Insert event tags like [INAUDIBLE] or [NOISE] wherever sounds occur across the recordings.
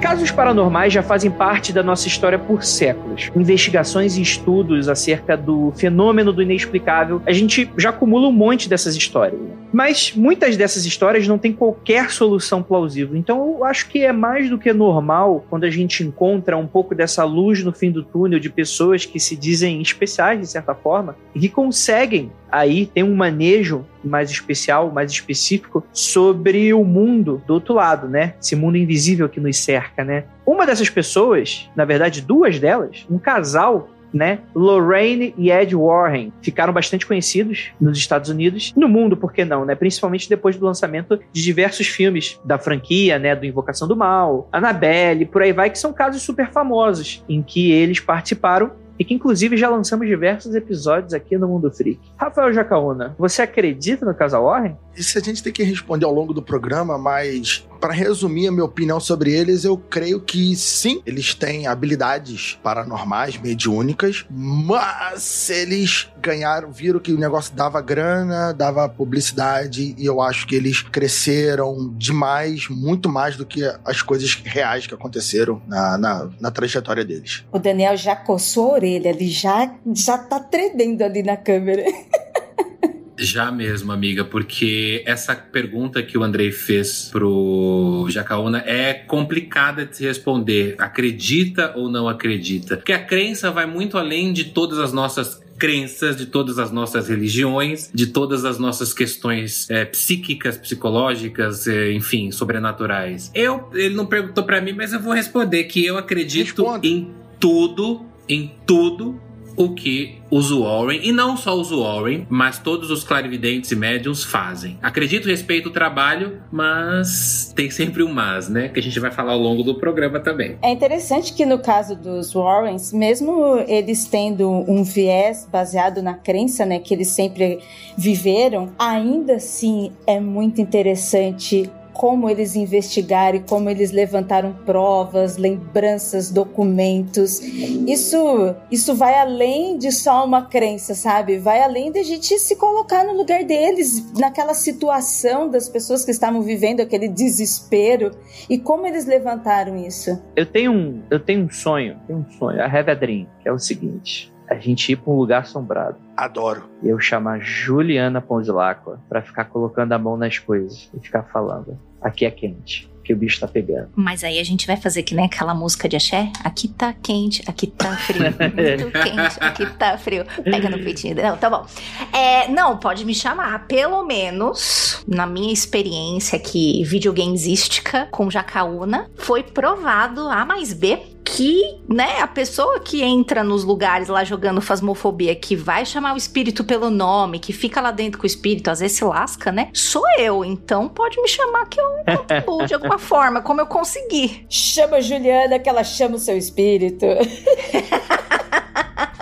Casos paranormais já fazem parte da nossa história por séculos. Investigações e estudos acerca do fenômeno do inexplicável, a gente já acumula um monte dessas histórias. Mas muitas dessas histórias não têm qualquer solução plausível. Então eu acho que é mais do que normal quando a gente encontra um pouco dessa luz no fim do túnel de pessoas que se dizem especiais de certa forma e que conseguem aí ter um manejo mais especial, mais específico sobre o mundo do outro lado, né? Esse mundo invisível que nos cerca, né? Uma dessas pessoas, na verdade, duas delas, um casal né? Lorraine e Ed Warren ficaram bastante conhecidos nos Estados Unidos, no mundo, por que não, né? Principalmente depois do lançamento de diversos filmes da franquia, né? Do Invocação do Mal, Annabelle, por aí vai, que são casos super famosos em que eles participaram e que inclusive já lançamos diversos episódios aqui no Mundo Freak. Rafael Jacaúna, você acredita no casal Warren? Isso a gente tem que responder ao longo do programa, mas para resumir a minha opinião sobre eles, eu creio que sim, eles têm habilidades paranormais, mediúnicas, mas eles ganharam, viram que o negócio dava grana, dava publicidade, e eu acho que eles cresceram demais, muito mais do que as coisas reais que aconteceram na, na, na trajetória deles. O Daniel já coçou a orelha, ele já, já tá tremendo ali na câmera. [LAUGHS] Já mesmo, amiga, porque essa pergunta que o Andrei fez pro Jacaúna é complicada de se responder. Acredita ou não acredita? Porque a crença vai muito além de todas as nossas crenças, de todas as nossas religiões, de todas as nossas questões é, psíquicas, psicológicas, é, enfim, sobrenaturais. Eu, ele não perguntou para mim, mas eu vou responder que eu acredito em tudo, em tudo o que os Warren, e não só os Warren, mas todos os clarividentes e médiums fazem. Acredito, respeito o trabalho, mas tem sempre um mas, né? Que a gente vai falar ao longo do programa também. É interessante que no caso dos Warrens, mesmo eles tendo um viés baseado na crença, né, que eles sempre viveram, ainda assim é muito interessante como eles investigaram e como eles levantaram provas, lembranças, documentos. Isso, isso vai além de só uma crença, sabe? Vai além de a gente se colocar no lugar deles, naquela situação das pessoas que estavam vivendo aquele desespero e como eles levantaram isso. Eu tenho um, eu tenho um sonho, tenho um sonho, a Have a Dream, que é o seguinte: a gente ir para um lugar assombrado. Adoro. E eu chamar Juliana Ponzilacqua para ficar colocando a mão nas coisas e ficar falando aqui é quente. Que o bicho tá pegando. Mas aí a gente vai fazer que nem aquela música de axé. Aqui tá quente, aqui tá frio. [LAUGHS] Muito quente, aqui tá frio. Pega no peitinho. Não, tá bom. É, não, pode me chamar. Pelo menos, na minha experiência aqui videogamesística com Jacaúna, foi provado A mais B que, né, a pessoa que entra nos lugares lá jogando fasmofobia, que vai chamar o espírito pelo nome, que fica lá dentro com o espírito, às vezes se lasca, né? Sou eu, então pode me chamar que eu contribuo de alguma [LAUGHS] forma, como eu conseguir. Chama a Juliana que ela chama o seu espírito. [LAUGHS]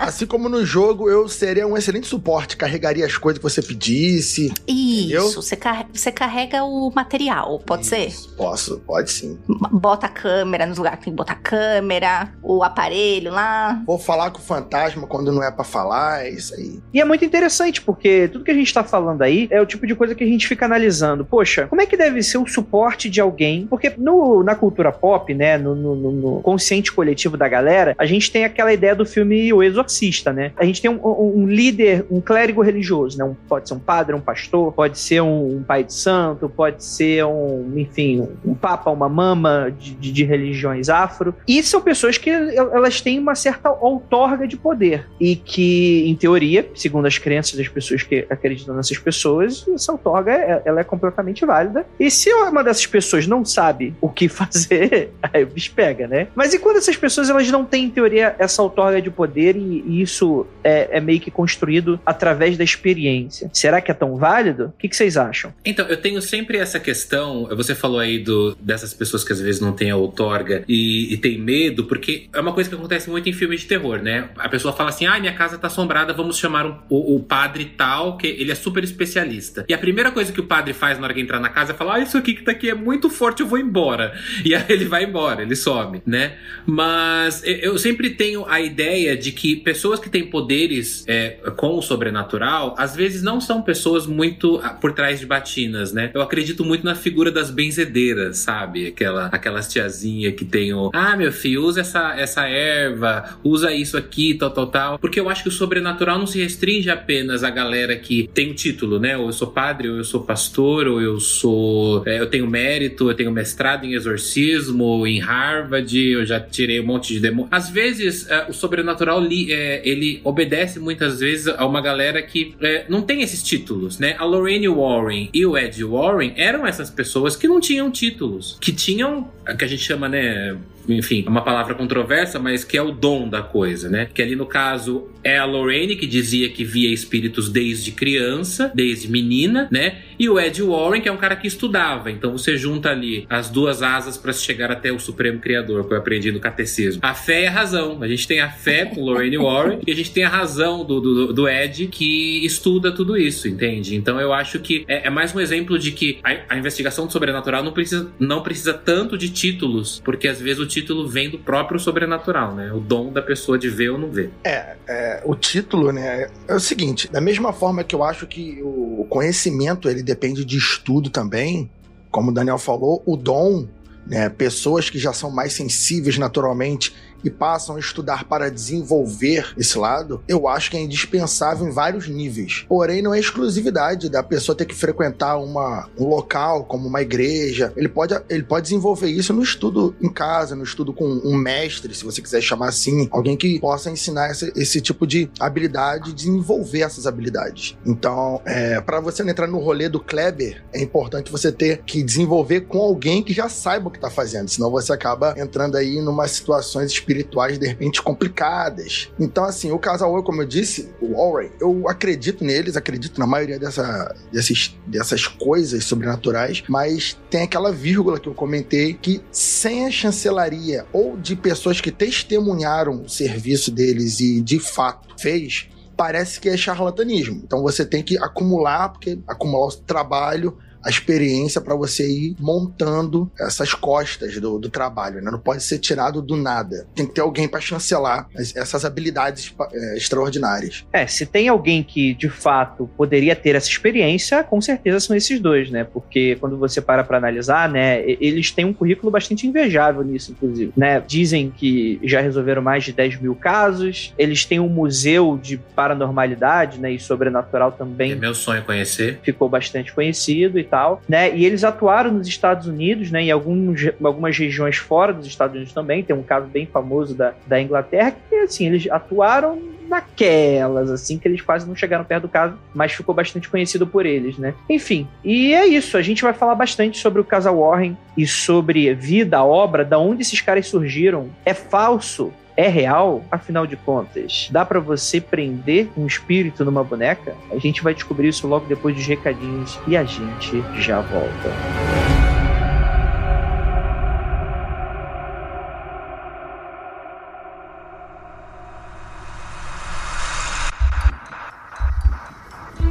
Assim como no jogo, eu seria um excelente suporte, carregaria as coisas que você pedisse. Isso, você, car você carrega o material, pode Isso, ser? Posso, pode sim. Bota a câmera nos lugares que tem que botar a câmera, o aparelho lá. Vou falar com o fantasma quando não é para falar, é isso aí. E é muito interessante, porque tudo que a gente tá falando aí é o tipo de coisa que a gente fica analisando. Poxa, como é que deve ser o suporte de alguém? Porque no, na cultura pop, né, no, no, no consciente coletivo da galera, a gente tem aquela ideia do filme O Exorcista, né? A gente tem um, um, líder, um clérigo religioso, né? Pode ser um padre, um pastor, pode ser um, um pai de santo, pode ser um, enfim, um papa, uma mama de, de, de, religiões afro. E são pessoas que elas têm uma certa outorga de poder. E que, em teoria, segundo as crenças das pessoas que acreditam nessas pessoas, essa outorga é, ela é completamente válida. E se uma dessas pessoas não sabe o que [LAUGHS] fazer, aí o bicho pega, né? Mas e quando essas pessoas elas não têm, em teoria, essa outorga de poder e, e isso é, é, meio que construído através da experiência? Será que é tão válido? O que, que vocês acham? Então, eu tenho sempre essa questão. Você falou aí do, dessas pessoas que às vezes não têm a outorga e, e tem medo, porque é uma coisa que acontece muito em filmes de terror, né? A pessoa fala assim: ah, minha casa tá assombrada, vamos chamar um, o, o, padre tal, que ele é super especialista. E a primeira coisa que o padre faz na hora que entrar na casa é falar: ah, isso aqui que tá aqui é muito forte, eu vou embora. E aí ele vai embora, ele some, né? Mas eu sempre tenho a ideia de que pessoas pessoas que têm poderes é, com o sobrenatural, às vezes não são pessoas muito ah, por trás de batinas, né? Eu acredito muito na figura das benzedeiras, sabe? Aquela, aquelas tiazinha que tem o, ah, meu filho, usa essa, essa erva, usa isso aqui, tal, tal, tal. Porque eu acho que o sobrenatural não se restringe apenas à galera que tem o título, né? Ou eu sou padre, ou eu sou pastor, ou eu sou. É, eu tenho mérito, eu tenho mestrado em exorcismo, em Harvard, eu já tirei um monte de demônio. Às vezes, é, o sobrenatural li, é, ele obedece muitas vezes a uma galera que é, não tem esses títulos, né? A Lorraine Warren e o Ed Warren eram essas pessoas que não tinham títulos, que tinham, que a gente chama, né? Enfim, é uma palavra controversa, mas que é o dom da coisa, né? Que ali no caso é a Lorraine que dizia que via espíritos desde criança, desde menina, né? E o Ed Warren, que é um cara que estudava. Então você junta ali as duas asas para chegar até o Supremo Criador, que eu aprendi no catecismo. A fé e a razão. A gente tem a fé com Lorraine Warren e a gente tem a razão do, do, do Ed que estuda tudo isso, entende? Então eu acho que é, é mais um exemplo de que a, a investigação do sobrenatural não precisa, não precisa tanto de títulos, porque às vezes o título vem do próprio sobrenatural, né? O dom da pessoa de ver ou não ver. É, é o título, né? É o seguinte: da mesma forma que eu acho que o conhecimento ele depende de estudo também, como o Daniel falou, o dom, né? Pessoas que já são mais sensíveis naturalmente e passam a estudar para desenvolver esse lado, eu acho que é indispensável em vários níveis. Porém, não é exclusividade da pessoa ter que frequentar uma, um local como uma igreja. Ele pode, ele pode desenvolver isso no estudo em casa, no estudo com um mestre, se você quiser chamar assim, alguém que possa ensinar esse, esse tipo de habilidade, desenvolver essas habilidades. Então, é, para você entrar no rolê do Kleber, é importante você ter que desenvolver com alguém que já saiba o que está fazendo, senão você acaba entrando aí numa situações espirituais de repente complicadas. Então, assim, o casal, como eu disse, o Warren, eu acredito neles, acredito na maioria dessa, desses, dessas coisas sobrenaturais, mas tem aquela vírgula que eu comentei que sem a chancelaria ou de pessoas que testemunharam o serviço deles e de fato fez, parece que é charlatanismo. Então você tem que acumular, porque acumular o trabalho, a experiência para você ir montando essas costas do, do trabalho, né? Não pode ser tirado do nada. Tem que ter alguém para chancelar essas habilidades é, extraordinárias. É, se tem alguém que de fato poderia ter essa experiência, com certeza são esses dois, né? Porque quando você para para analisar, né, eles têm um currículo bastante invejável nisso, inclusive, né? Dizem que já resolveram mais de 10 mil casos, eles têm um museu de paranormalidade, né, e sobrenatural também. É meu sonho conhecer. Ficou bastante conhecido e tal tal, né? E eles atuaram nos Estados Unidos, né? Em alguns, algumas regiões fora dos Estados Unidos também. Tem um caso bem famoso da, da Inglaterra que, assim, eles atuaram naquelas, assim, que eles quase não chegaram perto do caso, mas ficou bastante conhecido por eles, né? Enfim, e é isso. A gente vai falar bastante sobre o casal Warren e sobre vida, obra, da onde esses caras surgiram. É falso é real? Afinal de contas, dá para você prender um espírito numa boneca? A gente vai descobrir isso logo depois dos recadinhos e a gente já volta.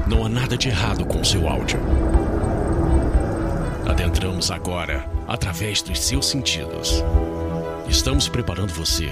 Não há nada de errado com seu áudio. Adentramos agora através dos seus sentidos. Estamos preparando você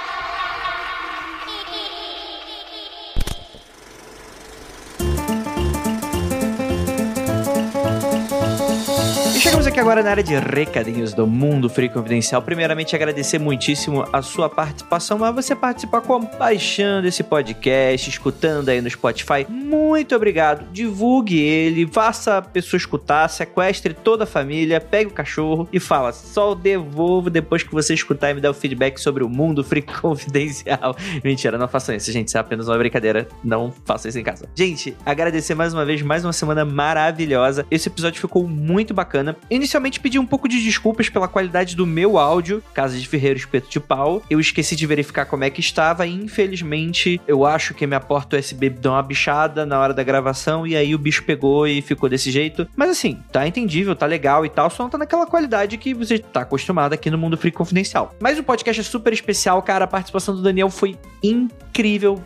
Aqui agora na área de recadinhos do Mundo Free Confidencial. Primeiramente, agradecer muitíssimo a sua participação, mas você participar com paixão desse podcast, escutando aí no Spotify. Muito obrigado. Divulgue ele, faça a pessoa escutar, sequestre toda a família, pegue o cachorro e fala: só devolvo depois que você escutar e me dar o feedback sobre o Mundo Free [LAUGHS] Confidencial. Mentira, não façam isso, gente. Isso é apenas uma brincadeira. Não façam isso em casa. Gente, agradecer mais uma vez, mais uma semana maravilhosa. Esse episódio ficou muito bacana inicialmente pedir um pouco de desculpas pela qualidade do meu áudio, Casa de Ferreiro Espeto de Pau. Eu esqueci de verificar como é que estava e, infelizmente, eu acho que minha porta USB deu uma bichada na hora da gravação e aí o bicho pegou e ficou desse jeito. Mas assim, tá entendível, tá legal e tal, só não tá naquela qualidade que você tá acostumado aqui no Mundo Free Confidencial. Mas o podcast é super especial, cara. A participação do Daniel foi incrível.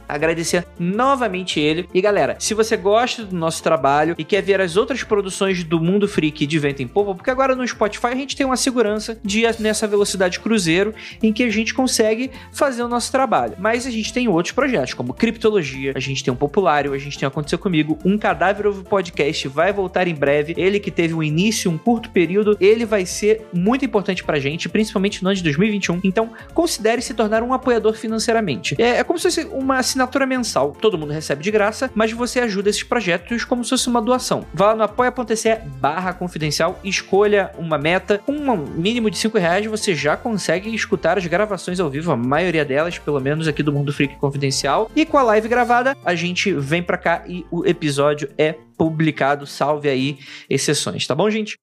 Agradecer novamente ele. E galera, se você gosta do nosso trabalho e quer ver as outras produções do Mundo Freak de vento em povo, porque agora no Spotify a gente tem uma segurança de nessa velocidade cruzeiro em que a gente consegue fazer o nosso trabalho. Mas a gente tem outros projetos, como Criptologia, a gente tem um Populário, a gente tem Aconteceu Comigo, um Cadáver Ovo Podcast vai voltar em breve. Ele que teve um início, um curto período, ele vai ser muito importante pra gente, principalmente no ano de 2021. Então, considere se tornar um apoiador financeiramente. É, é como se uma assinatura mensal. Todo mundo recebe de graça, mas você ajuda esses projetos como se fosse uma doação. Vá lá no apoia.se barra confidencial, escolha uma meta, com um mínimo de 5 reais você já consegue escutar as gravações ao vivo, a maioria delas, pelo menos aqui do Mundo Freak Confidencial. E com a live gravada, a gente vem pra cá e o episódio é publicado. Salve aí exceções, tá bom, gente?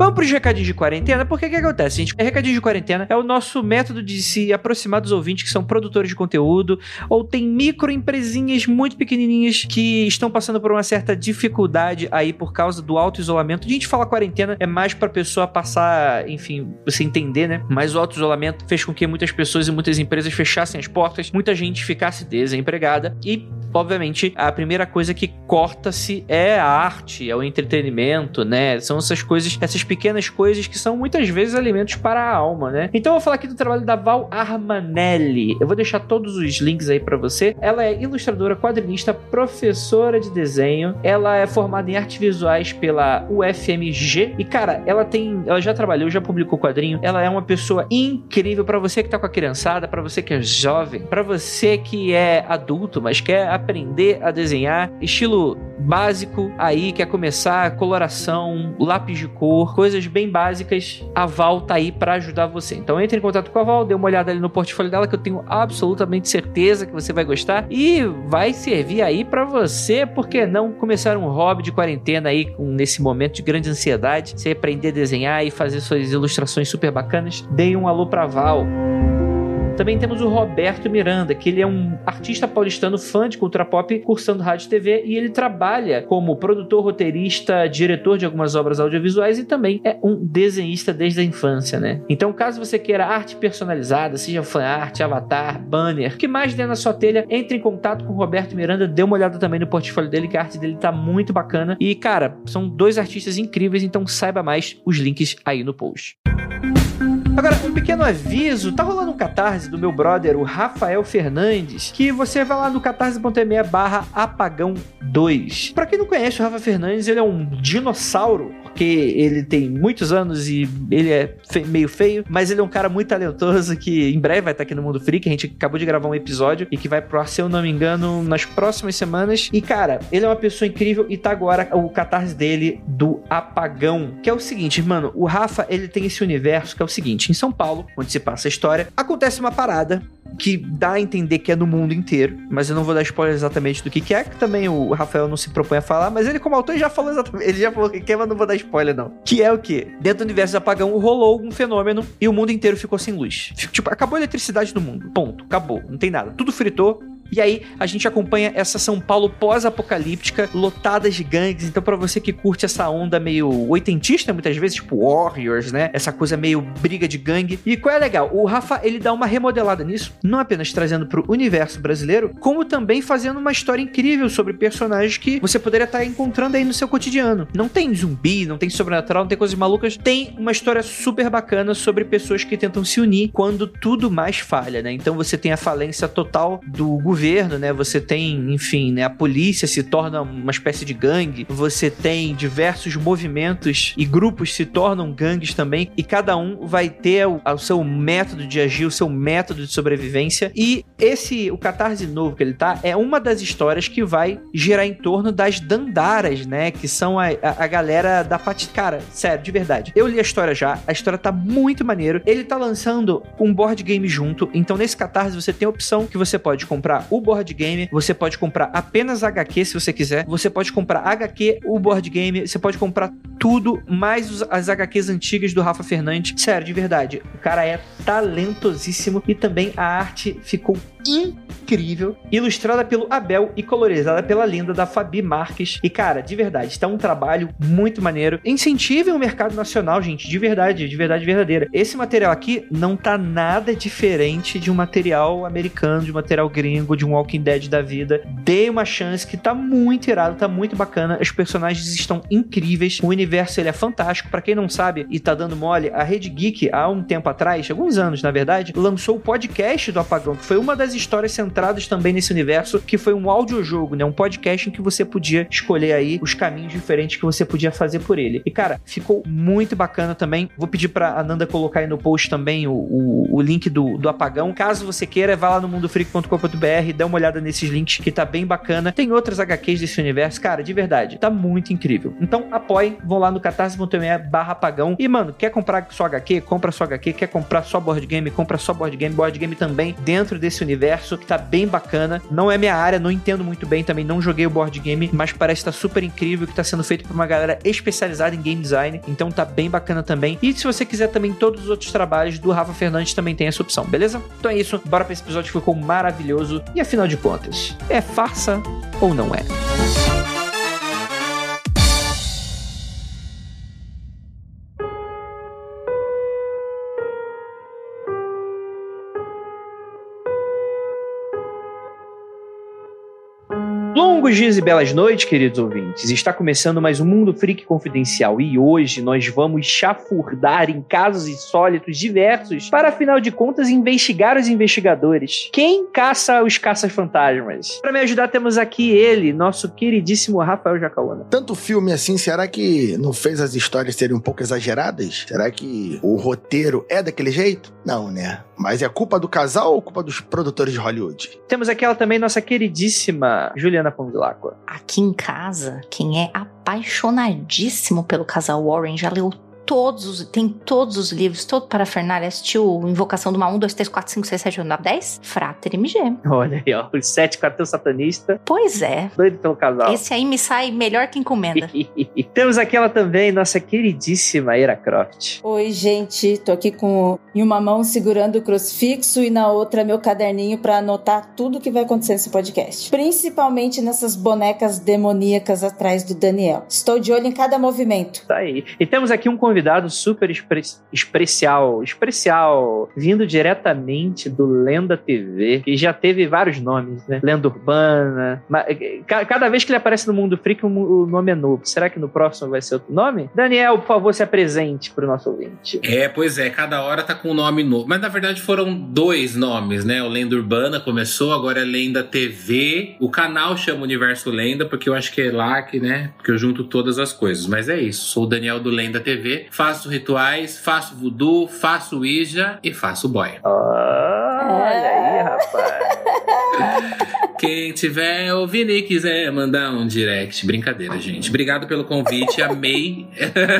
Vamos para os recadinhos de quarentena, porque o que acontece, gente? Recadinho de quarentena é o nosso método de se aproximar dos ouvintes que são produtores de conteúdo ou tem microempresinhas muito pequenininhas que estão passando por uma certa dificuldade aí por causa do auto-isolamento. A gente fala quarentena é mais para pessoa passar, enfim, você entender, né? Mas o auto-isolamento fez com que muitas pessoas e muitas empresas fechassem as portas, muita gente ficasse desempregada e obviamente, a primeira coisa que corta-se é a arte, é o entretenimento, né? São essas coisas, essas pequenas coisas que são muitas vezes alimentos para a alma, né? Então eu vou falar aqui do trabalho da Val Armanelli. Eu vou deixar todos os links aí para você. Ela é ilustradora, quadrinista, professora de desenho. Ela é formada em artes visuais pela UFMG e cara, ela tem, ela já trabalhou, já publicou quadrinho. Ela é uma pessoa incrível para você que tá com a criançada, para você que é jovem, para você que é adulto, mas quer aprender a desenhar, estilo básico aí, quer começar coloração, lápis de cor, coisas bem básicas, a Val tá aí para ajudar você. Então entre em contato com a Val, dê uma olhada ali no portfólio dela que eu tenho absolutamente certeza que você vai gostar e vai servir aí para você, porque não começar um hobby de quarentena aí nesse momento de grande ansiedade, você aprender a desenhar e fazer suas ilustrações super bacanas. Dê um alô pra Val. Também temos o Roberto Miranda, que ele é um artista paulistano fã de cultura pop, cursando rádio e TV, e ele trabalha como produtor, roteirista, diretor de algumas obras audiovisuais e também é um desenhista desde a infância, né? Então, caso você queira arte personalizada, seja fan art, avatar, banner, o que mais der na sua telha, entre em contato com o Roberto Miranda, dê uma olhada também no portfólio dele, que a arte dele tá muito bacana. E, cara, são dois artistas incríveis, então saiba mais os links aí no post. Agora, um pequeno aviso, tá rolando um catarse do meu brother, o Rafael Fernandes, que você vai lá no catarse.me barra apagão 2. Pra quem não conhece o Rafa Fernandes, ele é um dinossauro, porque ele tem muitos anos e ele é fe meio feio, mas ele é um cara muito talentoso que em breve vai estar aqui no Mundo Freak, a gente acabou de gravar um episódio e que vai pro ar, se eu não me engano, nas próximas semanas. E cara, ele é uma pessoa incrível e tá agora o catarse dele do apagão, que é o seguinte, mano, o Rafa, ele tem esse universo que é o seguinte, em São Paulo, onde se passa a história, acontece uma parada que dá a entender que é no mundo inteiro, mas eu não vou dar spoiler exatamente do que, que é, que também o Rafael não se propõe a falar, mas ele, como autor, já falou exatamente. Ele já falou o que é, mas não vou dar spoiler, não. Que é o que? Dentro do universo do apagão rolou um fenômeno e o mundo inteiro ficou sem luz. Tipo, acabou a eletricidade no mundo. Ponto. Acabou. Não tem nada. Tudo fritou, e aí a gente acompanha essa São Paulo pós-apocalíptica, lotada de gangues. Então, para você que curte essa onda meio oitentista, muitas vezes, tipo Warriors, né? Essa coisa meio briga de gangue. E qual é legal? O Rafa, ele dá uma remodelada nisso, não apenas trazendo pro universo brasileiro, como também fazendo uma história incrível sobre personagens que você poderia estar encontrando aí no seu cotidiano. Não tem zumbi, não tem sobrenatural, não tem coisas malucas. Tem uma história super bacana sobre pessoas que tentam se unir quando tudo mais falha, né? Então você tem a falência total do governo governo, né? Você tem, enfim, né? A polícia se torna uma espécie de gangue. Você tem diversos movimentos e grupos se tornam gangues também. E cada um vai ter o, o seu método de agir, o seu método de sobrevivência. E esse, o Catarse novo que ele tá, é uma das histórias que vai girar em torno das Dandaras, né? Que são a, a, a galera da parte. Cara, sério, de verdade. Eu li a história já, a história tá muito maneiro. Ele tá lançando um board game junto. Então, nesse Catarse, você tem a opção que você pode comprar o board game, você pode comprar apenas HQ se você quiser, você pode comprar HQ, o board game, você pode comprar tudo, mais as HQs antigas do Rafa Fernandes. Sério, de verdade, o cara é talentosíssimo e também a arte ficou incrível, ilustrada pelo Abel e colorizada pela linda da Fabi Marques. E cara, de verdade, está um trabalho muito maneiro. Incentivem o mercado nacional, gente, de verdade, de verdade verdadeira. Esse material aqui não tá nada diferente de um material americano, de um material gringo, de um Walking Dead da vida. Dê uma chance que tá muito irado, tá muito bacana. Os personagens estão incríveis. O universo ele é fantástico. Pra quem não sabe e tá dando mole, a Rede Geek há um tempo atrás, alguns anos na verdade, lançou o podcast do Apagão, que foi uma das histórias centradas também nesse universo, que foi um audiojogo, né? Um podcast em que você podia escolher aí os caminhos diferentes que você podia fazer por ele. E cara, ficou muito bacana também. Vou pedir pra Ananda colocar aí no post também o, o, o link do, do Apagão. Caso você queira, vá lá no mundofreak.com.br, dá uma olhada nesses links que tá bem bacana. Tem outras HQs desse universo, cara, de verdade, tá muito incrível. Então apoiem, vão lá no catarse.me barra apagão. E, mano, quer comprar sua HQ? Compra sua HQ. Quer comprar só board game? Compra só board game. Board game também dentro desse universo, que tá bem bacana. Não é minha área, não entendo muito bem também, não joguei o board game, mas parece estar super incrível, que tá sendo feito por uma galera especializada em game design. Então tá bem bacana também. E se você quiser também todos os outros trabalhos do Rafa Fernandes também tem essa opção, beleza? Então é isso, bora pra esse episódio que ficou maravilhoso. E afinal de contas, é farsa ou não é? Longos dias e belas noites, queridos ouvintes. Está começando mais um Mundo Freak Confidencial e hoje nós vamos chafurdar em casos insólitos diversos para, afinal de contas, investigar os investigadores. Quem caça os caças-fantasmas? Para me ajudar, temos aqui ele, nosso queridíssimo Rafael Jacaúna. Tanto filme assim, será que não fez as histórias serem um pouco exageradas? Será que o roteiro é daquele jeito? Não, né? Mas é culpa do casal ou culpa dos produtores de Hollywood? Temos aqui ela também, nossa queridíssima Juliana Ponvilacqua. Aqui em casa, quem é apaixonadíssimo pelo casal Warren já leu todos os. Tem todos os livros, todo para Fernália. Assistiu Invocação do Mal 1, 2, 3, 4, 5, 6, 7, 8, 9, 10? Frater MG. Olha aí, ó, os sete cartão satanista, Pois é. doido pelo casal. Esse aí me sai melhor que encomenda. [LAUGHS] Temos aqui ela também, nossa queridíssima Era Croft. Oi, gente. Tô aqui com em uma mão segurando o crucifixo e na outra meu caderninho pra anotar tudo que vai acontecer nesse podcast. Principalmente nessas bonecas demoníacas atrás do Daniel. Estou de olho em cada movimento. Tá aí. E temos aqui um convidado super expre especial, especial, vindo diretamente do Lenda TV, que já teve vários nomes, né? Lenda Urbana. Ca- Cada vez que ele aparece no Mundo Freak, o o nome é novo. Será que no próximo vai ser outro nome? Daniel, por favor, se apresente pro nosso ouvinte. É, pois é, cada hora tá com um nome novo. Mas na verdade foram dois nomes, né? O Lenda Urbana começou, agora é Lenda TV. O canal chama Universo Lenda, porque eu acho que é lá que, né? Que eu junto todas as coisas. Mas é isso. Sou o Daniel do Lenda TV. Faço rituais, faço voodoo, faço Ouija e faço boy. Olha aí, rapaz. Quem tiver ouvindo e quiser mandar um direct. Brincadeira, gente. Obrigado pelo convite. Amei.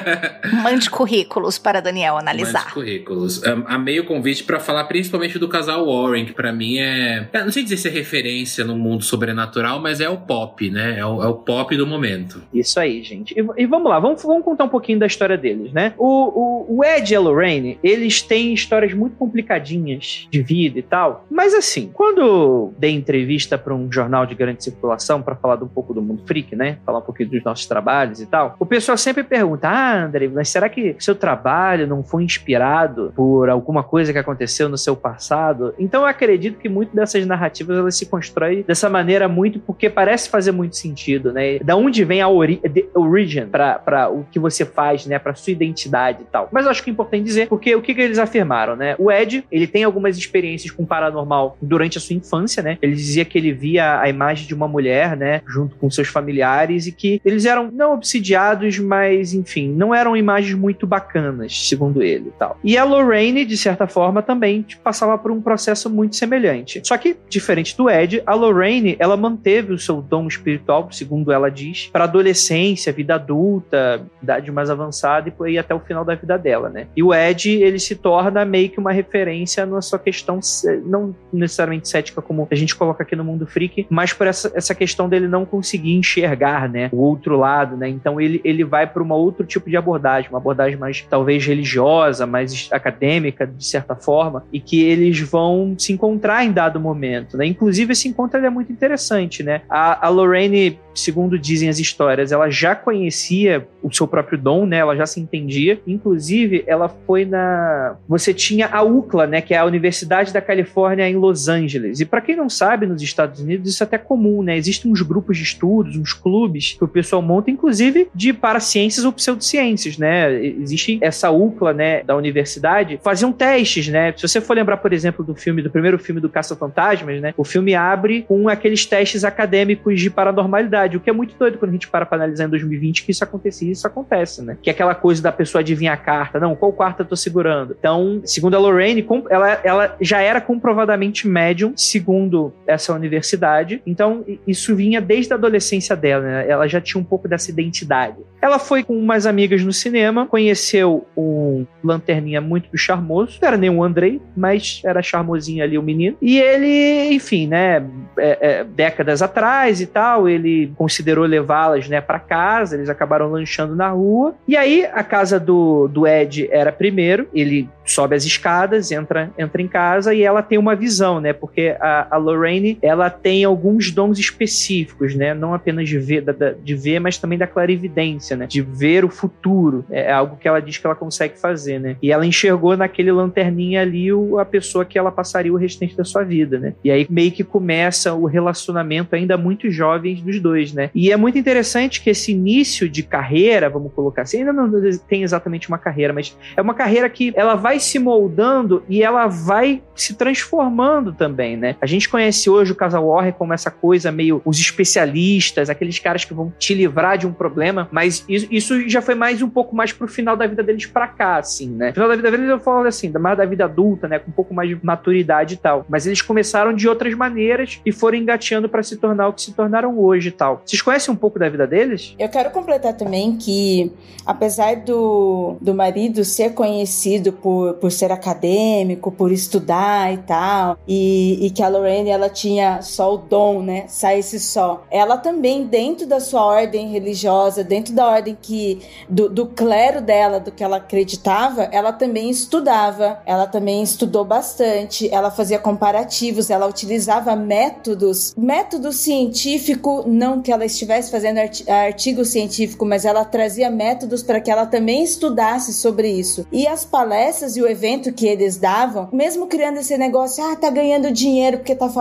[LAUGHS] Mande currículos para Daniel Mande analisar. currículos. Am- amei o convite pra falar principalmente do casal Warren, que pra mim é. eu Não sei dizer se é referência no mundo sobrenatural, mas é o pop, né? É o, é o pop do momento. Isso aí, gente. E, e vamos lá, vamos, vamos contar um pouquinho da história deles, né? O, o, o Ed e a Lorraine, eles têm histórias muito complicadinhas de vida e tal. Mas assim, quando eu dei entrevista para um jornal de grande circulação para falar um pouco do mundo freak, né? Falar um pouquinho dos nossos trabalhos e tal, o pessoal sempre pergunta: Ah, André, mas será que seu trabalho não foi inspirado por alguma coisa que aconteceu no seu passado? Então eu acredito que muito dessas narrativas elas se constroem dessa maneira muito porque parece fazer muito sentido, né? Da onde vem a ori origin para o que você faz, né? Para sua identidade e tal. Mas eu acho que é importante dizer porque o que, que eles afirmaram, né? O Ed, ele tem algumas experiências com paranormal durante a sua infância, né? Ele dizia que ele via a imagem de uma mulher, né? Junto com seus familiares e que eles eram não obsidiados, mas enfim, não eram imagens muito bacanas, segundo ele e tal. E a Lorraine, de certa forma, também tipo, passava por um processo muito semelhante. Só que, diferente do Ed, a Lorraine, ela manteve o seu dom espiritual, segundo ela diz, para adolescência, vida adulta, idade mais avançada e por aí até o final da vida dela, né? E o Ed, ele se torna meio que uma referência na sua questão, não necessariamente cética como a gente coloca aqui no mundo freak, mas por essa, essa questão dele não conseguir enxergar, né, o outro lado, né? Então ele, ele vai para uma outro tipo de abordagem, uma abordagem mais talvez religiosa, mais acadêmica de certa forma, e que eles vão se encontrar em dado momento, né? Inclusive esse encontro é muito interessante, né? A, a Lorraine segundo dizem as histórias, ela já conhecia o seu próprio dom, né? Ela já se entendia. Inclusive, ela foi na. Você tinha a UCLA, né? Que é a Universidade da Califórnia em Los Angeles. E para quem não sabe, nos Estados Unidos isso é até comum, né? Existem uns grupos de estudos, uns clubes que o pessoal monta, inclusive de para ciências ou pseudociências, né? Existe essa UCLA, né? Da universidade, faziam testes, né? Se você for lembrar, por exemplo, do filme, do primeiro filme do Caça Fantasmas, né? O filme abre com aqueles testes acadêmicos de paranormalidade o que é muito doido quando a gente para pra analisar em 2020 que isso acontecia e isso acontece, né? Que é aquela coisa da pessoa adivinhar a carta. Não, qual quarta eu tô segurando? Então, segundo a Lorraine, ela, ela já era comprovadamente médium, segundo essa universidade. Então, isso vinha desde a adolescência dela, né? Ela já tinha um pouco dessa identidade. Ela foi com umas amigas no cinema, conheceu um lanterninha muito charmoso. Não era nem um Andrei, mas era charmosinho ali o menino. E ele, enfim, né? É, é, décadas atrás e tal, ele considerou levá-las, né, para casa. Eles acabaram lanchando na rua. E aí a casa do, do Ed era primeiro. Ele sobe as escadas, entra, entra em casa e ela tem uma visão, né? Porque a, a Lorraine, ela tem alguns dons específicos, né? Não apenas de ver, de ver, mas também da clarividência, né? De ver o futuro. É algo que ela diz que ela consegue fazer, né? E ela enxergou naquele lanterninha ali o, a pessoa que ela passaria o restante da sua vida, né? E aí meio que começa o relacionamento ainda muito jovens dos dois, né? E é muito interessante que esse início de carreira, vamos colocar assim, ainda não tem exatamente uma carreira, mas é uma carreira que ela vai se moldando e ela vai se transformando também, né? A gente conhece hoje o casal Warren como essa coisa meio os especialistas, aqueles caras que vão te livrar de um problema, mas isso já foi mais um pouco mais pro final da vida deles pra cá, assim, né? No final da vida deles eu falo assim, mais da vida adulta, né? Com um pouco mais de maturidade e tal. Mas eles começaram de outras maneiras e foram engateando para se tornar o que se tornaram hoje e tal. Vocês conhecem um pouco da vida deles? Eu quero completar também que, apesar do, do marido ser conhecido por por, ser acadêmico, por estudar e tal, e, e que a Lorraine ela tinha só o dom, né? Saísse só. Ela também, dentro da sua ordem religiosa, dentro da ordem que do, do clero dela, do que ela acreditava, ela também estudava, ela também estudou bastante, ela fazia comparativos, ela utilizava métodos, método científico, não que ela estivesse fazendo artigo científico, mas ela trazia métodos para que ela também estudasse sobre isso. E as palestras e o evento que eles davam, mesmo criando esse negócio, ah, tá ganhando dinheiro porque tá falando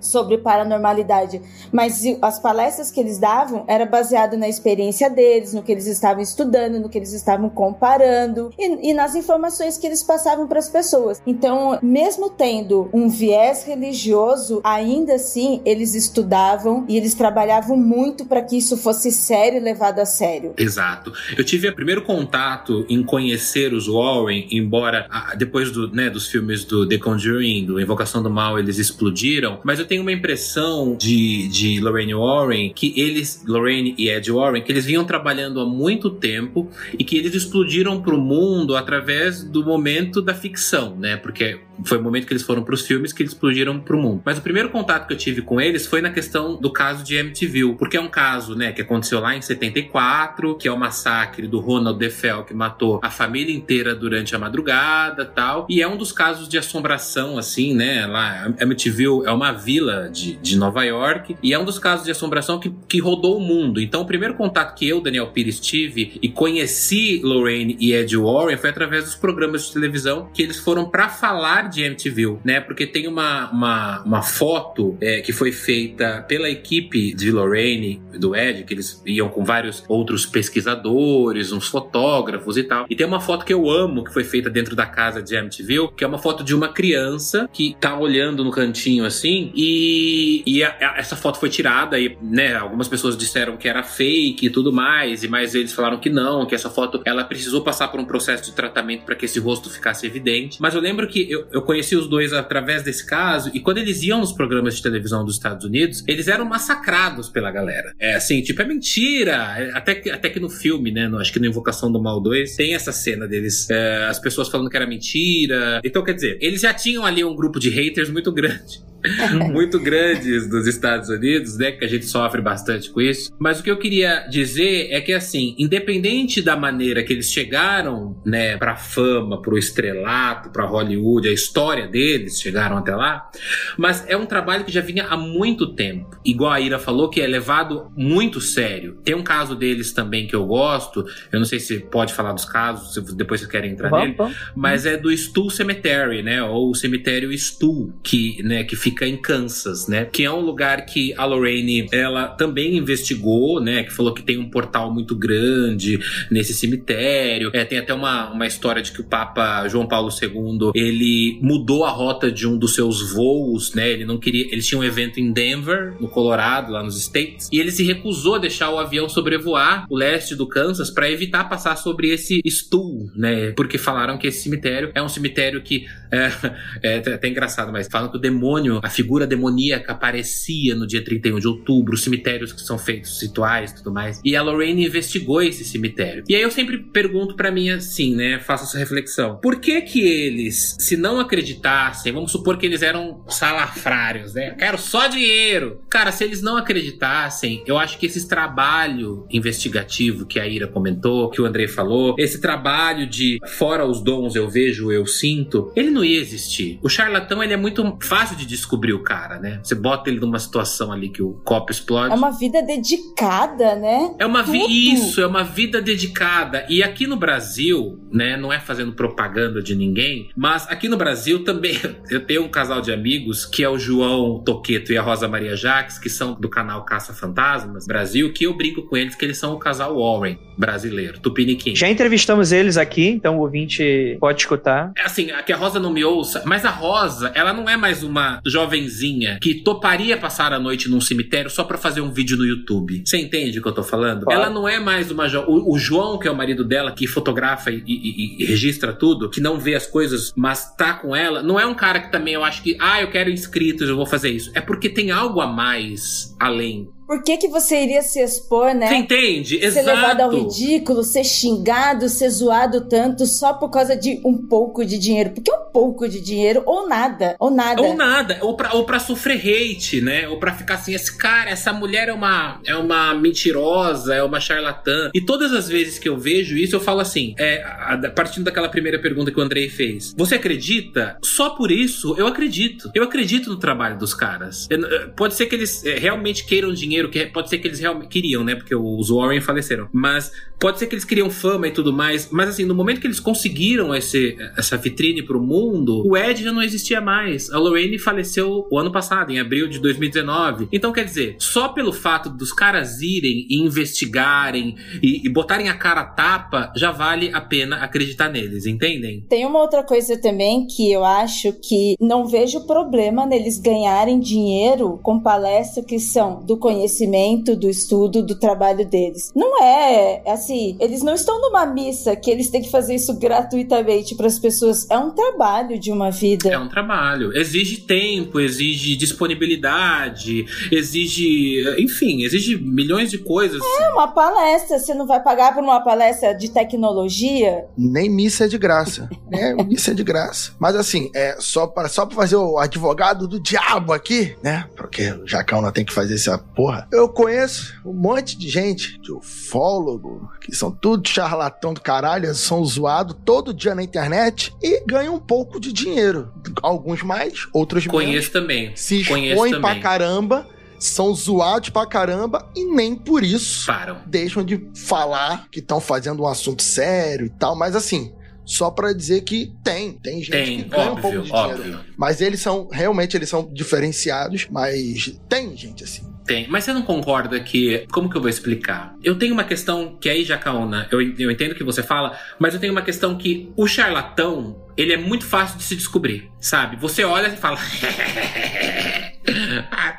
sobre paranormalidade, mas as palestras que eles davam era baseado na experiência deles, no que eles estavam estudando, no que eles estavam comparando e, e nas informações que eles passavam para as pessoas. Então, mesmo tendo um viés religioso, ainda assim eles estudavam e eles trabalhavam muito para que isso fosse sério e levado a sério. Exato. Eu tive o primeiro contato em conhecer os Warren em embora depois do, né, dos filmes do The Conjuring, do Invocação do Mal, eles explodiram, mas eu tenho uma impressão de, de Lorraine Warren que eles, Lorraine e Ed Warren, que eles vinham trabalhando há muito tempo e que eles explodiram para o mundo através do momento da ficção, né? Porque foi o momento que eles foram para os filmes que eles explodiram para o mundo. Mas o primeiro contato que eu tive com eles foi na questão do caso de MTV, porque é um caso, né, que aconteceu lá em 74, que é o massacre do Ronald DeFell que matou a família inteira durante a madrugada tal. E é um dos casos de assombração, assim, né? Lá, Amityville é uma vila de, de Nova York e é um dos casos de assombração que, que rodou o mundo. Então, o primeiro contato que eu, Daniel Pires, tive e conheci Lorraine e Ed Warren foi através dos programas de televisão que eles foram para falar de Amityville, né? Porque tem uma, uma, uma foto é, que foi feita pela equipe de Lorraine do Ed, que eles iam com vários outros pesquisadores, uns fotógrafos e tal. E tem uma foto que eu amo que foi feita dentro da casa de Amityville, que é uma foto de uma criança que tá olhando no cantinho assim, e, e a, a, essa foto foi tirada e, né, algumas pessoas disseram que era fake e tudo mais, e mais eles falaram que não, que essa foto ela precisou passar por um processo de tratamento para que esse rosto ficasse evidente. Mas eu lembro que eu, eu conheci os dois através desse caso, e quando eles iam nos programas de televisão dos Estados Unidos, eles eram massacrados pela galera. É assim, tipo, é mentira. Até que, até que no filme, né, no, acho que no Invocação do Mal 2, tem essa cena deles, é, as pessoas falando que era mentira. Então, quer dizer, eles já tinham ali um grupo de haters muito grande. [LAUGHS] muito grandes dos Estados Unidos, né? Que a gente sofre bastante com isso. Mas o que eu queria dizer é que, assim, independente da maneira que eles chegaram, né, pra fama, pro estrelato, pra Hollywood, a história deles chegaram até lá, mas é um trabalho que já vinha há muito tempo. Igual a Ira falou, que é levado muito sério. Tem um caso deles também que eu gosto, eu não sei se pode falar dos casos, se depois vocês querem entrar nele, mas é do Stool Cemetery, né? Ou o cemitério Stool, que, né, que fica em Kansas, né? Que é um lugar que a Lorraine, ela também investigou, né? Que falou que tem um portal muito grande nesse cemitério. É, tem até uma, uma história de que o Papa João Paulo II, ele mudou a rota de um dos seus voos, né? Ele não queria... Eles tinham um evento em Denver, no Colorado, lá nos States, e ele se recusou a deixar o avião sobrevoar o leste do Kansas para evitar passar sobre esse Stool, né? Porque falaram que esse cemitério é um cemitério que [LAUGHS] é, é até engraçado, mas falam que o demônio, a figura demoníaca aparecia no dia 31 de outubro, os cemitérios que são feitos rituais e tudo mais. E a Lorraine investigou esse cemitério. E aí eu sempre pergunto para mim assim, né? Faço essa reflexão. Por que que eles, se não acreditassem, vamos supor que eles eram salafrários, né? Quero só dinheiro. Cara, se eles não acreditassem, eu acho que esse trabalho investigativo que a Ira comentou, que o Andrei falou, esse trabalho de fora os dons eu vejo, eu sinto, ele não ia existir. O charlatão, ele é muito fácil de descobrir o cara, né? Você bota ele numa situação ali que o copo explode. É uma vida dedicada, né? É uma vida. Isso, é uma vida dedicada. E aqui no Brasil, né, não é fazendo propaganda de ninguém, mas aqui no Brasil também [LAUGHS] eu tenho um casal de amigos que é o João Toqueto e a Rosa Maria Jaques, que são do canal Caça Fantasmas Brasil, que eu brinco com eles que eles são o casal Warren brasileiro, Tupiniquim. Já entrevistamos eles aqui, então o ouvinte pode escutar. É assim, a que a Rosa não me ouça, mas a Rosa, ela não é mais uma jovenzinha que toparia passar a noite num cemitério só pra fazer um vídeo no YouTube. Você entende o que eu tô falando? Claro. Ela não é mais uma jo... o, o João, que é o marido dela, que fotografa e, e- e registra tudo, que não vê as coisas, mas tá com ela, não é um cara que também eu acho que, ah, eu quero inscritos, eu vou fazer isso. É porque tem algo a mais além. Por que, que você iria se expor, né? Você entende? Ser Exato. levado ao ridículo, ser xingado, ser zoado tanto só por causa de um pouco de dinheiro. Porque um pouco de dinheiro, ou nada, ou nada. Ou nada, ou pra, ou pra sofrer hate, né? Ou pra ficar assim, esse cara, essa mulher é uma, é uma mentirosa, é uma charlatã. E todas as vezes que eu vejo isso, eu falo assim, é, partindo daquela primeira pergunta que o Andrei fez. Você acredita? Só por isso, eu acredito. Eu acredito no trabalho dos caras. Eu- eu- pode ser que eles é, realmente queiram dinheiro, que pode ser que eles realmente queriam, né? Porque os Warren faleceram. Mas pode ser que eles queriam fama e tudo mais. Mas assim, no momento que eles conseguiram esse, essa vitrine pro mundo, o Ed já não existia mais. A Lorraine faleceu o ano passado, em abril de 2019. Então, quer dizer, só pelo fato dos caras irem e investigarem e, e botarem a cara a tapa, já vale a pena acreditar neles, entendem? Tem uma outra coisa também que eu acho que não vejo problema neles ganharem dinheiro com palestras que são do conhecimento, do estudo, do trabalho deles. Não é assim, eles não estão numa missa que eles têm que fazer isso gratuitamente para as pessoas. É um trabalho de uma vida. É um trabalho. Exige tempo, exige disponibilidade, exige. Enfim, exige milhões de coisas. É uma palestra, você não vai pagar por uma palestra de tecnologia? Nem missa é de graça. né? [LAUGHS] missa é de graça. Mas assim, é só para só pra fazer o advogado do diabo aqui, né? Porque o Jacauna tem que fazer essa porra. Eu conheço um monte de gente, de ufólogo, que são tudo charlatão do caralho, são zoados todo dia na internet e ganham um pouco de dinheiro. Alguns mais, outros menos. Conheço também. Se Conheço expõem também. pra caramba, são zoados pra caramba e nem por isso Param. deixam de falar que estão fazendo um assunto sério e tal, mas assim, só pra dizer que tem, tem gente Tem, que ganha um pouco óbvio, de dinheiro. óbvio. Mas eles são, realmente, eles são diferenciados, mas tem gente assim. Tem. Mas você não concorda que. Como que eu vou explicar? Eu tenho uma questão que aí, Jacaona, eu, eu entendo o que você fala, mas eu tenho uma questão que o charlatão, ele é muito fácil de se descobrir, sabe? Você olha e fala. [LAUGHS]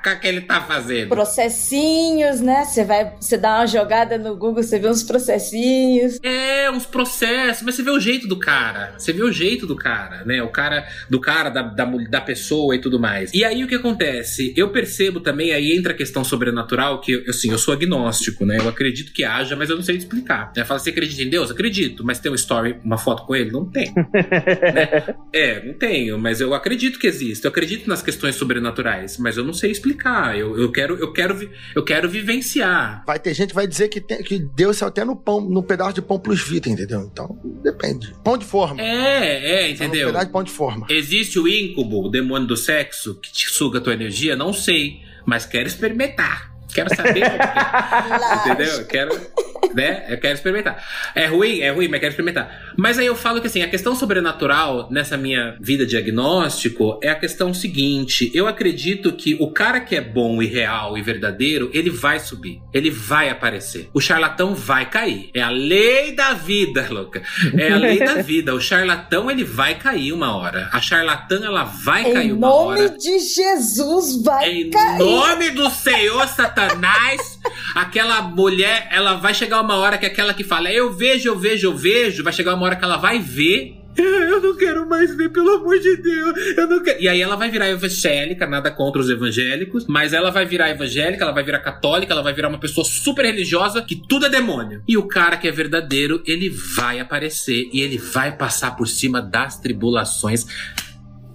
que ele tá fazendo? Processinhos, né? Você vai, você dá uma jogada no Google, você vê uns processinhos. É, uns processos, mas você vê o jeito do cara. Você vê o jeito do cara, né? O cara, do cara, da, da, da pessoa e tudo mais. E aí o que acontece? Eu percebo também, aí entra a questão sobrenatural, que assim, eu sou agnóstico, né? Eu acredito que haja, mas eu não sei explicar. Né? Fala, você acredita em Deus? Acredito, mas tem uma story, uma foto com ele? Não tem. [LAUGHS] né? É, não tenho, mas eu acredito que existe. Eu acredito nas questões sobrenaturais, mas eu não sei explicar. Eu, eu quero, eu quero, eu quero vivenciar. Vai ter gente que vai dizer que, tem, que Deus saiu até no pão, no pedaço de pão plus vita, entendeu? Então, depende. Pão de forma. É, é, entendeu? Um pedaço de pão de forma. Existe o íncubо, o demônio do sexo, que te suga a tua energia? Não sei, mas quero experimentar. Quero saber. [LAUGHS] entendeu? Quero né? Eu quero experimentar. É ruim, é ruim, mas quero experimentar. Mas aí eu falo que assim, a questão sobrenatural nessa minha vida diagnóstico é a questão seguinte: eu acredito que o cara que é bom e real e verdadeiro, ele vai subir, ele vai aparecer. O charlatão vai cair. É a lei da vida, [LAUGHS] louca. É a lei da vida. O charlatão ele vai cair uma hora. A charlatã ela vai em cair uma hora. Em nome de Jesus vai em cair. Em nome do Senhor Satanás, aquela mulher, ela vai chegar uma hora que aquela que fala, eu vejo, eu vejo, eu vejo, vai chegar uma hora que ela vai ver. Eu não quero mais ver, pelo amor de Deus. Eu não quero. E aí ela vai virar evangélica, nada contra os evangélicos, mas ela vai virar evangélica, ela vai virar católica, ela vai virar uma pessoa super religiosa que tudo é demônio. E o cara que é verdadeiro, ele vai aparecer e ele vai passar por cima das tribulações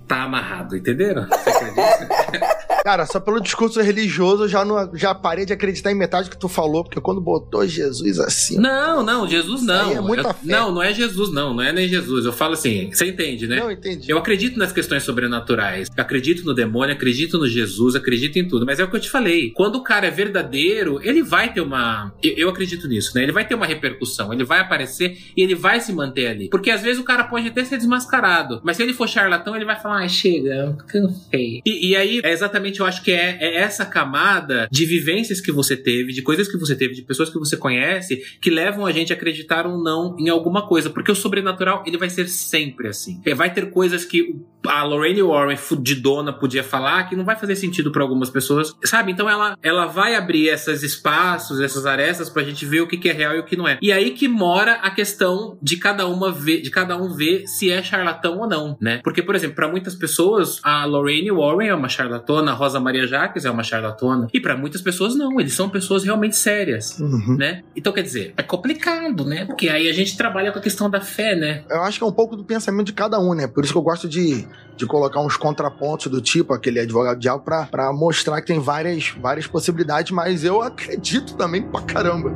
tá amarrado, entenderam? Você acredita? [LAUGHS] Cara, só pelo discurso religioso eu já, não, já parei de acreditar em metade que tu falou, porque quando botou Jesus assim. Não, não, Jesus não. é muita eu, fé. Não, não é Jesus, não. Não é nem Jesus. Eu falo assim, você entende, né? Não, entendi. Eu acredito nas questões sobrenaturais. Eu acredito no demônio, acredito no Jesus, acredito em tudo. Mas é o que eu te falei. Quando o cara é verdadeiro, ele vai ter uma. Eu, eu acredito nisso, né? Ele vai ter uma repercussão. Ele vai aparecer e ele vai se manter ali. Porque às vezes o cara pode até ser desmascarado. Mas se ele for charlatão, ele vai falar, ai, chega, cansei. E, e aí, é exatamente, eu acho que é, é essa camada de vivências que você teve, de coisas que você teve, de pessoas que você conhece, que levam a gente a acreditar ou não em alguma coisa. Porque o sobrenatural, ele vai ser sempre assim. É, vai ter coisas que a Lorraine Warren, fudidona, podia falar que não vai fazer sentido para algumas pessoas, sabe? Então ela, ela vai abrir esses espaços, essas arestas pra gente ver o que, que é real e o que não é. E aí que mora a questão de cada uma ver, de cada um ver se é charlatão ou não, né? Porque, por exemplo, para muitas pessoas, a Lorraine Warren é uma charlatona, a Rosa Maria Jacques é uma charlatona, e para muitas pessoas não, eles são pessoas realmente sérias, Uhum. né? Então, quer dizer, é complicado, né? Porque aí a gente trabalha com a questão da fé, né? Eu acho que é um pouco do pensamento de cada um, né? Por isso que eu gosto de, de colocar uns contrapontos do tipo, aquele advogado diabo, pra, pra mostrar que tem várias, várias possibilidades, mas eu acredito também pra caramba.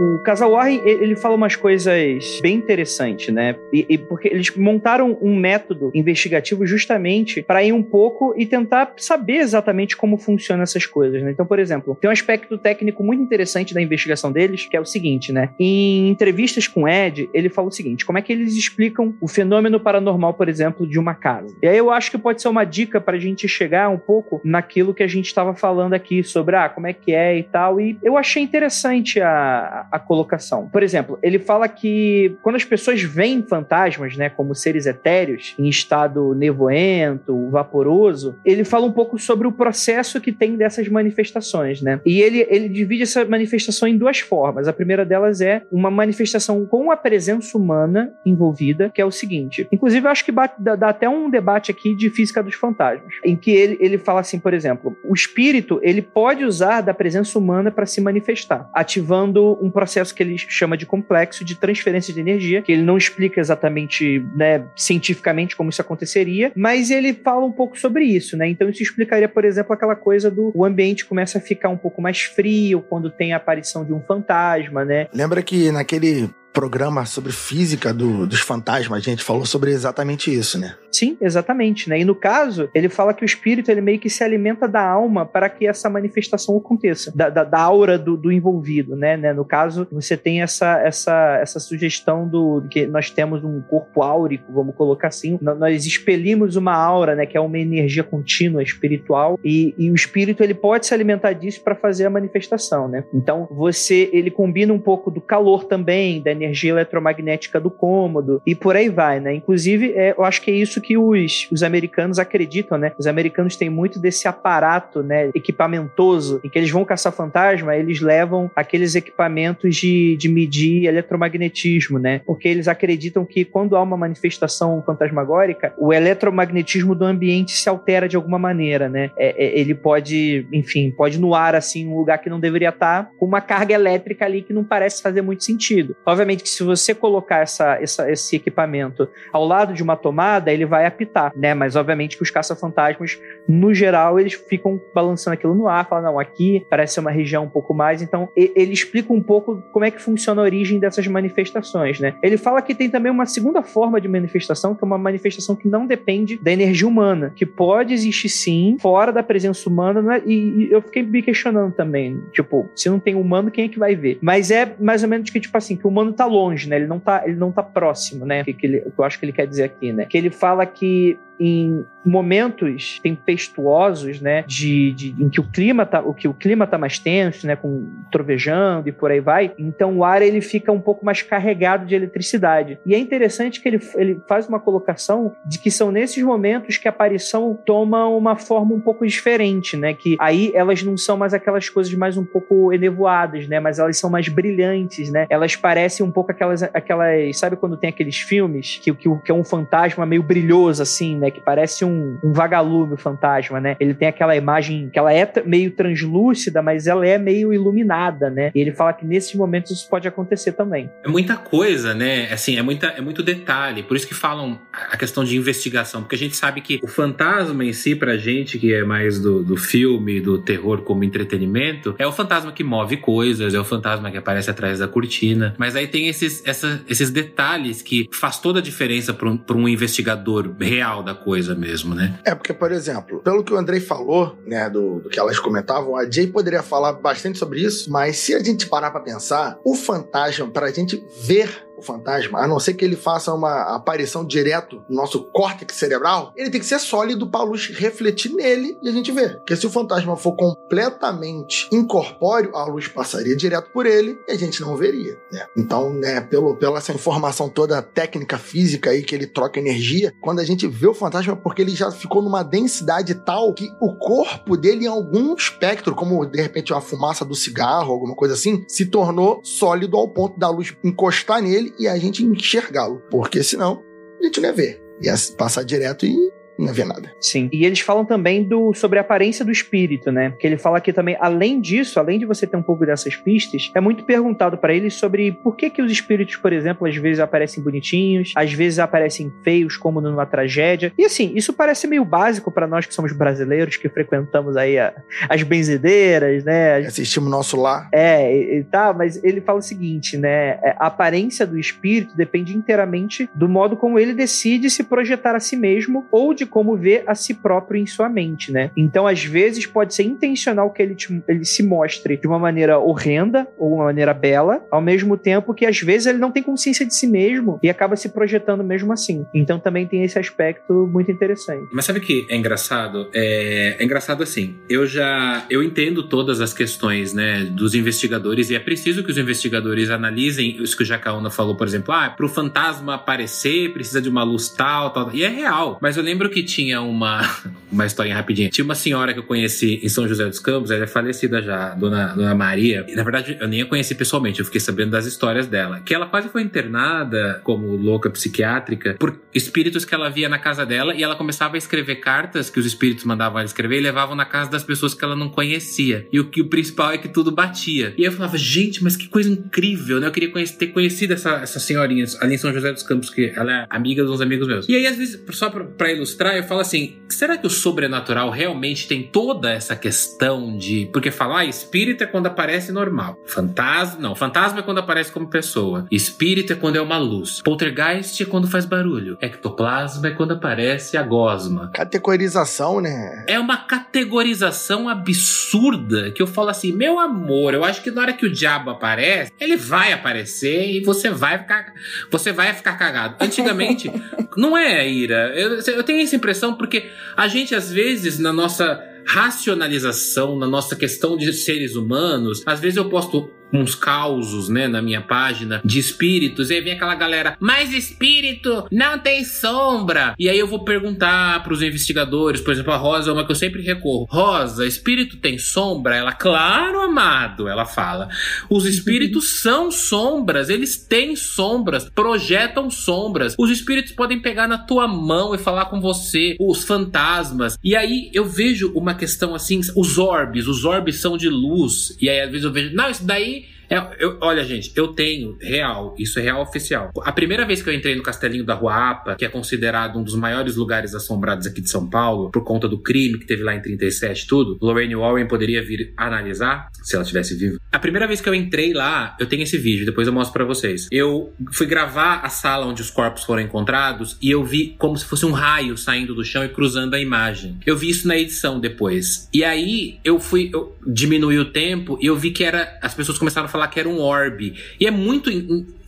O casal Warren, ele fala umas coisas bem interessantes, né? E, e porque eles montaram um método investigativo justamente para ir um pouco e tentar saber exatamente como funcionam essas coisas, né? Então, por exemplo, tem um aspecto técnico muito interessante da investigação deles, que é o seguinte, né? Em entrevistas com o Ed, ele fala o seguinte: como é que eles explicam o fenômeno paranormal, por exemplo, de uma casa? E aí eu acho que pode ser uma dica para a gente chegar um pouco naquilo que a gente estava falando aqui sobre ah, como é que é e tal. E eu achei interessante a, a colocação. Por exemplo, ele fala que quando as pessoas veem fantasmas, né, como seres etéreos, em estado nevoento, vaporoso, ele fala um pouco sobre o processo que tem dessas manifestações, né? E ele, ele divide essa manifestação em duas formas. A primeira delas é uma manifestação com a presença humana envolvida, que é o seguinte. Inclusive, eu acho que bate- dá, dá até um debate aqui de física dos fantasmas, em que ele, ele fala assim, por exemplo, o espírito ele pode usar da presença humana para se manifestar, ativando um processo que ele chama de complexo de transferência de energia, que ele não explica exatamente, né, cientificamente como isso aconteceria, mas ele fala um pouco sobre isso, né? Então isso explicaria, por exemplo, aquela coisa do o ambiente começa a ficar um pouco mais frio quando tem a aparição de um fantasma, né? Lembra que naquele programa sobre física do- dos fantasmas a gente falou sobre exatamente isso, né? Sim, exatamente, né? E no caso, ele fala que o espírito ele meio que se alimenta da alma para que essa manifestação aconteça, da, da, da aura do, do, envolvido, né? né? No caso, você tem essa, essa, essa sugestão do que nós temos um corpo áurico, vamos colocar assim, nós expelimos uma aura, né? Que é uma energia contínua espiritual e, e o espírito ele pode se alimentar disso para fazer a manifestação, né? Então você ele combina um pouco do calor também, da energia eletromagnética do cômodo e por aí vai, né? Inclusive, é, eu acho que é isso que os, os americanos acreditam, né? Os americanos têm muito desse aparato, né, equipamentoso, em que eles vão caçar fantasma, eles levam aqueles equipamentos de, de medir eletromagnetismo, né? Porque eles acreditam que quando há uma manifestação fantasmagórica, o eletromagnetismo do ambiente se altera de alguma maneira, né? É, é, ele pode, enfim, pode no ar, assim, um lugar que não deveria estar, com uma carga elétrica ali que não parece fazer muito sentido. Obviamente que se você colocar essa, essa, esse equipamento ao lado de uma tomada, ele vai apitar, né? Mas obviamente que os caça-fantasmas, no geral, eles ficam balançando aquilo no ar, falam, não, aqui parece ser uma região um pouco mais. Então, ele explica um pouco como é que funciona a origem dessas manifestações, né? Ele fala que tem também uma segunda forma de manifestação, que é uma manifestação que não depende da energia humana, que pode existir sim, fora da presença humana, né? e, eu fiquei me questionando também, tipo, se não tem humano, quem é que vai ver? Mas é mais ou menos que, tipo assim, que o humano tá longe, né? Ele não tá, ele não tá próximo, né? Que, que, que eu acho que ele quer dizer aqui, né? Que ele fala que em momentos tempestuosos, né, de, de, em que o clima tá, o que o clima tá mais tenso, né, com trovejando e por aí vai, então o ar ele fica um pouco mais carregado de eletricidade. E é interessante que ele, ele faz uma colocação de que são nesses momentos que a aparição toma uma forma um pouco diferente, né, que aí elas não são mais aquelas coisas mais um pouco enevoadas, né, mas elas são mais brilhantes, né? Elas parecem um pouco aquelas aquelas, sabe quando tem aqueles filmes que que, que é um fantasma meio brilhoso assim, né, que parece um, um vagalume, fantasma, né? Ele tem aquela imagem que ela é meio translúcida, mas ela é meio iluminada, né? E ele fala que nesses momentos isso pode acontecer também. É muita coisa, né? Assim, é, muita, é muito detalhe. Por isso que falam a questão de investigação, porque a gente sabe que o fantasma em si, pra gente que é mais do, do filme, do terror como entretenimento, é o fantasma que move coisas, é o fantasma que aparece atrás da cortina. Mas aí tem esses, essa, esses detalhes que faz toda a diferença para um, um investigador real da coisa mesmo, né? É, porque, por exemplo, pelo que o Andrei falou, né, do, do que elas comentavam, a Jay poderia falar bastante sobre isso, mas se a gente parar para pensar, o fantasma, para a gente ver o fantasma, a não ser que ele faça uma aparição direto no nosso córtex cerebral, ele tem que ser sólido para a luz refletir nele e a gente ver. Porque se o fantasma for completamente incorpóreo, a luz passaria direto por ele e a gente não veria. Né? Então, né, pelo, pela essa informação toda técnica física aí que ele troca energia, quando a gente vê o fantasma, é porque ele já ficou numa densidade tal que o corpo dele, em algum espectro, como de repente uma fumaça do cigarro, alguma coisa assim, se tornou sólido ao ponto da luz encostar nele e a gente enxergá-lo. Porque senão a gente não ia ver. Ia passar direto e não havia nada. Sim. E eles falam também do sobre a aparência do espírito, né? Que ele fala que também, além disso, além de você ter um pouco dessas pistas, é muito perguntado para eles sobre por que que os espíritos, por exemplo, às vezes aparecem bonitinhos, às vezes aparecem feios, como numa tragédia. E assim, isso parece meio básico para nós que somos brasileiros, que frequentamos aí a, as benzedeiras, né? Assistimos nosso lar. É, e, e tá, mas ele fala o seguinte, né? É, a aparência do espírito depende inteiramente do modo como ele decide se projetar a si mesmo ou de como ver a si próprio em sua mente, né? Então, às vezes, pode ser intencional que ele, te, ele se mostre de uma maneira horrenda ou uma maneira bela, ao mesmo tempo que, às vezes, ele não tem consciência de si mesmo e acaba se projetando mesmo assim. Então, também tem esse aspecto muito interessante. Mas sabe que é engraçado? É, é engraçado assim. Eu já eu entendo todas as questões, né, dos investigadores e é preciso que os investigadores analisem isso que o Jacaúna falou, por exemplo, ah, para o fantasma aparecer precisa de uma luz tal, tal, e é real. Mas eu lembro que que tinha uma, [LAUGHS] uma historinha rapidinha. Tinha uma senhora que eu conheci em São José dos Campos, ela é falecida já, Dona, Dona Maria. E na verdade eu nem a conheci pessoalmente, eu fiquei sabendo das histórias dela. Que ela quase foi internada como louca psiquiátrica por espíritos que ela via na casa dela e ela começava a escrever cartas que os espíritos mandavam ela escrever e levavam na casa das pessoas que ela não conhecia. E o que o principal é que tudo batia. E eu falava, gente, mas que coisa incrível, né? Eu queria conhecer, ter conhecido essa, essa senhorinha ali em São José dos Campos, que ela é amiga de uns amigos meus. E aí, às vezes, só pra, pra ilustrar, eu falo assim: será que os sobrenatural realmente tem toda essa questão de. Porque falar ah, espírito é quando aparece normal. Fantasma. Não, fantasma é quando aparece como pessoa. Espírito é quando é uma luz. Poltergeist é quando faz barulho. Ectoplasma é quando aparece a gosma. Categorização, né? É uma categorização absurda que eu falo assim, meu amor, eu acho que na hora que o diabo aparece, ele vai aparecer e você vai ficar. Você vai ficar cagado. Antigamente, [LAUGHS] não é, Ira. Eu, eu tenho essa impressão porque a gente, às vezes, na nossa racionalização, na nossa questão de seres humanos, às vezes eu posto uns causos, né, na minha página de espíritos, e aí vem aquela galera, mas espírito não tem sombra. E aí eu vou perguntar para os investigadores, por exemplo, a Rosa é uma que eu sempre recorro. Rosa, espírito tem sombra? Ela, claro, amado, ela fala. Os espíritos [LAUGHS] são sombras, eles têm sombras, projetam sombras. Os espíritos podem pegar na tua mão e falar com você, os fantasmas. E aí eu vejo uma questão assim, os orbes, os orbes são de luz. E aí às vezes eu vejo, não, isso daí é, eu, olha, gente, eu tenho real, isso é real oficial. A primeira vez que eu entrei no Castelinho da Rua Apa, que é considerado um dos maiores lugares assombrados aqui de São Paulo, por conta do crime que teve lá em 37 tudo, Lorraine Warren poderia vir analisar, se ela estivesse viva. A primeira vez que eu entrei lá, eu tenho esse vídeo, depois eu mostro para vocês. Eu fui gravar a sala onde os corpos foram encontrados e eu vi como se fosse um raio saindo do chão e cruzando a imagem. Eu vi isso na edição depois. E aí eu fui, eu diminui o tempo e eu vi que era, as pessoas começaram a falar falar que era um orbe. E é muito,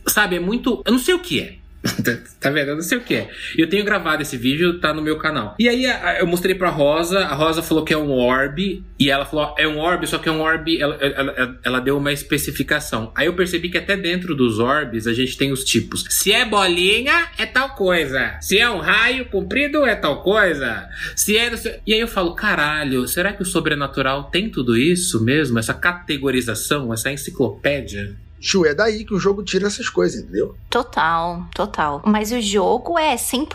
sabe, é muito. Eu não sei o que é. [LAUGHS] tá vendo? Não sei o que é. Eu tenho gravado esse vídeo, tá no meu canal. E aí eu mostrei pra Rosa, a Rosa falou que é um orb, e ela falou, é um orb, só que é um orb, ela, ela, ela, deu uma especificação. Aí eu percebi que até dentro dos orbes a gente tem os tipos. Se é bolinha, é tal coisa. Se é um raio comprido, é tal coisa. Se é. E aí eu falo, caralho, será que o sobrenatural tem tudo isso mesmo? Essa categorização, essa enciclopédia? Ju, é daí que o jogo tira essas coisas, entendeu? Total, total. Mas o jogo é 100%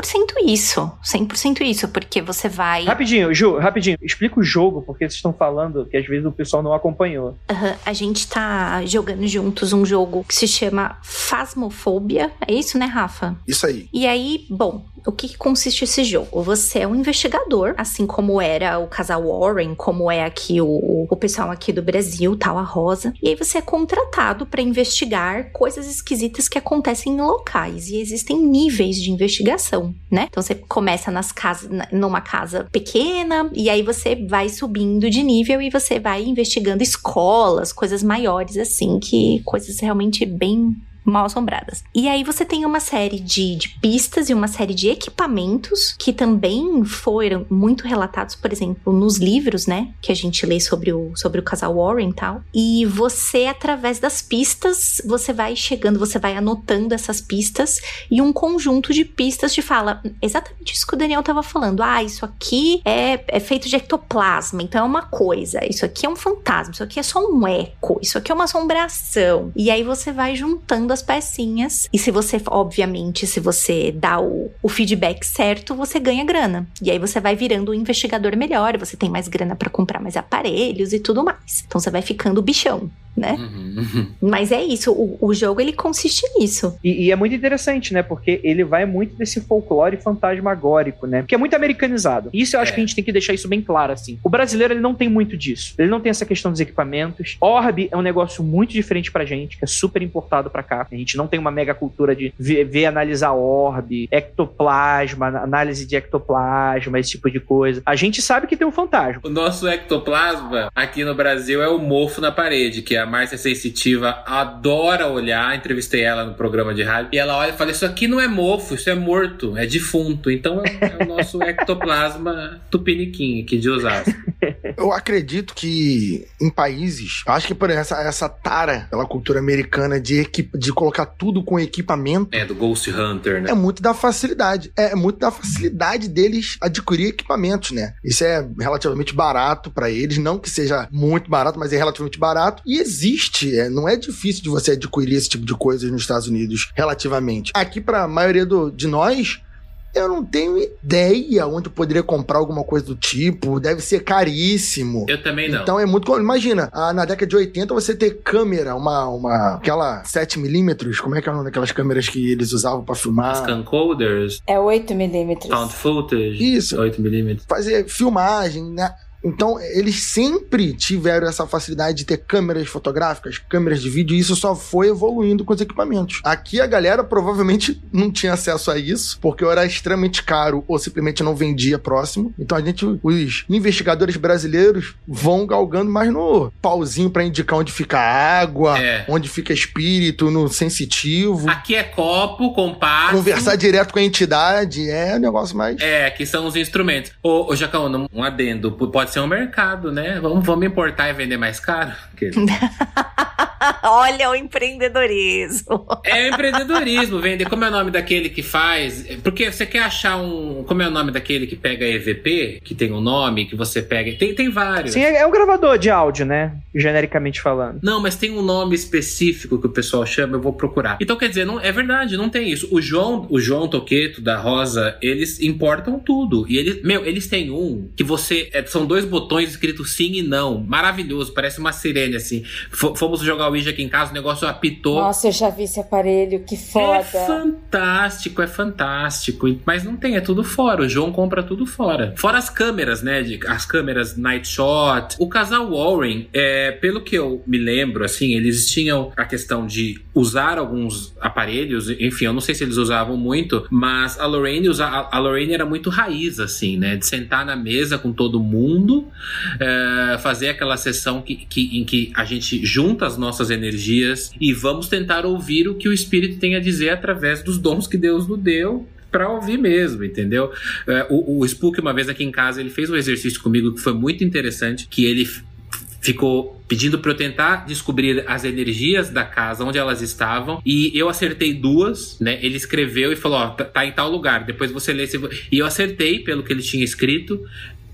isso. 100% isso, porque você vai. Rapidinho, Ju, rapidinho. Explica o jogo, porque vocês estão falando que às vezes o pessoal não acompanhou. Uhum. A gente tá jogando juntos um jogo que se chama Fasmofobia. É isso, né, Rafa? Isso aí. E aí, bom, o que, que, consiste esse jogo? Você é um investigador, assim como era o casal Warren, como é aqui o, o pessoal aqui do Brasil, tal, a Rosa. E aí você é contratado para investigar coisas esquisitas que acontecem em locais. E existem níveis de investigação, né? Então você começa nas casas, numa casa pequena, e aí você vai subindo de nível e você vai investigando escolas, coisas maiores, assim, que coisas realmente bem mal assombradas. E aí você tem uma série de, de pistas e uma série de equipamentos que também foram muito relatados, por exemplo, nos livros, né? Que a gente lê sobre o, sobre o casal Warren e tal. E você, através das pistas, você vai chegando, você vai anotando essas pistas e um conjunto de pistas te fala exatamente isso que o Daniel tava falando. Ah, isso aqui é, é feito de ectoplasma, então é uma coisa. Isso aqui é um fantasma, isso aqui é só um eco, isso aqui é uma assombração. E aí você vai juntando as pecinhas. E se você, obviamente, se você dá o, o feedback certo, você ganha grana. E aí você vai virando um investigador melhor, você tem mais grana para comprar mais aparelhos e tudo mais. Então você vai ficando bichão né? Uhum. [LAUGHS] Mas é isso, o, o, jogo ele consiste nisso. E, e, é muito interessante, né? Porque ele vai muito desse folclore fantasmagórico, né? Que é muito americanizado. Isso eu acho é. que a gente tem que deixar isso bem claro, assim. O brasileiro, ele não tem muito disso. Ele não tem essa questão dos equipamentos. Orb é um negócio muito diferente pra gente, que é super importado pra cá. A gente não tem uma mega cultura de ver, ver analisar orb, ectoplasma, análise de ectoplasma, esse tipo de coisa. A gente sabe que tem um fantasma. O nosso ectoplasma aqui no Brasil é o mofo na parede, que é a Márcia Sensitiva adora olhar, entrevistei ela no programa de rádio, e ela olha e fala: Isso aqui não é mofo, isso é morto, é defunto. Então é, é o nosso [LAUGHS] ectoplasma tupiniquim aqui de Osasco. [LAUGHS] Eu acredito que em países, acho que por essa, essa tara pela cultura americana de, de colocar tudo com equipamento. É, do Ghost Hunter, né? É muito da facilidade. É, é muito da facilidade deles adquirir equipamentos, né? Isso é relativamente barato para eles, não que seja muito barato, mas é relativamente barato. E existe, é, não é difícil de você adquirir esse tipo de coisa nos Estados Unidos, relativamente. Aqui, para a maioria do, de nós, Eu não tenho ideia onde eu poderia comprar alguma coisa do tipo. Deve ser caríssimo. Eu também não. Então é muito. Imagina, ah, na década de 80 você ter câmera, uma. uma aquela 7mm, como é que é o nome daquelas câmeras que eles usavam pra filmar? As camcoders, É 8 milímetros. found footage. Isso. 8mm. Fazer filmagem, né? Então, eles sempre tiveram essa facilidade de ter câmeras fotográficas, câmeras de vídeo, e isso só foi evoluindo com os equipamentos. Aqui a galera provavelmente não tinha acesso a isso, porque era extremamente caro ou simplesmente não vendia próximo. Então a gente, os investigadores brasileiros vão galgando mais no pauzinho pra indicar onde fica a água, É. onde fica espírito, no sensitivo. Aqui é copo, compasso. Conversar direto com a entidade é um negócio mais. É, que são os instrumentos. Ô, ô Jacão, um adendo. P- Pode ser um mercado, né? Vamos, vamos importar e vender mais caro? [LAUGHS] Olha o empreendedorismo. É empreendedorismo, vender. Como é o nome daquele que faz? Porque você quer achar um. Como é o nome daquele que pega EVP? Que tem um nome, que você pega. Tem, tem vários. Sim, é é um gravador de áudio, né? Genericamente falando. Não, mas tem um nome específico que o pessoal chama, eu vou procurar. Então, quer dizer, não, é verdade, não tem isso. O João, o João Toqueto da Rosa, eles importam tudo. E eles, meu, eles têm um que você. é, são dois botões escritos sim e não. Maravilhoso, parece uma sirene assim. F- fomos jogar o Ouija aqui em casa, o negócio apitou. Nossa, eu já vi esse aparelho, que É foda. fantástico, é fantástico. Mas não tem, é tudo fora. O João compra tudo fora. Fora as câmeras, né? as câmeras Night Shot. O casal Warren, é, pelo que eu me lembro, assim, eles tinham a questão de usar alguns aparelhos. Enfim, eu não sei se eles usavam muito, mas a Lorraine, usa, a- a Lorraine era muito raiz, assim, né? De sentar na mesa com todo mundo, é, fazer aquela sessão que, que- em que a gente junta as nossas energias e vamos tentar ouvir o que o espírito tem a dizer através dos dons que Deus nos deu pra ouvir mesmo, entendeu? É, o, o Spook, uma vez aqui em casa, ele fez um exercício comigo que foi muito interessante, que ele ficou pedindo pra eu tentar descobrir as energias da casa, onde elas estavam, e eu acertei duas, né? Ele escreveu e falou, ó, tá, tá em tal lugar, depois você lê. se vo-" E eu acertei pelo que ele tinha escrito,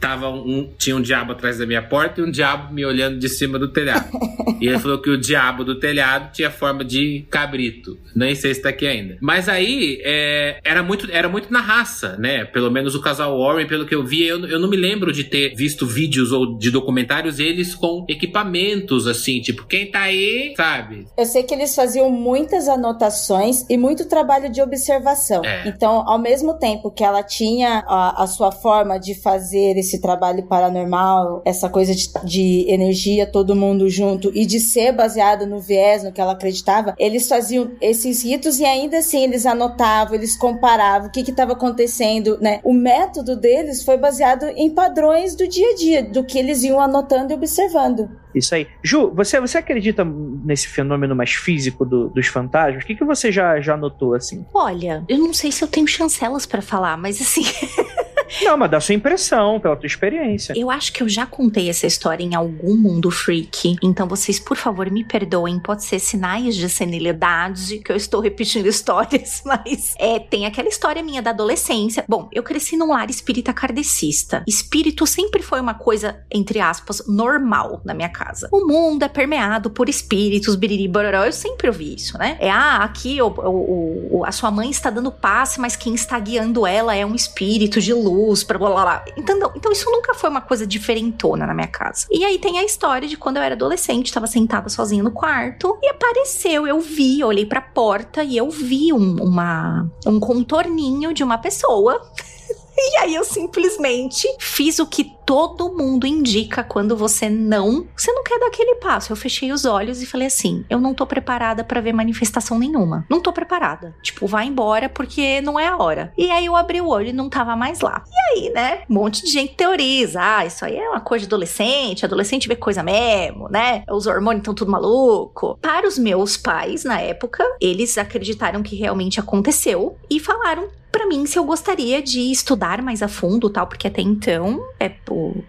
tava um, tinha um diabo atrás da minha porta e um diabo me olhando de cima do telhado. [LAUGHS] e ele falou que o diabo do telhado tinha forma de cabrito. Nem sei se tá aqui ainda. Mas aí é, era, muito, era muito na raça, né? Pelo menos o casal Warren, pelo que eu vi, eu, eu não me lembro de ter visto vídeos ou de documentários eles com equipamentos assim, tipo, quem tá aí, sabe? Eu sei que eles faziam muitas anotações e muito trabalho de observação. É. Então, ao mesmo tempo que ela tinha a, a sua forma de fazer esse trabalho paranormal, essa coisa de, de energia, todo mundo junto, e de ser baseado no viés, no que ela acreditava, eles faziam esses ritos e ainda assim eles anotavam, eles comparavam o que estava acontecendo, né? O método deles foi baseado em padrões do dia a dia, do que eles iam anotando e observando. Isso aí. Ju, você, você acredita nesse fenômeno mais físico do- dos fantasmas? O que, que você já, já notou, assim? Olha, eu não sei se eu tenho chancelas pra falar, mas assim, [LAUGHS] Não, mas da sua impressão, pela tua experiência. eu acho que eu já contei essa história em algum mundo freak. Então vocês, por favor, me perdoem. Pode ser sinais de senilidade que eu estou repetindo [LAUGHS] histórias, mas é, tem aquela história minha da adolescência. Bom, eu cresci num lar espírita kardecista. Espírito sempre foi uma coisa, entre aspas, normal na minha casa. O mundo é permeado por espíritos, biriri, bororó. Eu sempre ouvi isso, né? É, ah, aqui o, o- o- a sua mãe está dando passe, mas quem está guiando ela é um espírito de luz, pra blá blá blá. Então, então isso nunca foi uma coisa diferentona na minha casa. E aí tem a história de quando eu era adolescente, estava sentada sozinha no quarto e apareceu, eu vi, eu olhei pra porta e eu vi um, uma, um contorninho de uma pessoa. [LAUGHS] E aí eu simplesmente fiz o que todo mundo indica quando você não, você não quer dar aquele passo. Eu fechei os olhos e falei assim: eu não tô preparada pra ver manifestação nenhuma. Não tô preparada. Tipo, vai embora porque não é a hora. E aí eu abri o olho e não tava mais lá. E aí, né, um monte de gente teoriza: "Ah, isso aí é uma coisa de adolescente, adolescente vê coisa mesmo, né? Os hormônios estão tudo maluco". Para os meus pais na época, eles acreditaram que realmente aconteceu e falaram pra mim se eu gostaria de estudar mais a fundo, tal, porque até então é,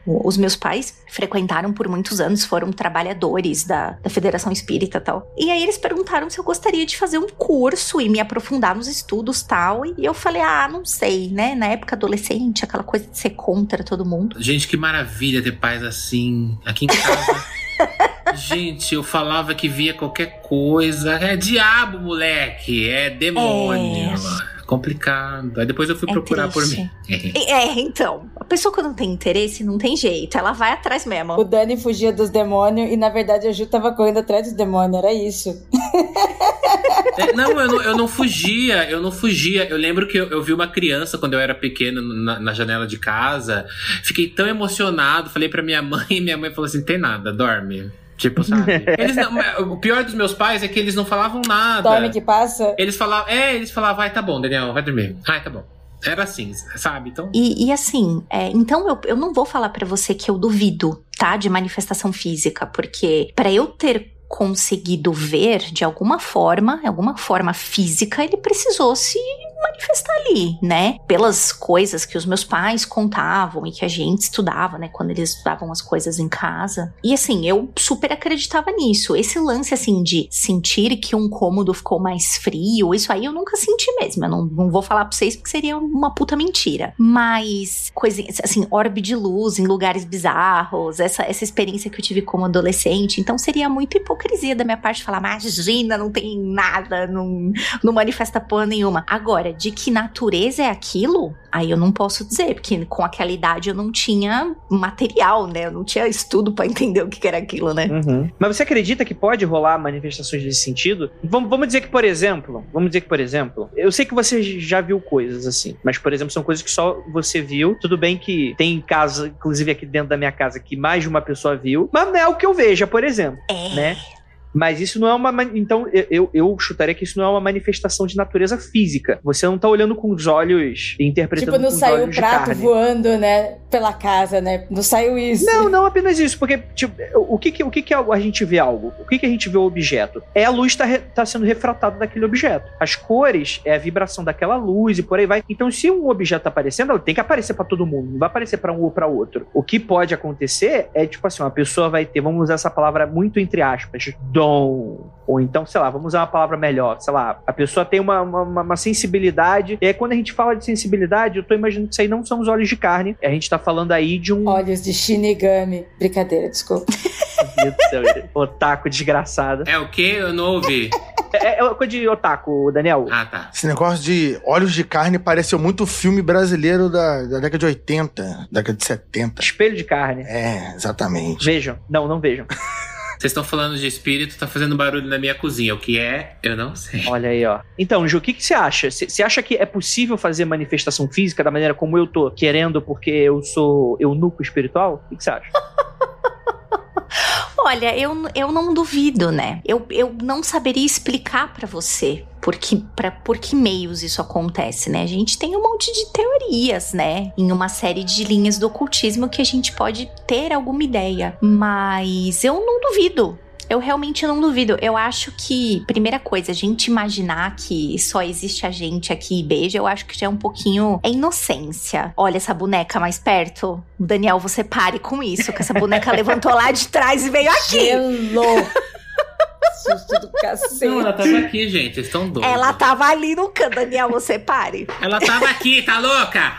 os meus pais frequentaram por muitos anos, foram trabalhadores da, da Federação Espírita, tal. E aí eles perguntaram se eu gostaria de fazer um curso e me aprofundar nos estudos, tal. E eu falei: "Ah, não sei, né? Na época adolescente, aquela coisa de ser contra todo mundo". Gente, que maravilha ter pais assim. Aqui em casa. [LAUGHS] Gente, eu falava que via qualquer coisa. É diabo, moleque. É demônio. Complicado. Aí depois eu fui É procurar por triste. mim. É, então. A pessoa que não tem interesse, não tem jeito. Ela vai atrás mesmo. O Dani fugia dos demônios e na verdade a Ju tava correndo atrás dos demônios, era isso. [LAUGHS] É, não, eu não, eu não fugia, eu não fugia. Eu lembro que eu, eu vi uma criança quando eu era pequeno na, na janela de casa. Fiquei tão emocionado, falei pra minha mãe, e minha mãe falou assim: tem nada, dorme. Tipo, sabe? [LAUGHS] Eles não- o pior dos meus pais é que eles não falavam nada. Dorme que passa. Eles falavam, é, eles falavam, vai, tá bom, Daniel, vai dormir. Ai, tá bom. Era assim, sabe? Então. E, e assim, é, então eu, eu não vou falar pra você que eu duvido, tá? De manifestação física, porque pra eu ter conseguido ver de alguma forma, alguma forma física, ele precisou se manifestar ali, né? Pelas coisas que os meus pais contavam e que a gente estudava, né? Quando eles estudavam as coisas em casa. E assim, eu super acreditava nisso. Esse lance, assim, de sentir que um cômodo ficou mais frio, isso aí eu nunca senti mesmo. Eu não, não vou falar pra vocês porque seria uma puta mentira. Mas, coisinhas, assim, orbe de luz em lugares bizarros, essa, essa experiência que eu tive como adolescente. Então seria muita hipocrisia da minha parte falar, imagina, não tem nada, não, não manifesta porra nenhuma. Agora, de que natureza é aquilo, aí eu não posso dizer, porque com aquela idade eu não tinha material, né? Eu não tinha estudo pra entender o que era aquilo, né? Uhum. Mas você acredita que pode rolar manifestações desse sentido? Vamos, vamos dizer que, por exemplo, vamos dizer que, por exemplo, eu sei que você já viu coisas assim, mas, por exemplo, são coisas que só você viu. Tudo bem que tem casa, inclusive aqui dentro da minha casa, que mais de uma pessoa viu, mas não é o que eu veja, por exemplo, É. né? Mas isso não é uma. Então, eu- eu, chutaria que isso não é uma manifestação de natureza física. Você não tá olhando com os olhos e interpretando Tipo, não com saiu o prato voando, né? Pela casa, né? Não saiu isso. Não, não apenas isso, porque tipo, o que que, o que que a gente vê algo? O que que a gente vê o objeto? É a luz tá, re- tá sendo refratada daquele objeto. As cores é a vibração daquela luz e por aí vai. Então, se um objeto tá aparecendo, ele tem que aparecer pra todo mundo, não vai aparecer pra um ou pra outro. O que pode acontecer é tipo assim, uma pessoa vai ter, vamos usar essa palavra muito entre aspas, dom. Ou então, sei lá, vamos usar uma palavra melhor, sei lá, a pessoa tem uma, uma, uma- uma sensibilidade. E aí, quando a gente fala de sensibilidade, eu tô imaginando que isso aí não são os olhos de carne. A gente tá falando aí de um. Olhos de Shinigami. Brincadeira, desculpa. Meu Deus do céu, otaku desgraçado. É o quê? Eu não ouvi. É, é coisa de otaku, Daniel. Ah, tá. Esse negócio de olhos de carne pareceu muito filme brasileiro da, da década de 80, década de 70. Espelho de carne. É, exatamente. Vejam. Não, não vejam. [LAUGHS] Vocês estão falando de espírito, tá fazendo barulho na minha cozinha. O que é? Eu não sei. Olha aí, ó. Então, Ju, o que, que você acha? Você acha que é possível fazer manifestação física da maneira como eu tô querendo porque eu sou eunuco espiritual? O que, você acha? [LAUGHS] Olha, eu, eu não duvido, né? Eu, eu não saberia explicar pra você por que, pra, por que meios isso acontece, né? A gente tem um monte de teorias, né? Em uma série de linhas do ocultismo que a gente pode ter alguma ideia. Mas eu não duvido. Eu realmente não duvido. Eu acho que, primeira coisa, a gente imaginar que só existe a gente aqui e beija, eu acho que já é um pouquinho. É inocência. Olha essa boneca mais perto. Daniel, você pare com isso, que essa boneca [LAUGHS] levantou lá de trás e veio aqui. Gelo! Susto do cacete. Não, ela tava aqui, gente. Vocês estão doidos. Ela tava ali no canto, Daniel, você pare. Ela tava aqui, tá louca?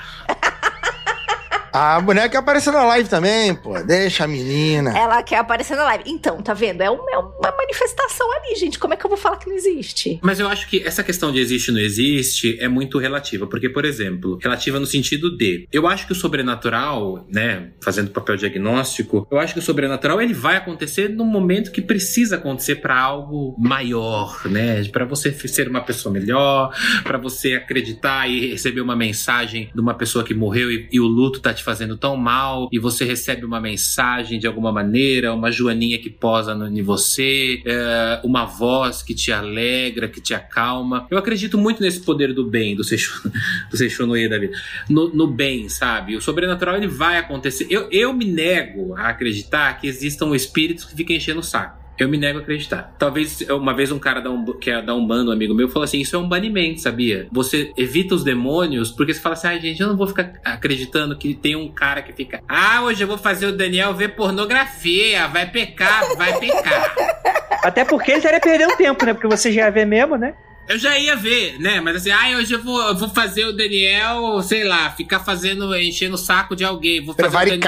A boneca apareceu na live também, pô. Deixa a menina. Ela quer aparecer na live. Então, tá vendo? É, um- é uma manifestação ali, gente. Como é que eu vou falar que não existe? Mas eu acho que essa questão de existe ou não existe é muito relativa. Porque, por exemplo, relativa no sentido de. Eu acho que o sobrenatural, né, fazendo papel diagnóstico, eu acho que o sobrenatural ele vai acontecer no momento que precisa acontecer para algo maior, né? Para você ser uma pessoa melhor, para você acreditar e receber uma mensagem de uma pessoa que morreu e, e o luto tá te fazendo tão mal e você recebe uma mensagem de alguma maneira, uma joaninha que posa no, em você, é, uma voz que te alegra, que te acalma. Eu acredito muito nesse poder do bem, do Seixo, [LAUGHS] do Seixonoye da vida. No, no bem, sabe? O sobrenatural ele vai acontecer. Eu, eu me nego a acreditar que existam espíritos que ficam enchendo o saco. Eu me nego a acreditar. Talvez uma vez um cara da, um, que é da Umbanda, um amigo meu, falou assim: Isso é um banimento, sabia? Você evita os demônios porque você fala assim: Ai, gente, eu não vou ficar acreditando que tem um cara que fica. Ah, hoje eu vou fazer o Daniel ver pornografia, vai pecar, vai pecar. [LAUGHS] Até porque ele estaria perdendo tempo, né? Porque você já ia ver mesmo, né? Eu já ia ver, né? Mas assim, ah, hoje eu vou, eu vou fazer o Daniel, sei lá, ficar fazendo, enchendo o saco de alguém. Vou fazer o Daniel.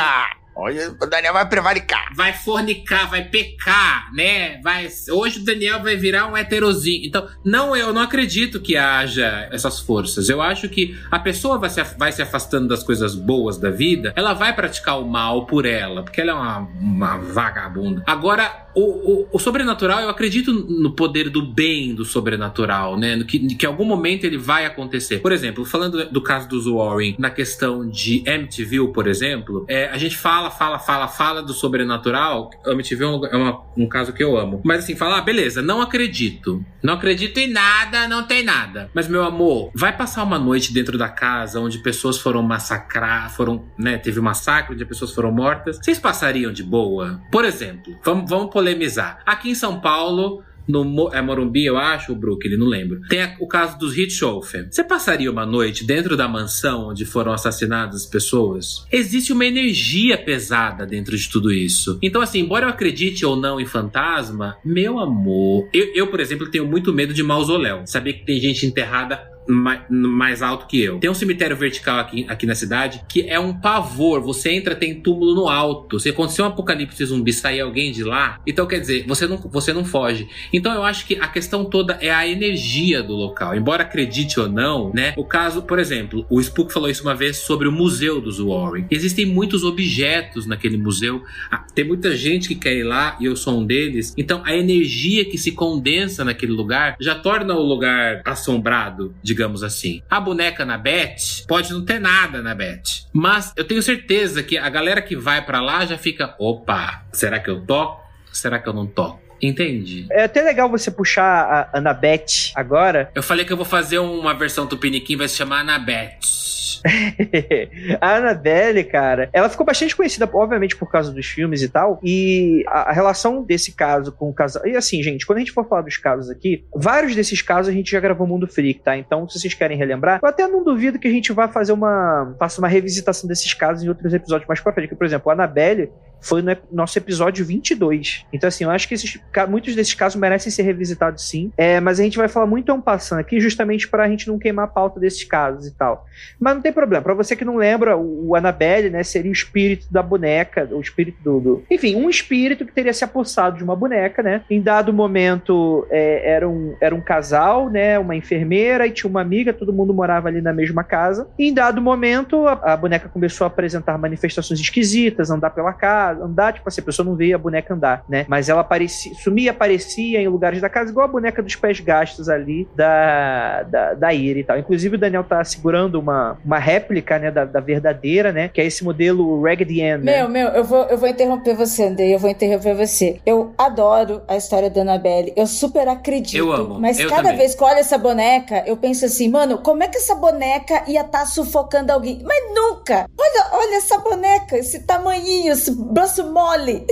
Olha, o Daniel vai prevaricar. Vai fornicar, vai pecar, né? Vai, hoje o Daniel vai virar um heterozinho. Então, não, eu não acredito que haja essas forças. Eu acho que a pessoa vai se, vai se afastando das coisas boas da vida, ela vai praticar o mal por ela, porque ela é uma, uma vagabunda. Agora, o, o, o, sobrenatural, eu acredito no poder do bem do sobrenatural, né? Que, que em algum momento ele vai acontecer. Por exemplo, falando do caso dos Warren, na questão de MTV, por exemplo, é, a gente fala, fala, fala, fala do sobrenatural. MTV é, um, é uma, um caso que eu amo. Mas assim, fala, ah, beleza, não acredito. Não acredito em nada, não tem nada. Mas, meu amor, vai passar uma noite dentro da casa onde pessoas foram massacrar, foram, né? Teve um massacre onde pessoas foram mortas. Vocês passariam de boa? Por exemplo, vamos, vamos polemizar. Aqui em São Paulo, no é Morumbi, eu acho, o Brooklyn, não lembro. Tem a, o caso dos Richthofen. Você passaria uma noite dentro da mansão onde foram assassinadas as pessoas? Existe uma energia pesada dentro de tudo isso. Então, assim, embora eu acredite ou não em fantasma, meu amor, eu, eu por exemplo, tenho muito medo de mausoléu. Saber que tem gente enterrada mais alto que eu. Tem um cemitério vertical aqui, aqui na cidade que é um pavor. Você entra, tem túmulo no alto. Se acontecer um apocalipse zumbi, sair alguém de lá, então quer dizer, você não, você não foge. Então eu acho que a questão toda é a energia do local. Embora acredite ou não, né? O caso, por exemplo, o Spook falou isso uma vez sobre o museu dos Warren. Existem muitos objetos naquele museu. Ah, tem muita gente que quer ir lá e eu sou um deles. Então a energia que se condensa naquele lugar já torna o lugar assombrado, digamos digamos assim. A boneca na Beth pode não ter nada na Beth, mas eu tenho certeza que a galera que vai para lá já fica, opa, será que eu toco? Será que eu não toco? Entende? É até legal você puxar a Anabeth agora. Eu falei que eu vou fazer uma versão tupiniquim, vai se chamar Anabeth. [LAUGHS] a Annabelle, cara, ela ficou bastante conhecida, obviamente, por causa dos filmes e tal. E a, a, relação desse caso com o casal. E assim, gente, quando a gente for falar dos casos aqui, vários desses casos a gente já gravou Mundo Freak, tá? Então, se vocês querem relembrar, eu até não duvido que a gente vá fazer uma. faça uma revisitação desses casos em outros episódios mais pra frente. por exemplo, a Annabelle foi no nosso episódio 22. Então, assim, eu acho que esses, muitos desses casos merecem ser revisitados sim. É, mas a gente vai falar muito um passando aqui, justamente para a gente não queimar a pauta desses casos e tal. Mas não tem problema. Para você que não lembra, o, Annabelle, né, seria o espírito da boneca, o espírito do, do, Enfim, um espírito que teria se apossado de uma boneca, né? Em dado momento, é, era, um, era um casal, né? Uma enfermeira e tinha uma amiga, todo mundo morava ali na mesma casa. E em dado momento, a, a boneca começou a apresentar manifestações esquisitas, andar pela casa andar, tipo assim, a pessoa não vê a boneca andar, né? Mas ela aparecia, sumia, aparecia em lugares da casa, igual a boneca dos pés gastos ali da, da, da Ira e tal. Inclusive o Daniel tá segurando uma, uma réplica, né, da, da verdadeira, né? Que é esse modelo Raggedy Ann. Né? Meu, meu, eu vou, eu vou interromper você, Andrei, eu vou interromper você. Eu adoro a história da Annabelle, eu super acredito. Eu amo. Mas eu cada também. vez que olho essa boneca, eu penso assim, mano, como é que essa boneca ia estar tá sufocando alguém? Mas nunca! Olha, olha essa boneca, esse tamanhinho, esse braço mole.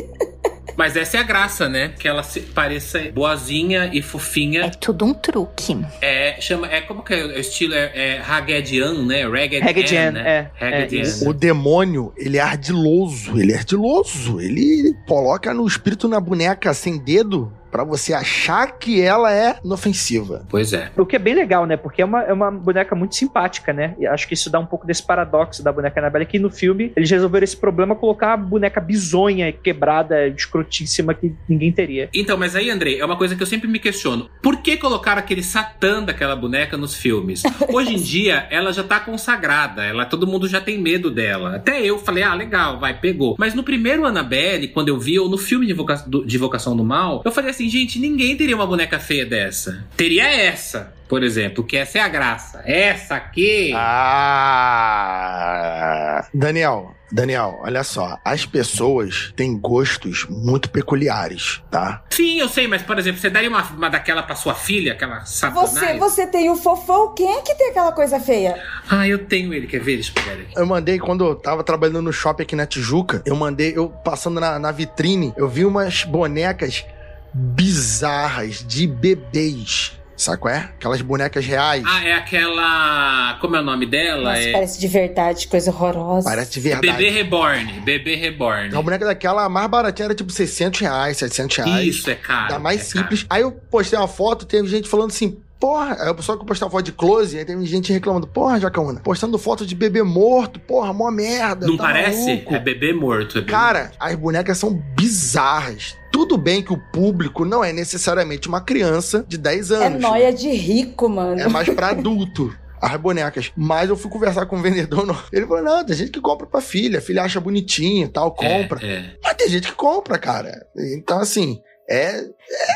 Mas essa é a graça, né? Que ela se pareça boazinha e fofinha. É tudo um truque. É, chama, é como que é o estilo? É, é Raggedian, né? Raggedian, né? É, Raggedian. É, o demônio, ele é ardiloso. Ele é ardiloso. Ele coloca no espírito na boneca sem dedo para você achar que ela é inofensiva. Pois é. O que é bem legal, né? Porque é uma, é uma boneca muito simpática, né? E acho que isso dá um pouco desse paradoxo da boneca Annabelle, que no filme eles resolveram esse problema colocar a boneca bizonha, quebrada, escrotíssima que ninguém teria. Então, mas aí, Andrei, é uma coisa que eu sempre me questiono. Por que colocar aquele satã daquela boneca nos filmes? [LAUGHS] Hoje em dia, ela já tá consagrada, ela todo mundo já tem medo dela. Até eu falei, ah, legal, vai, pegou. Mas no primeiro Annabelle, quando eu vi, ou no filme de, Invoca de Invocação do Mal, eu falei assim, assim, gente, ninguém teria uma boneca feia dessa. Teria essa, por exemplo, que essa é a graça. Essa aqui. Ah! Daniel, Daniel, olha só. As pessoas têm gostos muito peculiares, tá? Sim, eu sei, mas, por exemplo, você daria uma, uma daquela pra sua filha, aquela satanás? Você, você tem o fofão, quem é que tem aquela coisa feia? Ah, eu tenho ele, quer ver? Deixa eu pegar ele. Eu mandei, quando eu tava trabalhando no shopping aqui na Tijuca, eu mandei, eu passando na, na vitrine, eu vi umas bonecas bizarras de bebês. Sabe qual é? Aquelas bonecas reais. Ah, é aquela. Como é o nome dela? Nossa, é... parece de verdade, coisa horrorosa. Parece de verdade. Bebê Reborn. Bebê Reborn. A boneca daquela, a mais baratinha era tipo 600 reais, 700 reais. Isso, é caro. Da mais é simples. Caro. Aí eu postei uma foto, teve gente falando assim: Porra, aí o pessoal que postava foto de close, aí tem gente reclamando, porra, Jacaúna, postando foto de bebê morto, porra, mó merda. Não tá parece? maluco. É bebê morto. É bebê Cara, as bonecas são bizarras. Tudo bem que o público não é necessariamente uma criança de 10 É anos. noia de rico, mano. É mais pra adulto. As bonecas. Mas eu fui conversar com o vendedor. no- [LAUGHS] Ele falou: não, tem gente que compra pra filha. A filha acha bonitinho e tal, É, compra. é. Mas tem gente que compra, cara. Então, assim, é.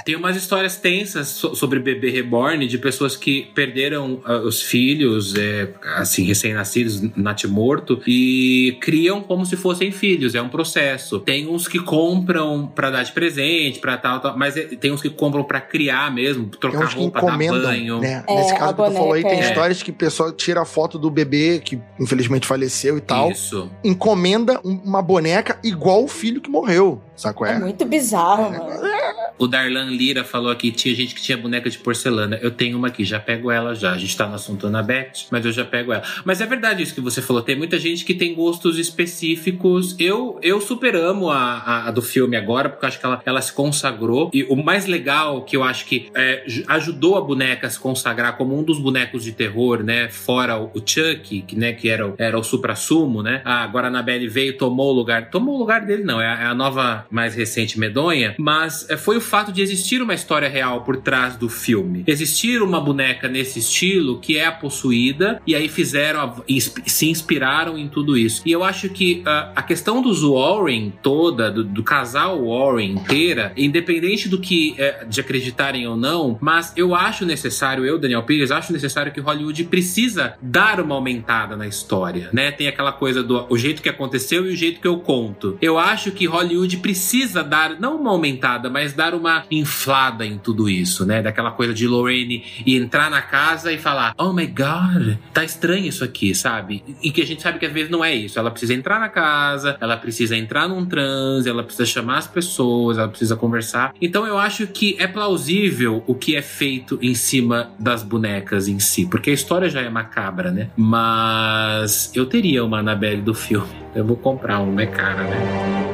Tem umas histórias tensas so- sobre bebê reborn de pessoas que perderam ah, os filhos, é, assim, recém-nascidos, natimorto, e criam como se fossem filhos. É um processo. Tem uns que compram pra dar de presente, pra tal, tal, mas é- tem uns que compram pra criar mesmo, Tem trocar roupa, dar banho. né? É, Nesse caso que tu falou aí, tem é. histórias que o pessoal tira a foto do bebê, que infelizmente faleceu e tal, Isso. encomenda um- uma boneca igual o filho que morreu, saco É é? muito bizarro, mano. O Darlan Lira falou aqui: tinha gente que tinha boneca de porcelana. Eu tenho uma aqui, já pego ela já. A gente tá no assunto Anabete, mas eu já pego ela. Mas é verdade isso que você falou: tem muita gente que tem gostos específicos. Eu, eu super amo a, a- a do filme agora, porque eu acho que ela, ela se consagrou. E o mais legal que eu acho que é, ju- ajudou a boneca a se consagrar como um dos bonecos de terror, né? Fora o, o Chuck, que, né, que era, o- era o supra-sumo, né? Ah, agora a Annabelle veio tomou o lugar. Tomou o lugar dele, não. É a, é a nova, mais recente medonha. Mas é, foi o fato de existir uma história real por trás do filme. Existir uma boneca nesse estilo que é a possuída, e aí fizeram, a- se inspiraram em tudo isso. E eu acho que ah, a questão dos Warren toda, do, do casal Warren inteira, independente do que é, de acreditarem ou não, mas eu acho necessário, eu, Daniel Pires, acho necessário que Hollywood precisa dar uma aumentada na história, né? Tem aquela coisa do o jeito que aconteceu e o jeito que eu conto. Eu acho que Hollywood precisa dar, não uma aumentada, mas dar uma inflada em tudo isso, né? Daquela coisa de Lorraine e entrar na casa e falar: Oh my god, tá estranho isso aqui, sabe? E que a gente sabe que às vezes não é isso. Ela precisa entrar na casa, ela precisa entrar num transe, ela precisa chamar as pessoas, ela precisa conversar. Então eu acho que é plausível o que é feito em cima das bonecas em si, porque a história já é macabra, né? Mas eu teria uma Annabelle do filme. Eu vou comprar uma, é cara, né?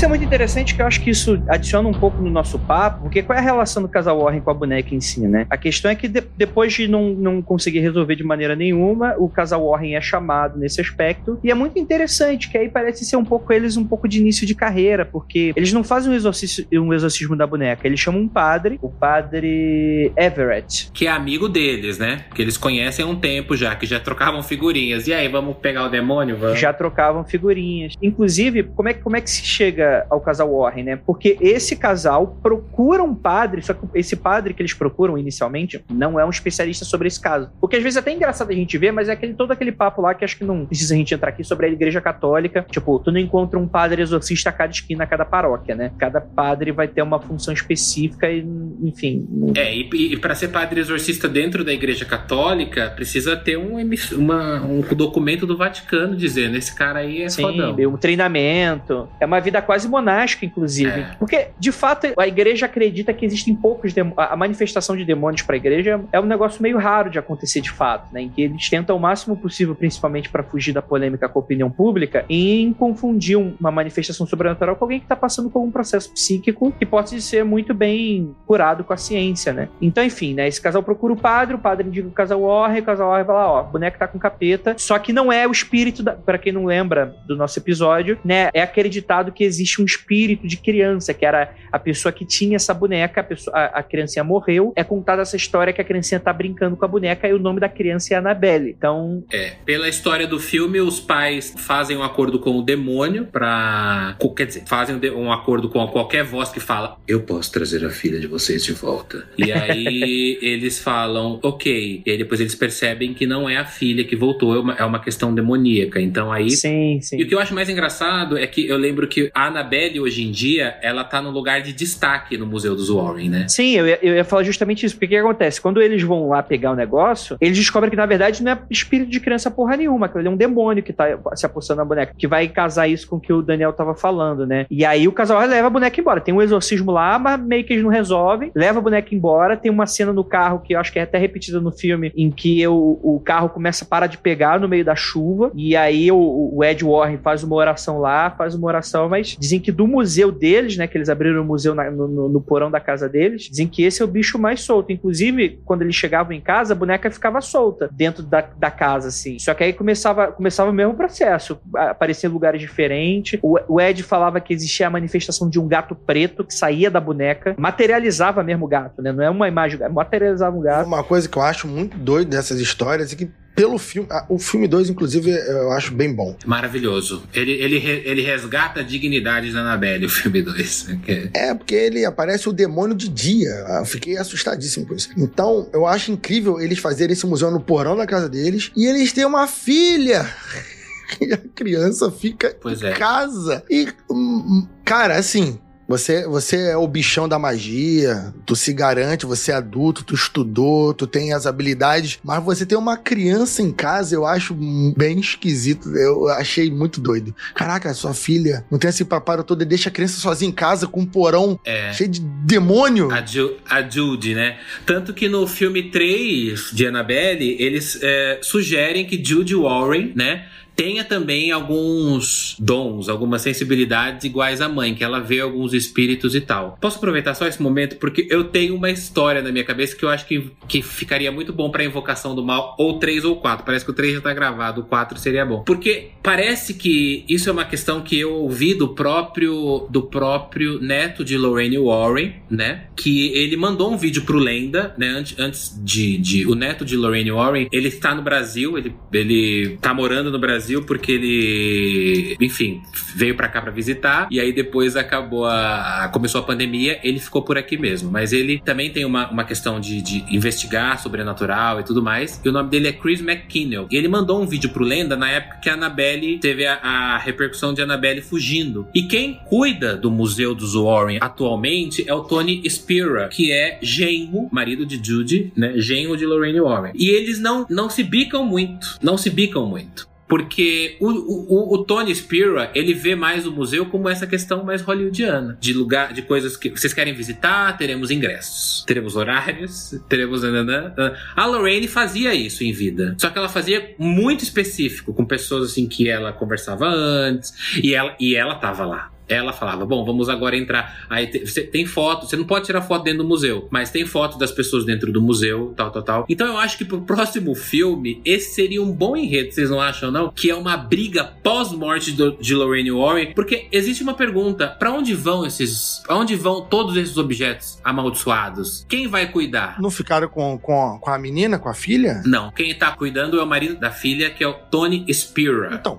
Isso é muito interessante, que eu acho que isso adiciona um pouco no nosso papo, porque qual é a relação do casal Warren com a boneca em si, né? A questão é que de- depois de não, não conseguir resolver de maneira nenhuma, o casal Warren é chamado nesse aspecto, e é muito interessante, que aí parece ser um pouco eles um pouco de início de carreira, porque eles não fazem um exorcismo, um exorcismo da boneca, eles chamam um padre, o padre Everett. Que é amigo deles, né? Que eles conhecem há um tempo já, que já trocavam figurinhas. E aí, vamos pegar o demônio? Vamos. já trocavam figurinhas. Inclusive, como é, como é que se chega ao casal Warren, né? Porque esse casal procura um padre, só que esse padre que eles procuram inicialmente não é um especialista sobre esse caso. O que às vezes é até engraçado a gente ver, mas é aquele, todo aquele papo lá que acho que não precisa a gente entrar aqui sobre a igreja católica. Tipo, tu não encontra um padre exorcista a cada esquina, a cada paróquia, né? Cada padre vai ter uma função específica e, enfim. É, e, e para ser padre exorcista dentro da Igreja Católica, precisa ter um, uma- um documento do Vaticano dizendo: esse cara aí é Sim, fodão. um treinamento. É uma vida quase monástica, inclusive. É. Porque, de fato, a igreja acredita que existem poucos demônios. A manifestação de demônios para a igreja é um negócio meio raro de acontecer de fato, né? Em que eles tentam o máximo possível, principalmente para fugir da polêmica com a opinião pública, em confundir uma manifestação sobrenatural com alguém que está passando por um processo psíquico que pode ser muito bem curado com a ciência, né? Então, enfim, né? Esse casal procura o padre, o padre indica o casal Warren, o casal Warren vai lá, ó, o boneco tá com capeta, só que não é o espírito, da, para quem não lembra do nosso episódio, né? É acreditado que existe um espírito de criança, que era a pessoa que tinha essa boneca, a, pessoa, a, a criancinha morreu, é contada essa história que a criancinha tá brincando com a boneca e o nome da criança é Annabelle. Então, É, pela história do filme, os pais fazem um acordo com o demônio pra. Quer dizer, fazem um um acordo com qualquer voz que fala: Eu posso trazer a filha de vocês de volta. E aí [LAUGHS] eles falam, ok. E aí depois eles percebem que não é a filha que voltou, é uma, é uma questão demoníaca. Então aí sim, sim. E o que eu acho mais engraçado é que eu lembro que a Annabelle hoje em dia, ela tá no lugar de destaque no Museu dos Warren, né? Sim, eu ia, eu ia falar justamente isso. Porque o que acontece? Quando eles vão lá pegar o negócio, eles descobrem que na verdade não é espírito de criança porra nenhuma, que ele é um demônio que tá se apossando na boneca, que vai casar isso com o que o Daniel tava falando, né? E aí o casal leva a boneca embora. Tem um exorcismo lá, mas meio que eles não resolvem. Leva a boneca embora. Tem uma cena no carro que eu acho que é até repetida no filme, em que o, o carro começa a parar de pegar no meio da chuva. E aí o, o Ed Warren faz uma oração lá, faz uma oração, mas dizem que do museu deles, né? Que eles abriram o museu na, no, no, porão da casa deles, dizem que esse é o bicho mais solto. Inclusive, quando eles chegavam em casa, a boneca ficava solta dentro da, da casa, assim. Só que aí começava, começava o mesmo processo. Aparecia em lugares diferentes. O, o Ed falava que existia a manifestação de um gato preto que saía da boneca, materializava mesmo o gato, né? Não é uma imagem, materializava um gato. Uma coisa que eu acho muito doido dessas histórias é que pelo filme. O filme 2, inclusive, eu acho bem bom. Maravilhoso. Ele, ele, ele resgata a dignidade da Annabelle, [LAUGHS] o filme 2. É, porque ele aparece o demônio de dia. Eu fiquei assustadíssimo com isso. Então, eu acho incrível eles fazerem esse museu no porão da casa deles e eles têm uma filha. [LAUGHS] E a criança fica pois em é. casa. E, hum, cara, assim, você, você é o bichão da magia, tu se garante, você é adulto, tu estudou, tu tem as habilidades, mas você tem uma criança em casa, eu acho bem esquisito. Eu achei muito doido. Caraca, sua filha não tem esse preparo todo e deixa a criança sozinha em casa com um porão É. cheio de demônio. A, Ju, a Judy, né? Tanto que no filme 3 de Annabelle, eles é, sugerem que Judy Warren, né? Tenha também alguns dons, algumas sensibilidades iguais à mãe, que ela vê alguns espíritos e tal. Posso aproveitar só esse momento? Porque eu tenho uma história na minha cabeça que eu acho que, que ficaria muito bom pra invocação do mal, ou 3 ou 4. Parece que o 3 já tá gravado, o 4 seria bom. Porque parece que isso é uma questão que eu ouvi do próprio do próprio neto de Lorraine Warren, né? Que ele mandou um vídeo pro Lenda, né? Antes, antes de, de. O neto de Lorraine Warren, ele está no Brasil, ele, ele tá morando no Brasil porque ele, enfim, veio pra cá pra visitar. E aí depois acabou a. Começou a pandemia, ele ficou por aqui mesmo. Mas ele também tem uma, uma questão de, de investigar sobrenatural e tudo mais. E o nome dele é Chris McKinnell. E ele mandou um vídeo pro Lenda na época que a Annabelle teve a, a repercussão de Annabelle fugindo. E quem cuida do Museu dos Warren atualmente é o Tony Spira, que é genro, marido de Judy, né? Genro de Lorraine Warren. E eles não, não se bicam muito. Não se bicam muito. Porque o, o, o Tony Spira, ele vê mais o museu como essa questão mais hollywoodiana. De lugar, de coisas que vocês querem visitar, teremos ingressos. Teremos horários, teremos... nananã. A Lorraine fazia isso em vida. Só que ela fazia muito específico, com pessoas assim que ela conversava antes. E ela, e ela tava lá. Ela falava, bom, vamos agora entrar. Aí te- você tem foto, você não pode tirar foto dentro do museu, mas tem foto das pessoas dentro do museu, tal, tal, tal. Então eu acho que pro próximo filme, esse seria um bom enredo, vocês não acham, não? Que é uma briga pós-morte de Lorraine Warren, porque existe uma pergunta: pra onde vão esses. Pra onde vão todos esses objetos amaldiçoados? Quem vai cuidar? Não ficaram com, com, com a menina, com a filha? Não, quem tá cuidando é o marido da filha, que é o Tony Spira. Então,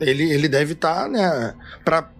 ele, ele deve estar, né, para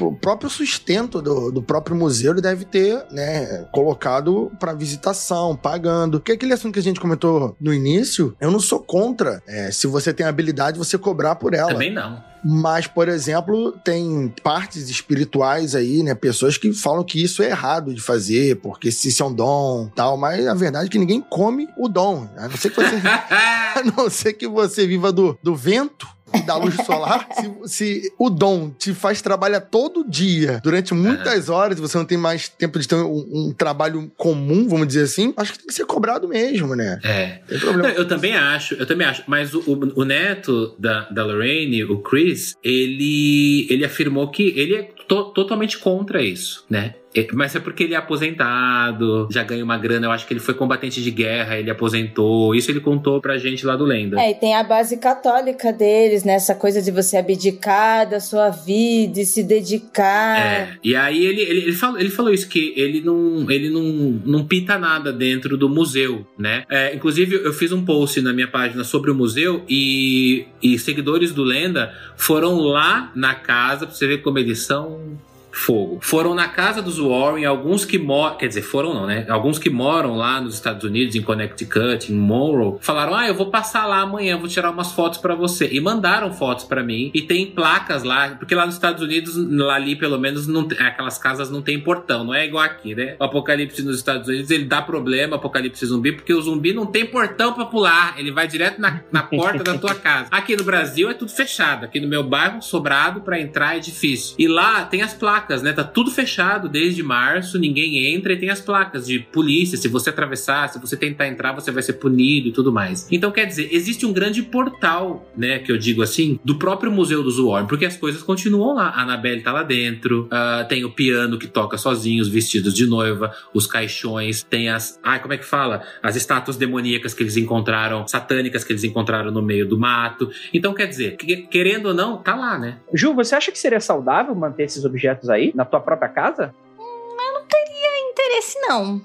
o próprio sustento do, do próprio museu, ele deve ter, né, colocado para visitação, pagando. Porque aquele assunto que a gente comentou no início, eu não sou contra. é, se você tem habilidade, você cobrar por ela. Também não. Mas, por exemplo, tem partes espirituais aí, né? Pessoas que falam que isso é errado de fazer, porque se isso é um dom tal. Mas a verdade é que ninguém come o dom. A não ser que você, [LAUGHS] [LAUGHS] a não ser que você viva do, do vento. Da luz solar, se, se o dom te faz trabalhar todo dia, durante muitas horas, e você não tem mais tempo de ter um, um trabalho comum, vamos dizer assim, acho que tem que ser cobrado mesmo, né? É. Tem problema. Não, eu também acho, eu também acho. Mas o, o- o neto da, da Lorraine, o Chris, ele, ele afirmou que ele é to- totalmente contra isso, né? É, Mas é porque ele é aposentado, já ganha uma grana. Eu acho que ele foi combatente de guerra, ele aposentou. Isso ele contou pra gente lá do Lenda. É, e tem a base católica deles, né? Essa coisa de você abdicar da sua vida e se dedicar. É, e aí ele, ele, ele, falou, ele falou isso, que ele não, ele não, não pita nada dentro do museu, né? É, inclusive, eu fiz um post na minha página sobre o museu e, e seguidores do Lenda foram lá na casa, pra você ver como eles são fogo. Foram na casa dos Warren, alguns que moram, quer dizer, foram não, né? Alguns que moram lá nos Estados Unidos, em Connecticut, em Monroe, falaram: "Ah, eu vou passar lá amanhã, vou tirar umas fotos para você". E mandaram fotos para mim e tem placas lá, porque lá nos Estados Unidos, lá ali pelo menos não tem, aquelas casas não tem portão, não é igual aqui, né? O apocalipse nos Estados Unidos, ele dá problema, apocalipse zumbi, porque o zumbi não tem portão para pular, ele vai direto na, na porta da tua [LAUGHS] casa. Aqui no Brasil é tudo fechado, aqui no meu bairro sobrado para entrar é difícil. E lá tem as placas, né? Tá tudo fechado desde março, ninguém entra e tem as placas de polícia. Se você atravessar, se você tentar entrar, você vai ser punido e tudo mais. Então, quer dizer, existe um grande portal, né? Que eu digo assim, do próprio Museu do Warren, porque as coisas continuam lá. A Annabelle tá lá dentro, uh, tem o piano que toca sozinho, os vestidos de noiva, os caixões, tem as. Ai, como é que fala? As estátuas demoníacas que eles encontraram, satânicas que eles encontraram no meio do mato. Então, quer dizer, querendo ou não, tá lá, né? Ju, você acha que seria saudável manter esses objetos aí, na tua própria casa? Eu não teria interesse, não.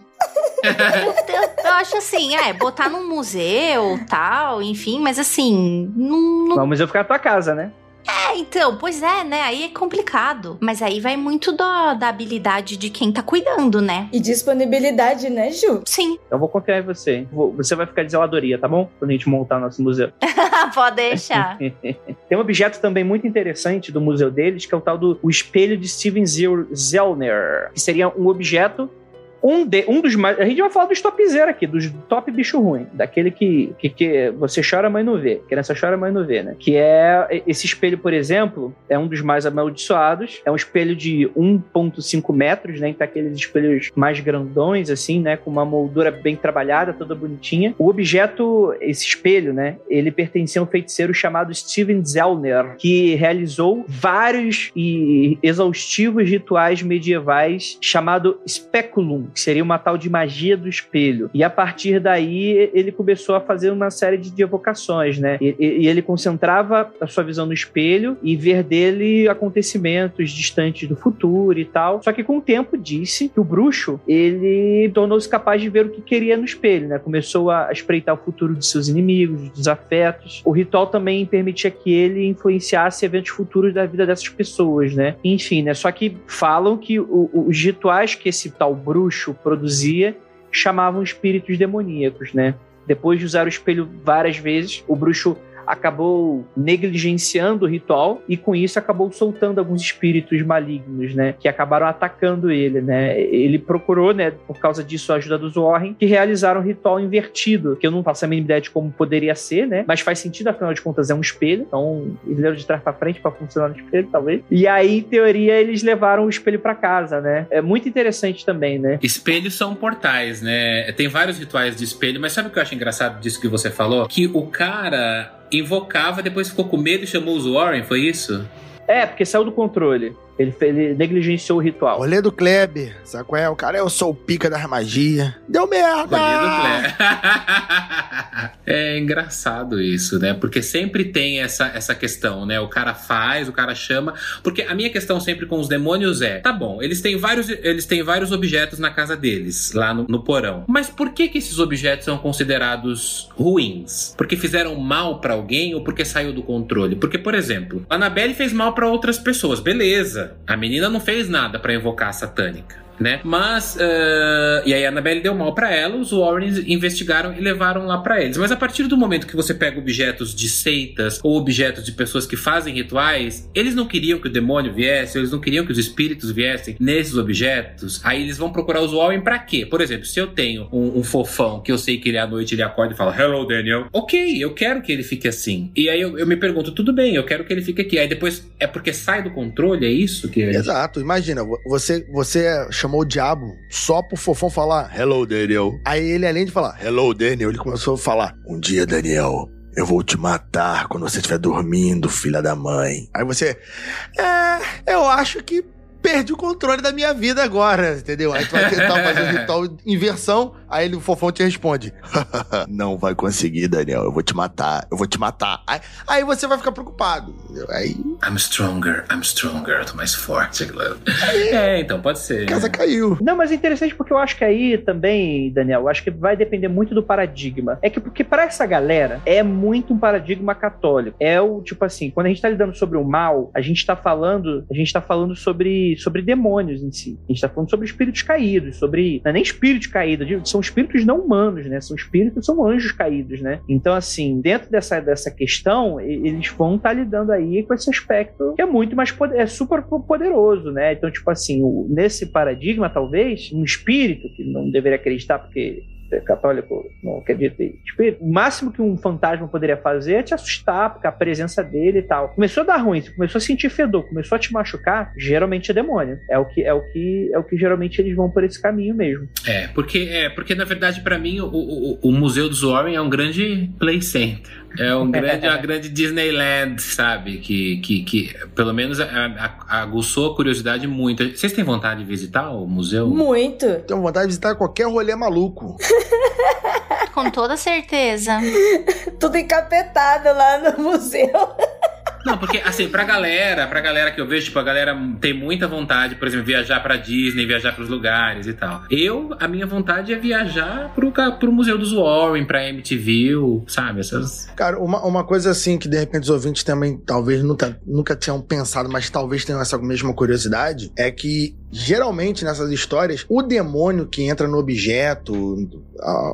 eu, [LAUGHS] eu, eu, acho assim, é, botar num museu, tal, enfim, mas assim, não... não... O museu ficar na tua casa, né? É, então, pois é, né? Aí é complicado. Mas aí vai muito da, da habilidade de quem tá cuidando, né? E disponibilidade, né, Ju? Sim. Eu vou confiar em você. Você vai ficar de zeladoria, tá bom? Quando a gente montar nosso museu. [LAUGHS] Pode deixar. [LAUGHS] Tem um objeto também muito interessante do museu deles, que é o tal do o espelho de Steven Zellner, que seria um objeto um, de, um dos mais. A gente vai falar dos topzera aqui, dos top bicho ruim. Daquele que, que, que você chora, mãe não vê. Criança chora, mãe não vê, né? Que é. Esse espelho, por exemplo, é um dos mais amaldiçoados. É um espelho de 1,5 metros, né? Então, aqueles espelhos mais grandões, assim, né? Com uma moldura bem trabalhada, toda bonitinha. O objeto, esse espelho, né? Ele pertencia a um feiticeiro chamado Steven Zellner, que realizou vários e exaustivos rituais medievais chamado Speculum que seria uma tal de magia do espelho. E a partir daí ele começou a fazer uma série de evocações, né? E, e ele concentrava a sua visão no espelho e ver dele acontecimentos distantes do futuro e tal. Só que com o tempo disse que o bruxo ele tornou-se capaz de ver o que queria no espelho, né? Começou a espreitar o futuro de seus inimigos, dos afetos. O ritual também permitia que ele influenciasse eventos futuros da vida dessas pessoas, né? Enfim, né? Só que falam que o, os rituais que esse tal bruxo produzia chamavam espíritos demoníacos, né? Depois de usar o espelho várias vezes, o bruxo acabou negligenciando o ritual e com isso acabou soltando alguns espíritos malignos, né, que acabaram atacando ele, né? Ele procurou, né, por causa disso a ajuda dos Warren, que realizaram um ritual invertido, que eu não faço a mínima ideia de como poderia ser, né? Mas faz sentido, afinal de contas é um espelho, então eles leram de trás para frente para funcionar no espelho, talvez. E aí, em teoria, eles levaram o espelho para casa, né? É muito interessante também, né? Espelhos são portais, né? Tem vários rituais de espelho, mas sabe o que eu acho engraçado disso que você falou? Que o cara invocava, depois ficou com medo e chamou os Warren, foi isso? É, porque saiu do controle. Ele, ele negligenciou o ritual. Rolê do Kleber, sabe qual é? O cara, eu sou o pica das magia. Deu merda! Rolê do Kleber. [LAUGHS] é engraçado isso, né? Porque sempre tem essa, essa questão, né? O cara faz, o cara chama. Porque a minha questão sempre com os demônios é: tá bom, eles têm vários, eles têm vários objetos na casa deles, lá no, no porão. Mas por que, que esses objetos são considerados ruins? Porque fizeram mal para alguém ou porque saiu do controle? Porque, por exemplo, a Annabelle fez mal para outras pessoas, beleza. A menina não fez nada para invocar a satânica né? Mas, uh, e aí a Annabelle deu mal para ela, os Warrens investigaram e levaram lá para eles. Mas a partir do momento que você pega objetos de seitas ou objetos de pessoas que fazem rituais, eles não queriam que o demônio viesse, eles não queriam que os espíritos viessem nesses objetos. Aí eles vão procurar os Warren para quê? Por exemplo, se eu tenho um, um, fofão que eu sei que ele à noite ele acorda e fala Hello, Daniel. Ok, eu quero que ele fique assim. E aí eu, eu me pergunto, tudo bem, eu quero que ele fique aqui. Aí depois é porque sai do controle, é isso que. Exato, imagina, você, você chamou o diabo só pro fofão falar Hello, Daniel. Aí ele, além de falar Hello, Daniel, ele começou a falar Um dia, Daniel, eu vou te matar quando você estiver dormindo, filha da mãe. Aí você. É, eu acho que perdi o controle da minha vida agora, entendeu? Aí tu vai tentar fazer o ritual inversão. Aí ele, o fofão te responde: [LAUGHS] Não vai conseguir, Daniel. Eu vou te matar. Eu vou te matar. Aí, aí você vai ficar preocupado. Aí. I'm stronger, I'm stronger. Eu tô mais forte. É, então pode ser. A casa caiu. Não, mas é interessante porque eu acho que aí também, Daniel, eu acho que vai depender muito do paradigma. É que porque para essa galera é muito um paradigma católico. É o tipo assim, quando a gente tá lidando sobre o mal, a gente tá falando, a gente tá falando sobre, sobre demônios em si. A gente tá falando sobre espíritos caídos, sobre. Não é nem espíritos caídos, são espíritos não humanos, né? São espíritos, são anjos caídos, né? Então, assim, dentro dessa, dessa questão, eles vão estar tá lidando aí com esse aspecto que é muito mais é super poderoso, né? Então, tipo assim, nesse paradigma, talvez, um espírito que não deveria acreditar porque católico não acredita em espírito, o máximo que um fantasma poderia fazer é te assustar, porque a presença dele e tal. Começou a dar ruim, começou a sentir fedor, começou a te machucar, geralmente é demônio. É o que é o que é o que geralmente eles vão por esse caminho mesmo. É, porque é, porque na verdade para mim o, o, o Museu dos Warren é um grande play center. É um [LAUGHS] grande, uma grande Disneyland, sabe? Que, que, que pelo menos aguçou a curiosidade muito. Vocês têm vontade de visitar o museu? Muito. Tenho vontade de visitar qualquer rolê maluco. [LAUGHS] Com toda certeza. Tudo encapetado lá no museu. Não, porque assim, pra galera, pra galera que eu vejo, tipo, a galera tem muita vontade, por exemplo, viajar pra Disney, viajar pros lugares e tal. Eu, a minha vontade é viajar pro, pro Museu dos Warren, pra MTV, sabe? Essas... Cara, uma, uma coisa assim que de repente os ouvintes também talvez nunca, nunca tinham pensado, mas talvez tenham essa mesma curiosidade, é que geralmente nessas histórias, o demônio que entra no objeto,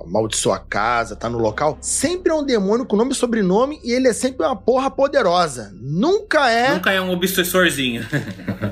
amaldiçoa a casa, tá no local, sempre é um demônio com nome e sobrenome e ele é sempre uma porra poderosa. Nunca é. Nunca é um obsessorzinho.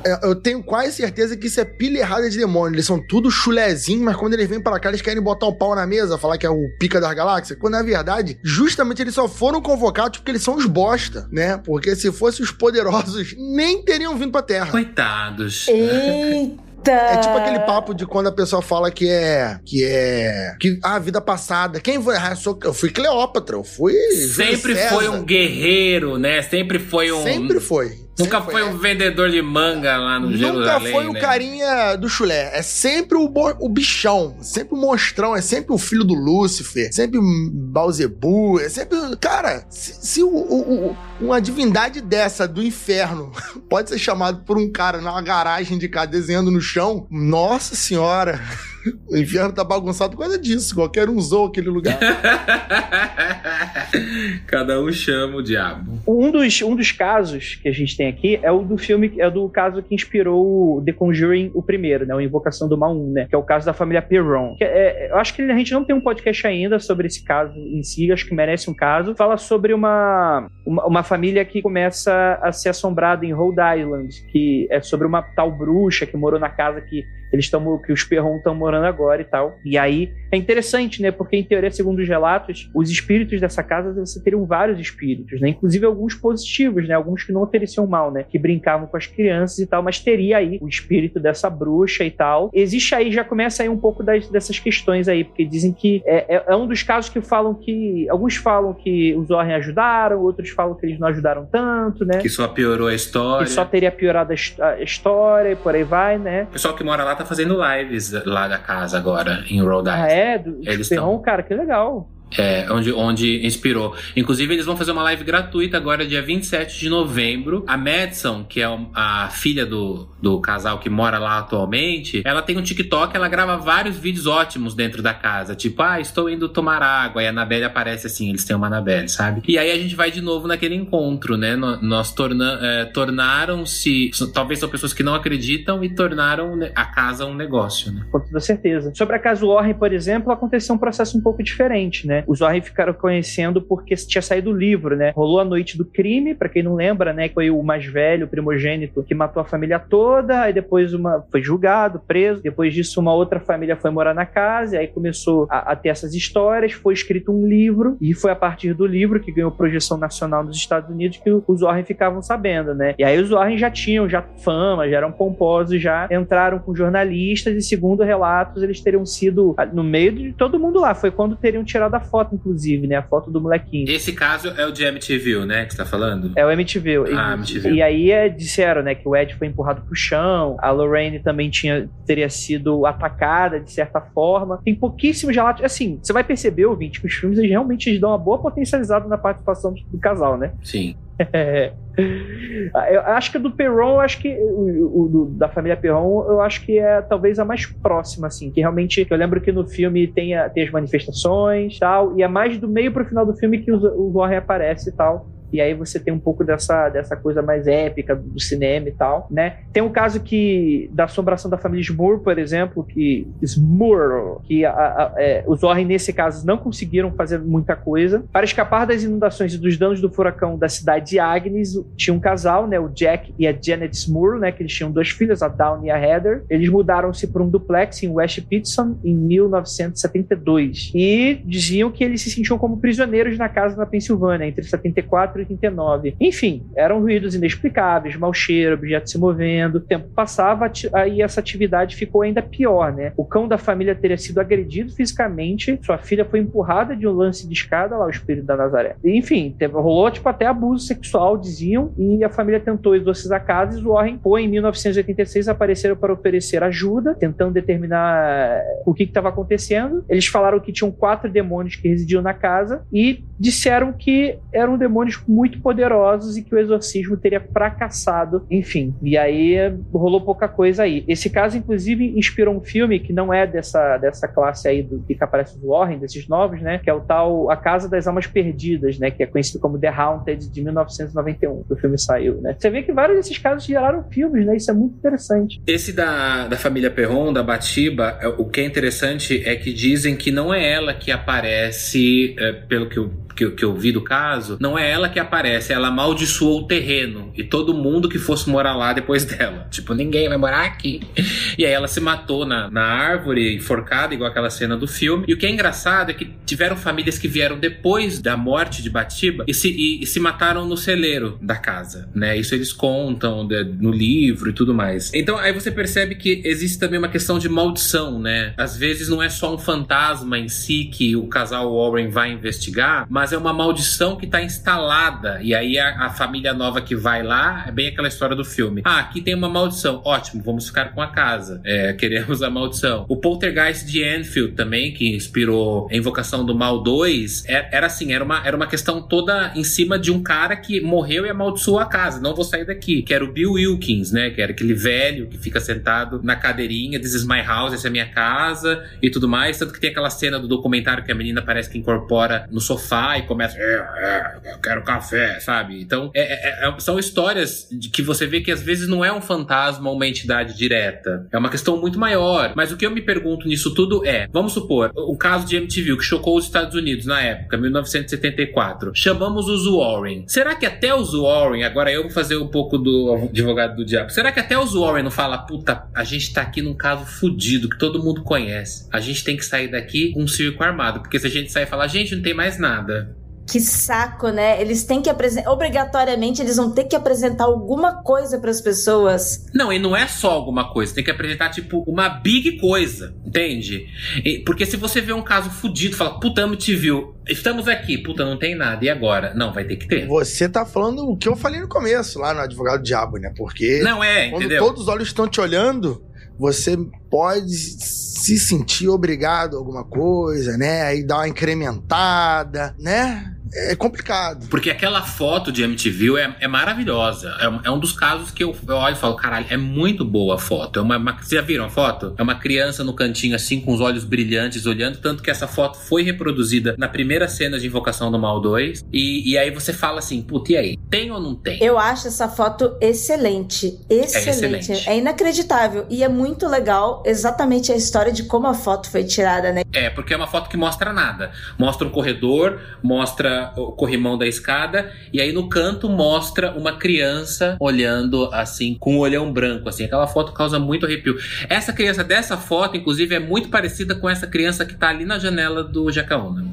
É, eu tenho quase certeza que isso é pilha errada de demônio. Eles são tudo chulezinho, mas quando eles vêm para cá, eles querem botar um pau na mesa, falar que é o pica das galáxias. Quando na verdade, justamente eles só foram convocados porque eles são os bosta, né? Porque se fossem os poderosos, [LAUGHS] nem teriam vindo pra Terra. Coitados. Eita! É tipo aquele papo de quando a pessoa fala que é. Que é. Que a ah, vida passada. Quem foi? Ah, eu, sou, eu fui Cleópatra, eu fui. Sempre foi um guerreiro, né? Sempre foi um. Sempre foi. Nunca foi, foi um vendedor de manga lá no Nunca Jerusalém, foi o né? carinha do chulé. É sempre o, o bichão, sempre o monstrão, é sempre o filho do Lúcifer, sempre Balzebu, é sempre... Cara, se, se o, o, o, uma divindade dessa do inferno [LAUGHS] pode ser chamado por um cara numa garagem de casa desenhando no chão, nossa senhora... [LAUGHS] O inferno tá bagunçado por causa disso. Qualquer um usou aquele lugar. [LAUGHS] Cada um chama o diabo. Um dos, um dos casos que a gente tem aqui é o do filme, é do caso que inspirou The Conjuring, o primeiro, né? O Invocação do Mal 1, né? Que é o caso da família Perron. Que é, eu acho que a gente não tem um podcast ainda sobre esse caso em si, acho que merece um caso. Fala sobre uma, uma, uma família que começa a ser assombrada em Rhode Island, que é sobre uma tal bruxa que morou na casa que eles estão que os Perron estão morando agora e tal. E aí é interessante, né? Porque em teoria, segundo os relatos, os espíritos dessa casa você teriam vários espíritos, né? Inclusive alguns positivos, né? Alguns que não ofereciam mal, né? Que brincavam com as crianças e tal, mas teria aí o espírito dessa bruxa e tal. Existe aí, já começa aí um pouco das, dessas questões aí, porque dizem que é, é, é, um dos casos que falam que. Alguns falam que os Warren ajudaram, outros falam que eles não ajudaram tanto, né? Que só piorou a história. Que só teria piorado a, a história e por aí vai, né? O pessoal que mora lá tá fazendo lives lá da casa agora, em Rhode Island. Ah, é? Do, Eles Ferron, cara, que legal. É, onde, onde inspirou. Inclusive, eles vão fazer uma live gratuita agora, dia 27 de novembro. A Madison, que é a filha do, do casal que mora lá atualmente, ela tem um TikTok, ela grava vários vídeos ótimos dentro da casa. Tipo, ah, estou indo tomar água. E a Anabelle aparece assim, eles têm uma Anabelle, sabe? E aí a gente vai de novo naquele encontro, né? Nós torna, é, tornaram-se. Talvez são pessoas que não acreditam e tornaram a casa um negócio, né? Com toda certeza. Sobre a casa Warren, por exemplo, aconteceu um processo um pouco diferente, né? Né? Os Warren ficaram conhecendo porque tinha saído o livro, né? Rolou a noite do crime, para quem não lembra, né? Foi o mais velho, o primogênito, que matou a família toda, aí depois uma foi julgado, preso. Depois disso, uma outra família foi morar na casa, aí começou a, a ter essas histórias. Foi escrito um livro, e foi a partir do livro que ganhou projeção nacional nos Estados Unidos que os Warren ficavam sabendo, né? E aí os Warren já tinham já fama, já eram pomposos, já entraram com jornalistas, e segundo relatos, eles teriam sido no meio de todo mundo lá. Foi quando teriam tirado a foto, inclusive, né? A foto do molequinho. Esse caso é o de MTV, né? Que você tá falando? É o MTV. Ah, e, MTV. E aí é, disseram, né, que o Ed foi empurrado pro chão, a Lorraine também tinha, teria sido atacada de certa forma. Tem pouquíssimos relatos. Assim, você vai perceber, ouvinte, que os filmes eles realmente eles dão uma boa potencializada na participação do, do casal, né? Sim. É. Eu acho que do Perron, eu acho que o, o da família Perron, eu acho que é talvez a mais próxima, assim, que realmente eu lembro que no filme tem, a, tem as manifestações tal, e é mais do meio pro final do filme que o, o Warren aparece e tal. E aí você tem um pouco dessa, dessa coisa mais épica do cinema e tal, né? Tem um caso que da assombração da família Smur, por exemplo, que Smur, que a, a, é, os Warren nesse caso não conseguiram fazer muita coisa para escapar das inundações e dos danos do furacão da cidade de Agnes. Tinha um casal, né? O Jack e a Janet Smur, né? Que eles tinham dois filhos, a Dawn e a Heather. Eles mudaram-se para um duplex em West Pittston em 1972 e diziam que eles se sentiam como prisioneiros na casa na Pensilvânia entre 74 89. Enfim, eram ruídos inexplicáveis, mau cheiro, objetos se movendo. O tempo passava aí essa atividade ficou ainda pior, né? O cão da família teria sido agredido fisicamente, sua filha foi empurrada de um lance de escada lá, o espírito da Nazaré. Enfim, teve, rolou tipo até abuso sexual, diziam, e a família tentou exorcizar a casa e os Warren foi em 1986 apareceram para oferecer ajuda, tentando determinar o que estava acontecendo. Eles falaram que tinham quatro demônios que residiam na casa e disseram que eram demônios muito poderosos e que o exorcismo teria fracassado, enfim. E aí rolou pouca coisa aí. Esse caso, inclusive, inspirou um filme que não é dessa, dessa classe aí do que aparece no Warren, desses novos, né? Que é o tal A Casa das Almas Perdidas, né? Que é conhecido como The Haunted de 1991, que o filme saiu, né? Você vê que vários desses casos geraram filmes, né? Isso é muito interessante. Esse da, da família Perron, da Batiba, o que é interessante é que dizem que não é ela que aparece, é, pelo que eu que, que eu vi do caso, não é ela que aparece, ela amaldiçoou o terreno e todo mundo que fosse morar lá depois [LAUGHS] dela. Tipo, ninguém vai morar aqui. E aí ela se matou na, na árvore, enforcada, igual aquela cena do filme. E o que é engraçado é que tiveram famílias que vieram depois da morte de Batiba e se, e, e se mataram no celeiro da casa, né? Isso eles contam de, no livro e tudo mais. Então aí você percebe que existe também uma questão de maldição, né? Às vezes não é só um fantasma em si que o casal Warren vai investigar, mas é uma maldição que está instalada. E aí a, a, família nova que vai lá é bem aquela história do filme. Ah, aqui tem uma maldição. Ótimo, vamos ficar com a casa. É, [LAUGHS] queremos a maldição. O Poltergeist de Enfield também, que inspirou a Invocação do Mal 2, era, era assim, era uma, era uma questão toda em cima de um cara que morreu e amaldiçoou a casa. Não vou sair daqui. Que era o Bill Wilkins, né? Que era aquele velho que fica sentado na cadeirinha, this is my house, essa é a minha casa e tudo mais. Tanto que tem aquela cena do documentário que a menina parece que incorpora no sofá e começa, é, é, eu quero café, sabe? Então, é, é, é, são histórias de que você vê que às vezes não é um fantasma ou uma entidade direta. É uma questão muito maior. Mas o que eu me pergunto nisso tudo é, vamos supor, o caso de MTV que chocou os Estados Unidos na época, 1974. Chamamos os Warren. Será que até os Warren, agora eu vou fazer um pouco do advogado do diabo, será que até os Warren não fala, puta, a gente tá aqui num caso fudido que todo mundo conhece. A gente tem que sair daqui com um circo armado, porque se a gente sair e falar, gente, não tem mais nada. Que saco, né? Eles têm que apresentar. Obrigatoriamente, eles vão ter que apresentar alguma coisa para as pessoas. Não, e não é só alguma coisa. Tem que apresentar, tipo, uma big coisa. Entende? E, porque se você vê um caso fudido, fala, puta, te viu. Estamos aqui, puta, não tem nada. E agora? Não, vai ter que ter. Você tá falando o que eu falei no começo, lá no Advogado Diabo, né? Porque. Não é, quando entendeu? todos os olhos estão te olhando, você pode se sentir obrigado a alguma coisa, né? Aí dar uma incrementada, né? É complicado. Porque aquela foto de MTV é, é maravilhosa. É, é, um dos casos que eu, eu olho e falo, caralho, é muito boa a foto. É uma, uma, vocês já viram a foto? É uma criança no cantinho assim, com os olhos brilhantes, olhando. Tanto que essa foto foi reproduzida na primeira cena de Invocação do Mal 2. E, e aí você fala assim, puta, e aí? Tem ou não tem? Eu acho essa foto excelente. Excelente. É, excelente. é inacreditável. E é muito legal exatamente a história de como a foto foi tirada, né? É, porque é uma foto que mostra nada. Mostra um corredor, mostra o corrimão da escada e aí no canto mostra uma criança olhando assim com um olhão branco assim. Aquela foto causa muito arrepio. Essa criança dessa foto, inclusive, é muito parecida com essa criança que tá ali na janela do Jacaúna.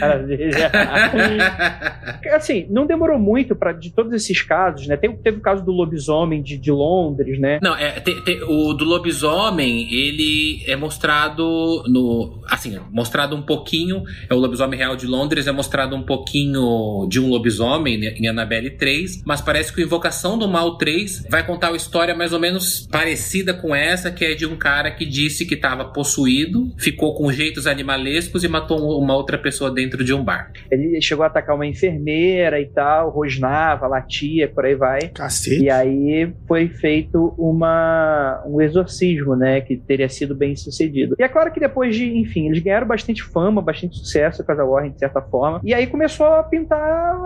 Maravilha. [LAUGHS] assim, não demorou muito para de todos esses casos, né? Teve, teve o caso do lobisomem de, de Londres, né? Não, é, te, te, o do lobisomem, ele é mostrado no. Assim, mostrado um pouquinho. É o lobisomem real de Londres, é mostrado um pouquinho de um lobisomem né, em Annabelle 3, mas parece que o Invocação do Mal 3 vai contar uma história mais ou menos parecida com essa, que é de um cara que disse que estava possuído, ficou com jeitos animalescos e matou uma outra pessoa dentro de um bar. Ele chegou a atacar uma enfermeira e tal, rosnava, latia, por aí vai. Cacete. E aí foi feito uma, um exorcismo, né? Que teria sido bem sucedido. E é claro que depois de, enfim, eles ganharam bastante fama, bastante sucesso com a Warren, de certa forma. E aí começou a pintar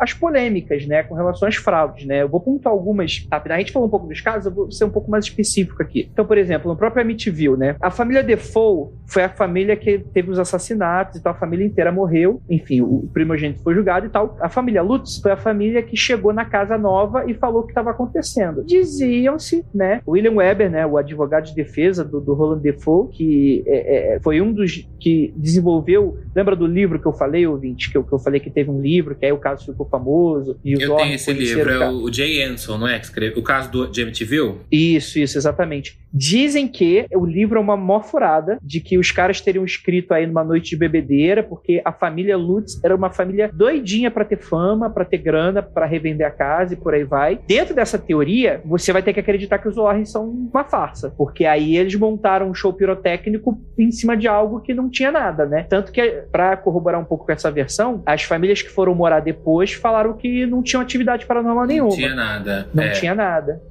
as polêmicas, né? Com relação às fraudes, né? Eu vou pontuar algumas rápido. A gente falou um pouco dos casos, eu vou ser um pouco mais específico aqui. Então, por exemplo, no próprio Amityville, né? A família Defoe foi a família que teve os assassinatos e tal, a família inteira morreu. Enfim, o primogênito foi julgado e tal. A família Lutz foi a família que chegou na casa nova e falou o que estava acontecendo. Diziam-se, né? William Weber, né? O advogado de defesa do, do Roland Defoe, que é, é, foi um dos que desenvolveu. Lembra do livro que eu falei, ouvinte? Que eu, que eu falei que teve um livro, que aí o caso ficou famoso. E eu tenho esse livro, é o Jay Anson, não é? Que escreveu o caso do James Amityville? Isso, isso, exatamente. Dizem que o livro é uma mó furada, de que os caras teriam escrito aí numa noite de bebedeira, porque a família Lutz era uma família doidinha para ter fama, para ter grana, para revender a casa e por aí vai. Dentro dessa teoria, você vai ter que acreditar que os Warren são uma farsa, porque aí eles montaram um show pirotécnico em cima de algo que não tinha nada, né? Tanto que, para corroborar um pouco essa versão, as famílias que foram morar depois falaram que não tinham atividade paranormal nenhuma. Não tinha nada. Não é. tinha nada.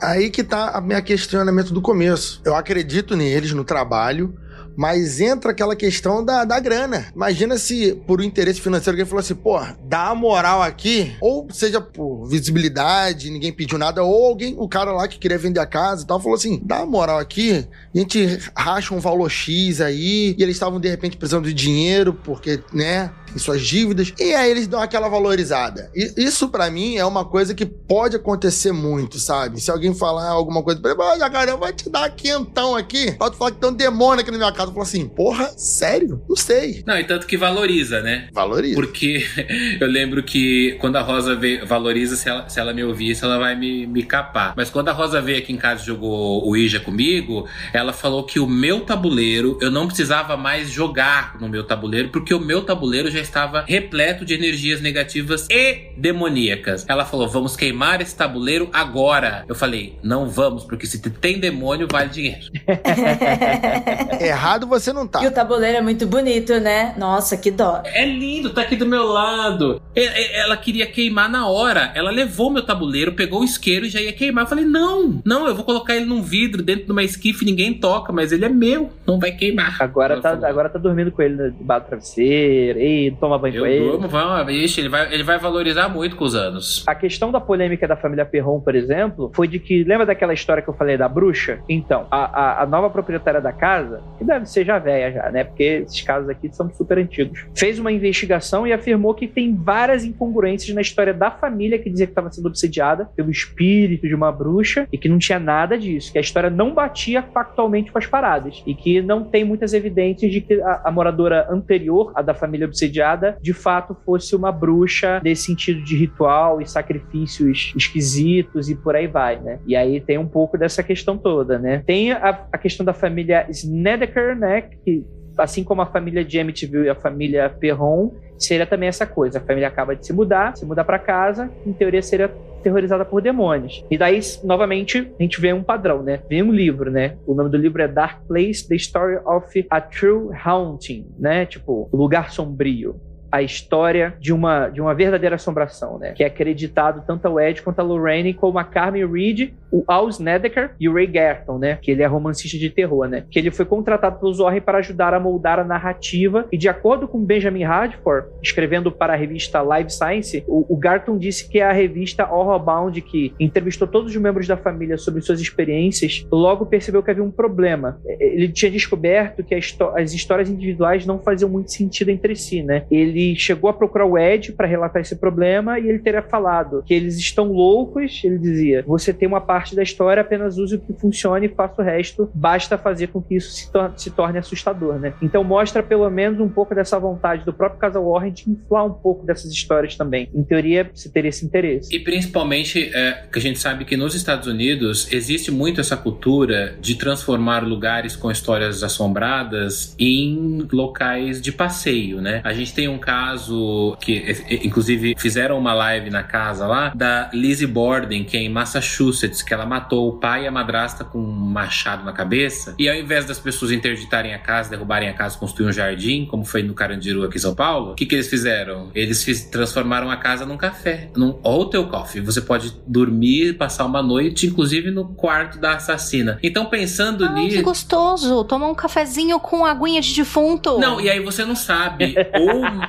Aí que tá o meu questionamento do começo. Eu acredito neles, no trabalho, mas entra aquela questão da, da grana. Imagina se, por um interesse financeiro, alguém falou assim, pô, dá a moral aqui, ou seja por visibilidade, ninguém pediu nada, ou alguém, o cara lá que queria vender a casa e tal, falou assim, dá a moral aqui, a gente racha um valor X aí, e eles estavam de repente precisando de dinheiro, porque, né, tem suas dívidas, e aí eles dão aquela valorizada. E isso para mim é uma coisa que pode acontecer muito, sabe? Se alguém falar alguma coisa pra ele, cara, eu vou te dar quentão aqui, pode falar que tem um demônio aqui na minha casa mercado fala assim: porra, sério? Não sei. Não, e tanto que valoriza, né? Valoriza. Porque [LAUGHS] eu lembro que quando a Rosa veio, valoriza, se ela, se ela me ouvisse, ela vai me, me capar. Mas quando a Rosa veio aqui em casa e jogou o Ija comigo, ela falou que o meu tabuleiro, eu não precisava mais jogar no meu tabuleiro, porque o meu tabuleiro já estava repleto de energias negativas e demoníacas. Ela falou: vamos queimar esse tabuleiro agora. Eu falei: não vamos, porque se tem demônio, vale dinheiro. [LAUGHS] Errado você não tá. E o tabuleiro é muito bonito, né? Nossa, que dó. É lindo, tá aqui do meu lado. Ela queria queimar na hora. Ela levou meu tabuleiro, pegou o isqueiro e já ia queimar. Eu falei: não, não, eu vou colocar ele num vidro dentro de uma esquife, ninguém toca, mas ele é meu, não vai queimar. Agora, tá, agora tá dormindo com ele debaixo do travesseiro, toma banho eu com ele. Durmo, vai, ixi, ele, vai, ele vai valorizar muito com os anos. A questão da polêmica da família Perron, por exemplo, foi de que, lembra daquela história que eu falei da bruxa? Então, a, a, a nova proprietária da casa, que deve ser já velha já, né? Porque esses casos aqui são super antigos. Fez uma investigação e afirmou que tem várias incongruências na história da família que dizia que estava sendo obsediada pelo espírito de uma bruxa e que não tinha nada disso, que a história não batia factualmente com as paradas e que não tem muitas evidências de que a, a moradora anterior, a da família obsediada, de fato fosse uma bruxa nesse sentido de ritual e sacrifícios esquisitos e por aí vai, né? E aí tem um pouco dessa questão toda, né? Tem a, a questão da família Snedeker, né? Que assim como a família de Amityville e a família Perron, seria também essa coisa. A família acaba de se mudar, se mudar para casa, em teoria seria terrorizada por demônios. E daí, novamente, a gente vê um padrão, né? Vem um livro, né? O nome do livro é Dark Place: The Story of a True Haunting, né? Tipo, lugar sombrio a história de uma, de uma verdadeira assombração, né? Que é acreditado tanto ao Ed quanto a Lorraine como a Carmen Reed, o Al Snedeker e o Ray Gerton, né? Que ele é romancista de terror, né? Que ele foi contratado pelo Zorri para ajudar a moldar a narrativa e de acordo com Benjamin Radford, escrevendo para a revista Live Science, o, o Garton disse que a revista Horrorbound, que entrevistou todos os membros da família sobre suas experiências, logo percebeu que havia um problema. Ele tinha descoberto que as histórias individuais não faziam muito sentido entre si, né? Ele ele chegou a procurar o Ed para relatar esse problema e ele teria falado que eles estão loucos, ele dizia, você tem uma parte da história, apenas use o que funciona e faça o resto, basta fazer com que isso se, tor se torne assustador, né? Então mostra pelo menos um pouco dessa vontade do próprio casal Warren de inflar um pouco dessas histórias também. Em teoria, se teria esse interesse. E principalmente, é, que a gente sabe que nos Estados Unidos existe muito essa cultura de transformar lugares com histórias assombradas em locais de passeio, né? A gente tem um caso que, inclusive, fizeram uma live na casa lá da Lizzie Borden, que é em Massachusetts, que ela matou o pai e a madrasta com um machado na cabeça. E ao invés das pessoas interditarem a casa, derrubarem a casa, construir um jardim, como foi no Carandiru aqui em São Paulo, o que, que eles fizeram? Eles fiz, transformaram a casa num café, num hotel coffee. Você pode dormir, passar uma noite, inclusive no quarto da assassina. Então, pensando Ai, nisso. que gostoso! Tomar um cafezinho com aguinha de defunto. Não, e aí você não sabe [LAUGHS]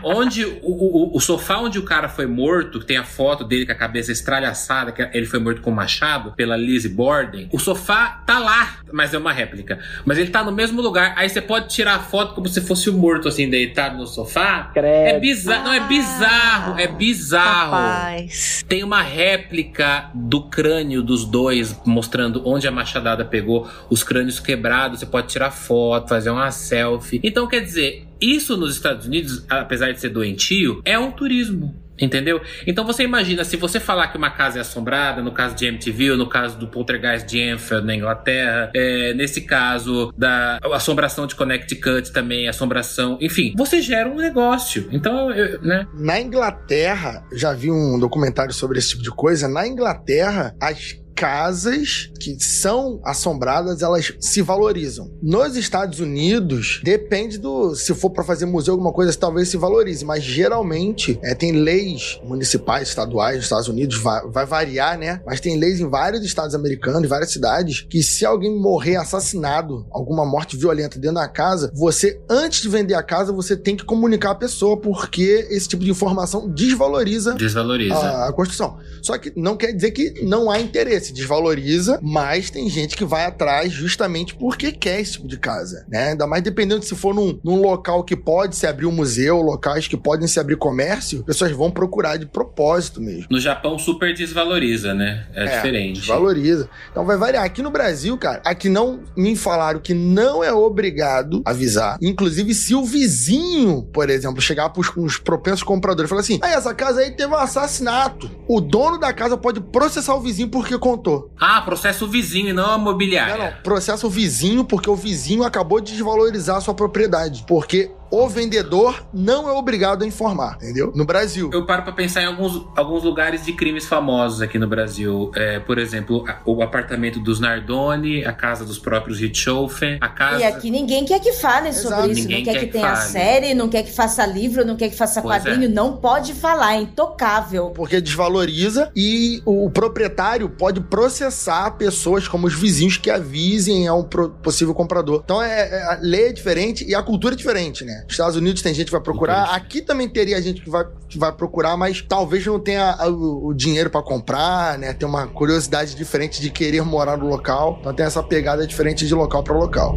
ou onde o, o, o, sofá onde o cara foi morto, que tem a foto dele com a cabeça estralhaçada, que ele foi morto com um machado pela Lizzie Borden. O sofá tá lá, mas é uma réplica. Mas ele tá no mesmo lugar. Aí você pode tirar a foto como se fosse o morto, assim, deitado no sofá. Credo. É bizarro. Não, é bizarro. É bizarro. Rapaz. Tem uma réplica do crânio dos dois, mostrando onde a machadada pegou, os crânios quebrados. Você pode tirar foto, fazer uma selfie. Então, quer dizer, isso nos Estados Unidos, apesar de ser doentio, é um turismo. Entendeu? Então você imagina, se você falar que uma casa é assombrada, no caso de MTV, no caso do Poltergeist de Enfield na Inglaterra, é, nesse caso da assombração de Connecticut também, assombração, enfim, você gera um negócio. Então, eu, né? Na Inglaterra, já vi um documentário sobre esse tipo de coisa. Na Inglaterra, as casas que são assombradas, elas se valorizam. Nos Estados Unidos, depende do. Se for para fazer museu, alguma coisa, talvez se valorize, mas geralmente é, tem leis municipais, estaduais nos Estados Unidos, vai, vai variar, né? Mas tem leis em vários estados americanos, em várias cidades, que se alguém morrer assassinado, alguma morte violenta dentro da casa, você, antes de vender a casa, você tem que comunicar a pessoa, porque esse tipo de informação desvaloriza, Desvaloriza. a, a construção. Só que não quer dizer que não há interesse, desvaloriza, mas tem gente que vai atrás justamente porque quer esse tipo de casa, né? Ainda mais dependendo se for num, num local que pode se abrir um museu, locais que podem se abrir comércio, pessoas vão procurar de propósito mesmo. No Japão, super desvaloriza, né? É, diferente. Desvaloriza. Então vai variar. Aqui no Brasil, cara, aqui não me falaram que não é obrigado avisar. Inclusive, se o vizinho, por exemplo, chegar pros uns propensos compradores e falar assim: ah, essa casa aí teve um assassinato. O dono da casa pode processar o vizinho porque Ah, processo vizinho e não a Não, mobiliária. não. Processa o vizinho porque o vizinho acabou de desvalorizar a sua propriedade. Porque o vendedor não é obrigado a informar, entendeu? No Brasil. Eu paro pra pensar em alguns, alguns lugares de crimes famosos aqui no Brasil. É, por exemplo, a- o apartamento dos Nardoni, a casa dos próprios Richthofen, a casa. E aqui ninguém quer que fale Exato. sobre isso. Ninguém não quer, quer que que tenha fale. série, não quer que faça livro, não quer que faça Pois quadrinho. é. Não pode falar, é intocável. Porque desvaloriza e o proprietário pode processar pessoas como os vizinhos que avisem a um possível comprador. Então é, é- a lei é diferente e a cultura é diferente, né? Nos Estados Unidos tem gente que vai procurar, Cultura. aqui também teria gente que vai, que vai procurar, mas talvez não tenha o, o dinheiro pra comprar, né? Tem uma curiosidade diferente de querer morar no local. Então tem essa pegada diferente de local pra local.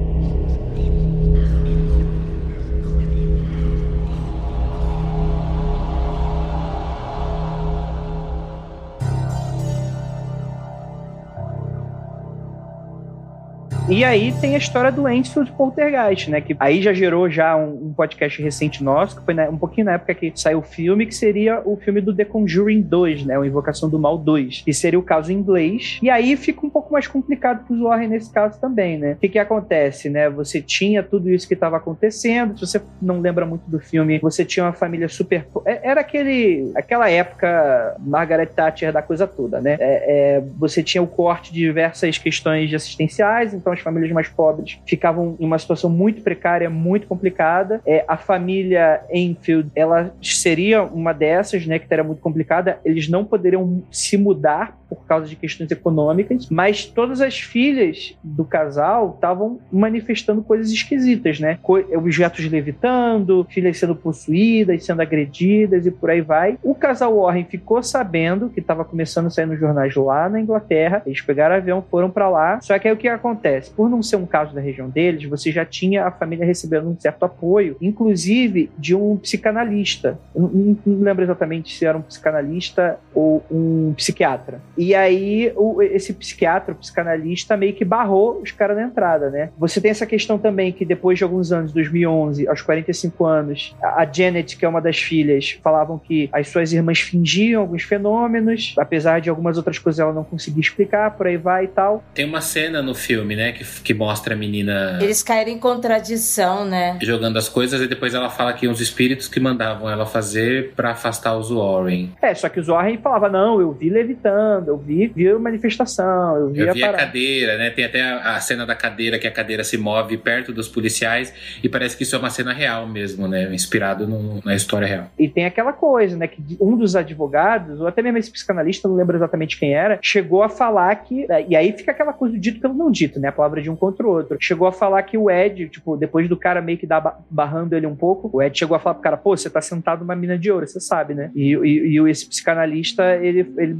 E aí tem a história do Enfield Poltergeist, né? Que aí já gerou já um, um podcast recente nosso, que foi na- um pouquinho na época que saiu o filme, que seria o filme do The Conjuring 2, né? O Invocação do Mal 2, que seria o caso em inglês. E aí fica um pouco mais complicado pros Warren nesse caso também, né? O que que acontece, né? Você tinha tudo isso que estava acontecendo, se você não lembra muito do filme, você tinha uma família super... é- Era aquele, aquela época Margaret Thatcher da coisa toda, né? É- é, você tinha o corte de diversas questões assistenciais, então as famílias mais pobres ficavam em uma situação muito precária, muito complicada. É, a família Enfield, ela seria uma dessas, né, que era muito complicada. Eles não poderiam se mudar por causa de questões econômicas, mas todas as filhas do casal estavam manifestando coisas esquisitas, né? Co- objetos levitando, filhas sendo possuídas, sendo agredidas e por aí vai. O casal Warren ficou sabendo que estava começando a sair nos jornais lá na Inglaterra. Eles pegaram avião, foram para lá. Só que aí o que acontece? Por não ser um caso da região deles, você já tinha a família recebendo um certo apoio, inclusive de um psicanalista. Não, não lembro exatamente se era um psicanalista ou um psiquiatra. E aí, o, esse psiquiatra, o psicanalista, meio que barrou os caras na entrada, né? Você tem essa questão também que depois de alguns anos, 2011, aos 45 anos, a Janet, que é uma das filhas, falavam que as suas irmãs fingiam alguns fenômenos, apesar de algumas outras coisas ela não conseguia explicar, por aí vai e tal. Tem uma cena no filme, né, que, que mostra a menina. Eles caíram em contradição, né? Jogando as coisas e depois ela fala que uns espíritos que mandavam ela fazer para afastar os Warren. É, só que os Warren falava não, eu vi levitando, eu vi, vi manifestação, eu vi, eu a, vi a cadeira, né? Tem até a, a, cena da cadeira que a cadeira se move perto dos policiais e parece que isso é uma cena real mesmo, né? Inspirado no, na história real. E tem aquela coisa, né? Que um dos advogados, ou até mesmo esse psicanalista, não lembro exatamente quem era, chegou a falar que. É, e aí fica aquela coisa do dito pelo não dito, né? Palavra de um contra o outro. Chegou a falar que o Ed, tipo, depois do cara meio que dar barrando ele um pouco, o Ed chegou a falar pro cara, pô, você tá sentado numa mina de ouro, você sabe, né? E, e, e esse psicanalista, ele, ele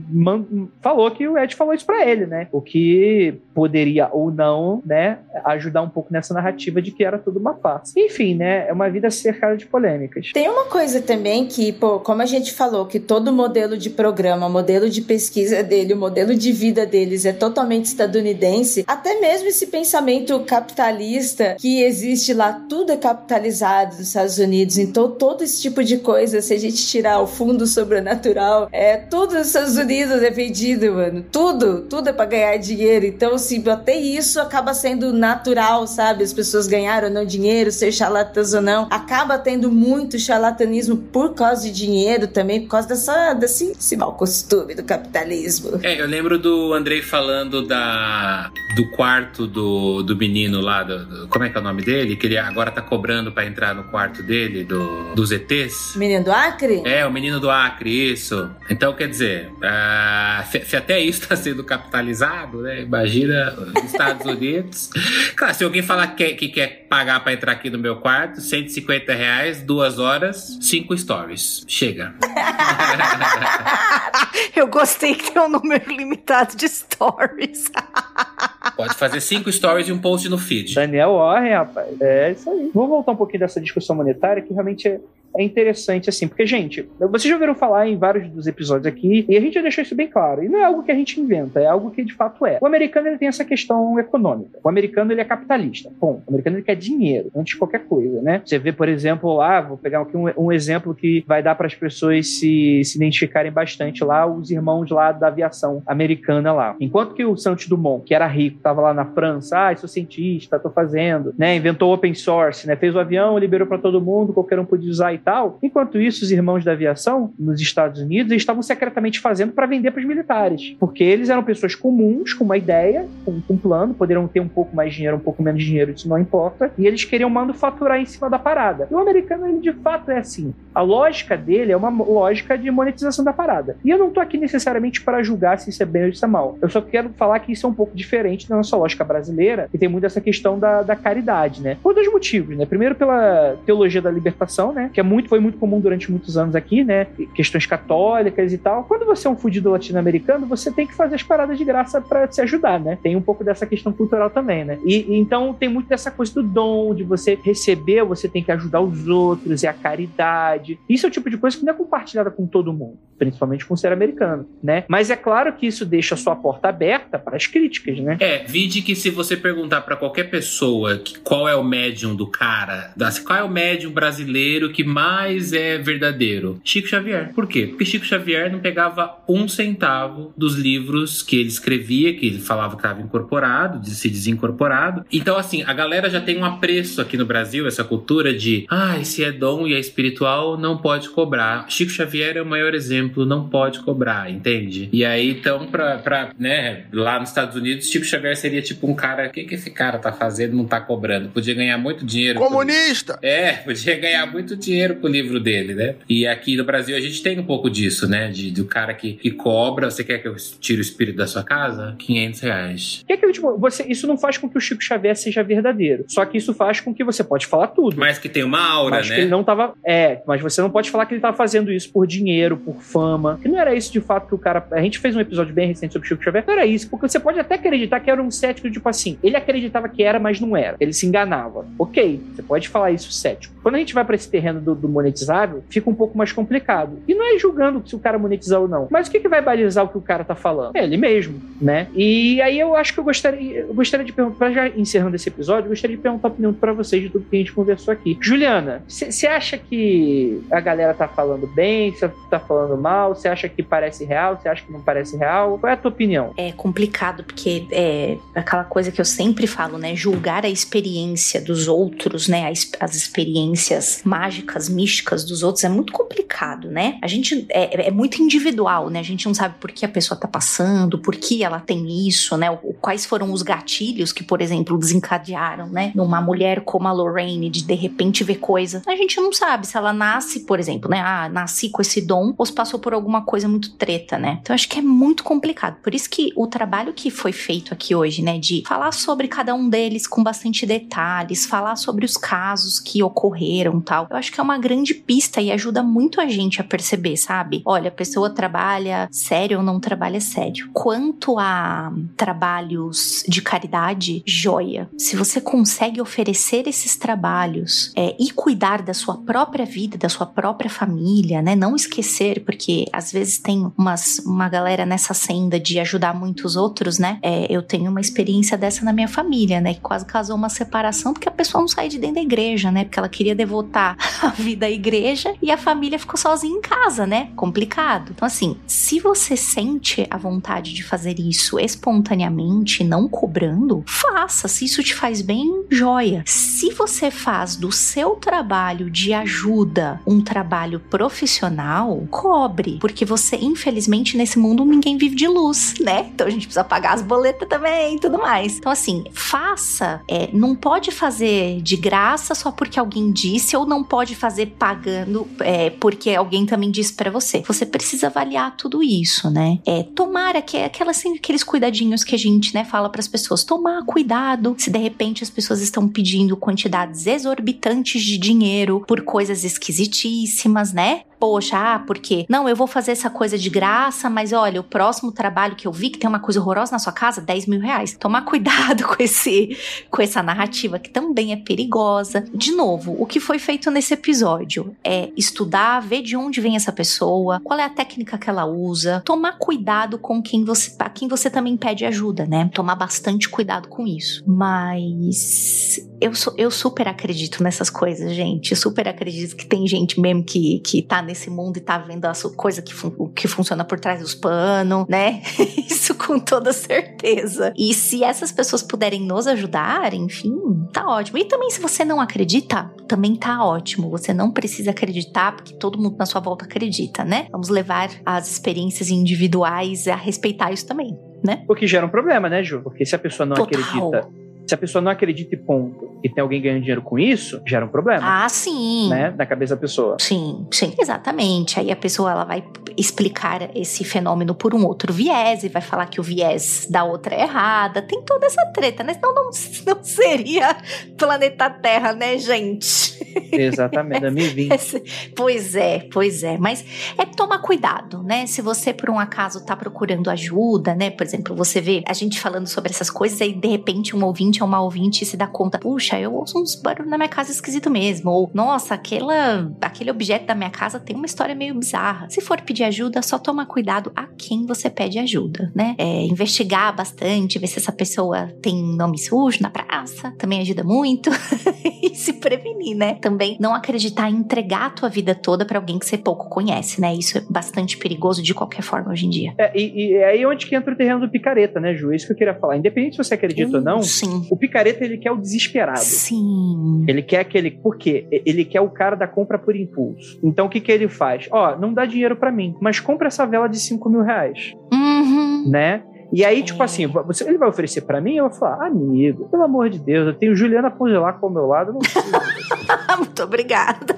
falou que o Ed falou isso pra ele, né? O que poderia ou não, né, ajudar um pouco nessa narrativa de que era tudo uma farsa. Enfim, né? É uma vida cercada de polêmicas. Tem uma coisa também que, pô, como a gente falou, que todo modelo de programa, modelo de pesquisa dele, o modelo de vida deles é totalmente estadunidense, até mesmo esse pensamento capitalista que existe lá, tudo é capitalizado nos Estados Unidos, então todo esse tipo de coisa, se a gente tirar o fundo sobrenatural, é tudo nos Estados Unidos é vendido, mano. Tudo, tudo é pra ganhar dinheiro. Então, assim, até isso acaba sendo natural, sabe? As pessoas ganharam ou não dinheiro, ser charlatãs ou não. Acaba tendo muito charlatanismo por causa de dinheiro também, por causa dessa, desse, desse mau costume do capitalismo. É, eu lembro do Andrei falando da do quarto do, do menino lá, do, do, como é que é o nome dele? Que ele agora tá cobrando para entrar no quarto dele, do, dos ETs. Menino do Acre? É, o menino do Acre, isso. Então, quer dizer, uh, se, até isso está sendo capitalizado, né? Imagina os Estados [LAUGHS] Unidos. Claro, se alguém falar que, que quer pagar para entrar aqui no meu quarto, 150 reais, duas horas, cinco stories. Chega. [LAUGHS] Eu gostei que tem um número limitado de stories. [LAUGHS] Pode fazer cinco stories e um post no feed. Daniel Warren, rapaz. É isso aí. Vamos voltar um pouquinho dessa discussão monetária, que realmente é, interessante, assim, porque, gente, vocês já ouviram falar em vários dos episódios aqui, e a gente já deixou isso bem claro. E não é algo que a gente inventa, é algo que de fato é. O americano ele tem essa questão econômica. O americano ele é capitalista. Bom, o americano ele quer dinheiro antes de qualquer coisa, né? Você vê, por exemplo, lá, vou pegar aqui um, um exemplo que vai dar para as pessoas se, se identificarem bastante lá, os irmãos lá da aviação americana lá. Enquanto que o Santos Dumont, que era rico, estava lá na França, ah, sou cientista, tô fazendo, né? Inventou open source, né? Fez o avião, liberou para todo mundo, qualquer um podia usar e tal. Enquanto isso, os irmãos da aviação nos Estados Unidos estavam secretamente fazendo para vender para os militares, porque eles eram pessoas comuns com uma ideia, com, com um plano, poderiam ter um pouco mais de dinheiro, um pouco menos de dinheiro, isso não importa, e eles queriam manufaturar em cima da parada. E o americano ele de fato é assim. A lógica dele é uma lógica de monetização da parada. E eu não tô aqui necessariamente para julgar se isso é bem ou se é mal. Eu só quero falar que isso é um pouco diferente da nossa lógica brasileira, que tem muito essa questão da, da caridade, né? Por dois motivos, né? Primeiro pela teologia da libertação, né? Que é muito, foi muito comum durante muitos anos aqui, né? Questões católicas e tal. Quando você é um fudido latino-americano, você tem que fazer as paradas de graça para se ajudar, né? Tem um pouco dessa questão cultural também, né? E, e então tem muito dessa coisa do dom, de você receber, você tem que ajudar os outros, é a caridade. Isso é o tipo de coisa que não é compartilhada com todo mundo, principalmente com o ser americano, né? Mas é claro que isso deixa a sua porta aberta para as críticas, né? É, vide que se você perguntar para qualquer pessoa que, qual é o médium do cara, qual é o médium brasileiro que mais é verdadeiro? Chico Xavier. Por quê? Porque Chico Xavier não pegava um centavo dos livros que ele escrevia, que ele falava que estava incorporado, de se desincorporado. Então, assim, a galera já tem um apreço aqui no Brasil, essa cultura de, ah, se é dom e é espiritual, não pode cobrar. Chico Xavier é o maior exemplo, não pode cobrar, entende? E aí, então, pra, pra né, lá nos Estados Unidos, Chico Xavier seria tipo um cara, o que, que esse cara tá fazendo não tá cobrando? Podia ganhar muito dinheiro. Comunista! É, podia ganhar muito dinheiro dinheiro com o livro dele, né? E aqui no Brasil a gente tem um pouco disso, né? De, do cara que, que cobra, você quer que eu tire o espírito da sua casa? 500 reais. Que é que, tipo, você, isso não faz com que o Chico Xavier seja verdadeiro. Só que isso faz com que você pode falar tudo. Mas que tem uma aura, mas né? que ele não tava. É, mas você não pode falar que ele tava fazendo isso por dinheiro, por fama. Que não era isso de fato que o cara. A gente fez um episódio bem recente sobre o Chico Xavier. Não era isso, porque você pode até acreditar que era um cético, tipo assim. Ele acreditava que era, mas não era. Ele se enganava. Ok, você pode falar isso cético. Quando a gente vai para esse terreno do, do, monetizável, fica um pouco mais complicado. E não é julgando se o cara monetizar ou não. Mas o que, que vai balizar o que o cara tá falando? É ele mesmo, né? E aí eu acho que eu gostaria, eu gostaria de perguntar, já encerrando esse episódio, eu gostaria de perguntar a opinião para vocês de tudo que a gente conversou aqui. Juliana, você acha que a galera tá falando bem? Você tá falando mal? Você acha que parece real? Você acha que não parece real? Qual é a tua opinião? É complicado, porque é aquela coisa que eu sempre falo, né? Julgar a experiência dos outros, né? As, as experiências mágicas, místicas dos outros é muito complicado, né? A gente é, é, muito individual, né? A gente não sabe por que a pessoa tá passando, por que ela tem isso, né? O, quais foram os gatilhos que, por exemplo, desencadearam, né? Numa mulher como a Lorraine de de repente ver coisa. A gente não sabe se ela nasce, por exemplo, né? Ah, nasci com esse dom ou se passou por alguma coisa muito treta, né? Então acho que é muito complicado. Por isso que o trabalho que foi feito aqui hoje, né? De falar sobre cada um deles com bastante detalhes, falar sobre os casos que ocorreram tal. Eu acho que é uma grande pista e ajuda muito a gente a perceber, sabe? Olha, a pessoa trabalha sério ou não trabalha sério. Quanto a trabalhos de caridade, joia. Se você consegue oferecer esses trabalhos é, e cuidar da sua própria vida, da sua própria família, né? Não esquecer, porque às vezes tem umas, uma galera nessa senda de ajudar muitos outros, né? É, eu tenho uma experiência dessa na minha família, né? Que quase casou uma separação porque a pessoa não sai de dentro da igreja, né? Porque ela queria devotar [LAUGHS] a vida à igreja e a família ficou sozinha em casa, né? Complicado. Então, assim, se você sente a vontade de fazer isso espontaneamente, não cobrando, faça. Se isso te faz bem, joia. Se você faz do seu trabalho de ajuda um trabalho profissional, cobre. Porque você, infelizmente, nesse mundo ninguém vive de luz, né? Então a gente precisa pagar as boletas também e tudo mais. Então, assim, faça. É, não pode fazer de graça só porque alguém disse, ou não pode fazer pagando é, porque alguém também disse para você. Você precisa avaliar tudo isso, né? É, tomara que aquelas, assim, aqueles cuidadinhos que a gente, né, fala para as pessoas. Tomar cuidado se de repente as pessoas estão pedindo quantidades exorbitantes de dinheiro por coisas esquisitíssimas, né? poxa, ah, porque não, eu vou fazer essa coisa de graça, mas olha, o próximo trabalho que eu vi que tem uma coisa horrorosa na sua casa, 10 mil reais. Tomar [LAUGHS] cuidado com esse, com essa narrativa que também é perigosa. De novo, o que foi feito nesse episódio é estudar, ver de onde vem essa pessoa, qual é a técnica que ela usa, tomar cuidado com quem você, a quem você também pede ajuda, né? Tomar bastante cuidado com isso. Mas eu, eu super acredito nessas coisas, gente. Eu super acredito que tem gente mesmo que, que tá nesse mundo e tá vendo a coisa que, fun que funciona por trás dos panos, né? [LAUGHS] Isso com toda certeza. E se essas pessoas puderem nos ajudar, enfim, tá ótimo. E também, se você não acredita, também tá ótimo. Você não precisa acreditar, porque todo mundo na sua volta acredita, né? Vamos levar as experiências individuais a respeitar isso também, né? O que gera um problema, né, Ju? Porque se a pessoa não Total. acredita se a pessoa não acredita e ponto, e tem alguém ganhando dinheiro com isso, gera um problema. Ah, sim. Né? Na cabeça da pessoa. Sim, sim, exatamente. Aí a pessoa ela vai explicar esse fenômeno por um outro viés e vai falar que o viés da outra é errada. Tem toda essa treta, né? Senão não, [LAUGHS] não seria planeta Terra, né, gente? Exatamente, 2020. [LAUGHS] pois é, pois é. Mas é tomar cuidado, né? Se você, por um acaso, tá procurando ajuda, né? Por exemplo, você vê a gente falando sobre essas coisas e de repente um ouvinte é uma ouvinte e se dá conta, puxa, eu ouço uns barulhos na minha casa esquisito mesmo. Ou, nossa, aquela, aquele objeto da minha casa tem uma história meio bizarra. Se for pedir ajuda, só toma cuidado a quem você pede ajuda, né? É, investigar bastante, ver se essa pessoa tem nome sujo na praça, também ajuda muito. [LAUGHS] e se prevenir, né? Também não acreditar em entregar a tua vida toda para alguém que você pouco conhece, né? Isso é bastante perigoso de qualquer forma hoje em dia. É, e, e é aí onde que entra o terreno do picareta, né, Ju? É isso que eu queria falar. Independente se você acredita ou não, sim. O picareta ele quer o desesperado. Sim. Ele quer aquele. Por quê? Ele quer o cara da compra por impulso. Então o que, que ele faz? Ó, não dá dinheiro para mim, mas compra essa vela de 5 mil reais. Uhum. Né? E aí, tipo assim, você, ele vai oferecer para mim, eu vou falar, amigo, pelo amor de Deus, eu tenho Juliana Pongelar ao meu lado, não [LAUGHS] Muito obrigada.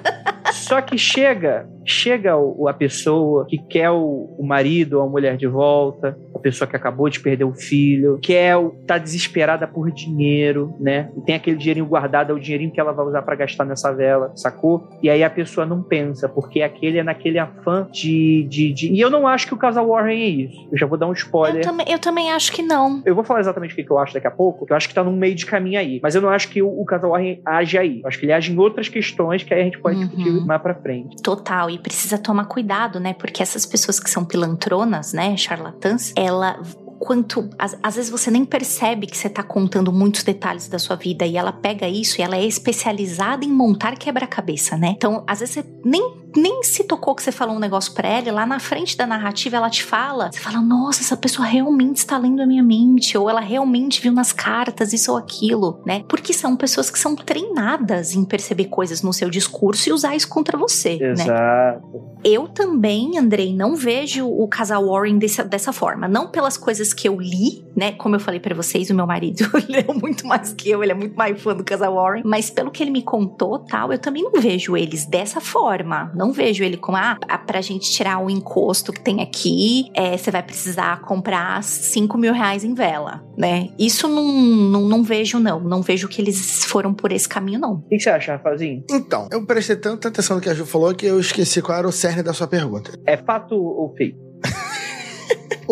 Só que chega, chega o, a pessoa que quer o, marido ou a mulher de volta, a pessoa que acabou de perder o filho, quer tá desesperada por dinheiro, né? E tem aquele dinheirinho guardado, é o dinheirinho que ela vai usar para gastar nessa vela, sacou? E aí a pessoa não pensa, porque aquele é naquele afã de, de, de... E eu não acho que o casal Warren é isso. Eu já vou dar um spoiler. Eu também, eu também acho que não. Eu vou falar exatamente o que eu acho daqui a pouco, que eu acho que tá num meio de caminho aí. Mas eu não acho que o, o casal Warren age aí. Eu acho que ele age em outras questões que aí a gente pode uhum. discutir mais pra frente. Total. E precisa tomar cuidado, né? Porque essas pessoas que são pilantronas, né? Charlatãs, ela quanto. Às, às, vezes você nem percebe que você tá contando muitos detalhes da sua vida e ela pega isso e ela é especializada em montar quebra-cabeça, né? Então, às vezes você nem nem se tocou que você falou um negócio pra ela, e lá na frente da narrativa ela te fala, você fala, nossa, essa pessoa realmente está lendo a minha mente, ou ela realmente viu nas cartas isso ou aquilo, né? Porque são pessoas que são treinadas em perceber coisas no seu discurso e usar isso contra você, né? Exato. né? Eu também, Andrei, não vejo o casal Warren dessa, dessa forma. Não pelas coisas que eu li, né? Como eu falei para vocês, o meu marido [LAUGHS] leu muito mais que eu, ele é muito mais fã do casal Warren, mas pelo que ele me contou, tal, eu também não vejo eles dessa forma não vejo ele como, ah, pra gente tirar o encosto que tem aqui, é, você vai precisar comprar 5 mil reais em vela, né? Isso não, não, não vejo, não. Não vejo que eles foram por esse caminho, não. O que você acha, Rafazinho? Então, eu prestei tanta atenção no que a Ju falou que eu esqueci qual era o cerne da sua pergunta. É fato ou fake? [LAUGHS]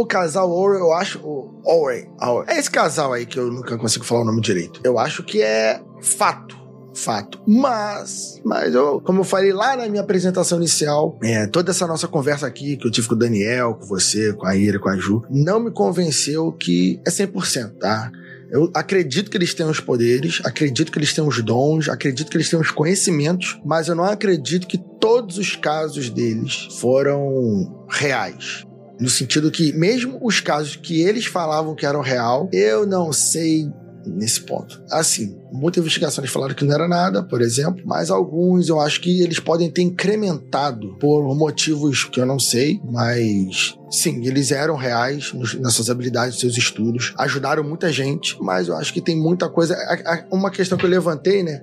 o casal Owen, eu acho. O Owen. É esse casal aí que eu nunca consigo falar o nome direito. Eu acho que é fato fato. Mas, mas eu, como eu falei lá na minha apresentação inicial, é, toda essa nossa conversa aqui que eu tive com o Daniel, com você, com a Ira, com a Ju, não me convenceu que é 100%, tá? Eu acredito que eles têm os poderes, acredito que eles têm os dons, acredito que eles têm os conhecimentos, mas eu não acredito que todos os casos deles foram reais. No sentido que, mesmo os casos que eles falavam que eram real, eu não sei nesse ponto. Assim, muitas investigações falaram que não era nada, por exemplo, mas alguns eu acho que eles podem ter incrementado por motivos que eu não sei, mas sim, eles eram reais nas suas habilidades, nos seus estudos, ajudaram muita gente, mas eu acho que tem muita coisa. Uma questão que eu levantei, né?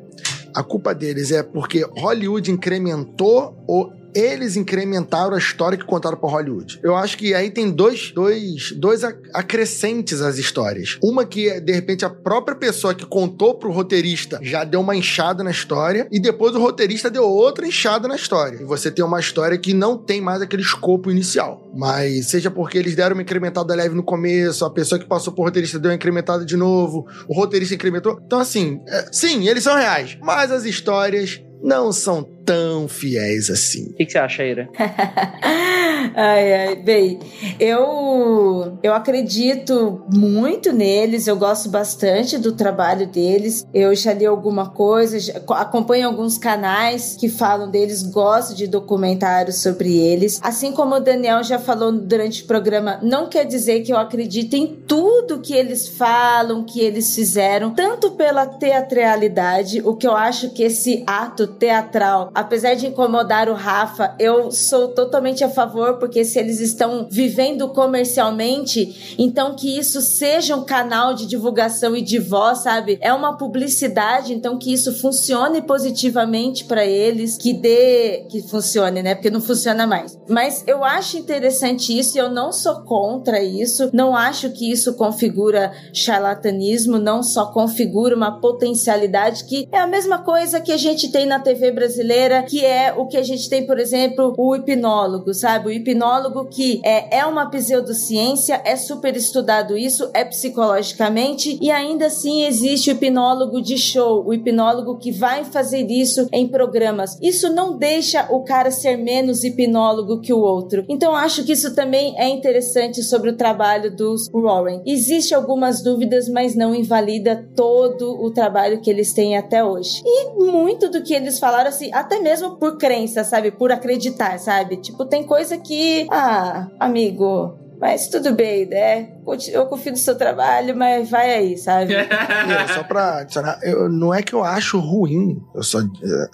A culpa deles é porque Hollywood incrementou ou eles incrementaram a história que contaram para Hollywood. Eu acho que aí tem dois, dois, dois acrescentes às histórias. Uma que, de repente, a própria pessoa que contou pro roteirista já deu uma enxada na história, e depois o roteirista deu outra enxada na história. E você tem uma história que não tem mais aquele escopo inicial. Mas seja porque eles deram uma incrementada leve no começo, a pessoa que passou por roteirista deu uma incrementada de novo, o roteirista incrementou. Então, assim, é, sim, eles são reais, mas as histórias não são tão fiéis assim. O que, que, você acha, Ira? [LAUGHS] ai, ai, bem, eu, eu acredito muito neles, eu gosto bastante do trabalho deles. Eu já li alguma coisa, acompanho alguns canais que falam deles, gosto de documentários sobre eles. Assim como o Daniel já falou durante o programa, não quer dizer que eu acredito em tudo que eles falam, que eles fizeram, tanto pela teatralidade, o que eu acho que esse ato teatral apesar de incomodar o Rafa, eu sou totalmente a favor, porque se eles estão vivendo comercialmente, então que isso seja um canal de divulgação e de voz, sabe? É uma publicidade, então que isso funcione positivamente para eles, que dê. que funcione, né? Porque não funciona mais. Mas eu acho interessante isso e eu não sou contra isso, não acho que isso configura charlatanismo, não só configura uma potencialidade que é a mesma coisa que a gente tem na TV brasileira que é o que a gente tem, por exemplo, o hipnólogo, sabe? O hipnólogo que é, é uma pseudociência, é super estudado isso, é psicologicamente, e ainda assim existe o hipnólogo de show, o hipnólogo que vai fazer isso em programas. Isso não deixa o cara ser menos hipnólogo que o outro. Então acho que isso também é interessante sobre o trabalho dos Warren. Existe algumas dúvidas, mas não invalida todo o trabalho que eles têm até hoje. E muito do que eles falaram assim, até mesmo por crença, sabe? Por acreditar, sabe? Tipo, tem coisa que, ah, amigo, mas tudo bem, né? Eu confio no seu trabalho, mas vai aí, sabe? [LAUGHS] E, só pra adicionar, eu, não é que eu acho ruim, eu só,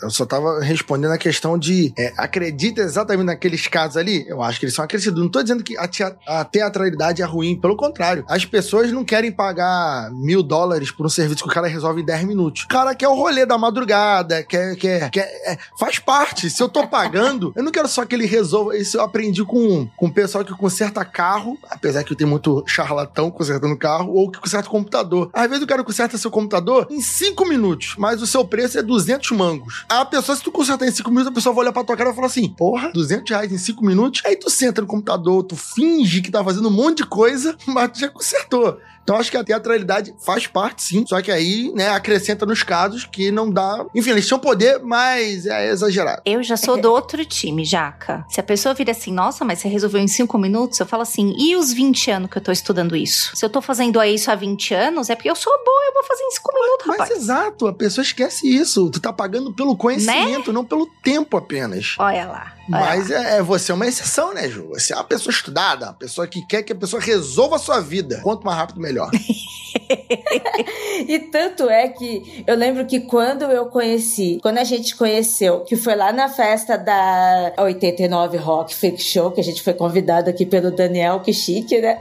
eu só tava respondendo a questão de é, acredita exatamente naqueles casos ali? Eu acho que eles são acrescidos. Não tô dizendo que a, tea- a teatralidade é ruim, pelo contrário. As pessoas não querem pagar mil dólares por um serviço que o cara resolve em 10 minutos. O cara quer o rolê da madrugada, quer. quer, quer é, faz parte. Se eu tô pagando, eu não quero só que ele resolva. Isso eu aprendi com, com o pessoal que conserta carro, apesar que eu tenho muito charlatão consertando carro, ou que conserta computador. Às vezes o cara conserta seu computador em 5 minutos, mas o seu preço é 200 mangos. A pessoa, se tu consertar em 5 minutos, a pessoa vai olhar pra tua cara e falar assim: porra, 200 reais em 5 minutos? Aí tu senta no computador, tu finge que tá fazendo um monte de coisa, [LAUGHS] mas tu já consertou. Então acho que a teatralidade faz parte, sim. Só que aí, né, acrescenta nos casos que não dá. Enfim, eles tinham poder, mas é exagerado. Eu já sou do outro time, Jaca. Se a pessoa vira assim, nossa, mas você resolveu em cinco minutos, eu falo assim, e os 20 anos que eu tô estudando isso? Se eu tô fazendo isso há 20 anos, é porque eu sou boa, eu vou fazer em cinco minutos, Mas rapaz. exato, a pessoa esquece isso. Tu tá pagando pelo conhecimento, não pelo tempo apenas. Olha lá. Mas é, é- você é uma exceção, né, Ju? Você é uma pessoa estudada, uma pessoa que quer que a pessoa resolva a sua vida. Quanto mais rápido, melhor. [LAUGHS] E tanto é que eu lembro que quando eu conheci, quando a gente conheceu, que foi lá na festa da 89 Rock Freak Show, que a gente foi convidado aqui pelo Daniel, que chique, né?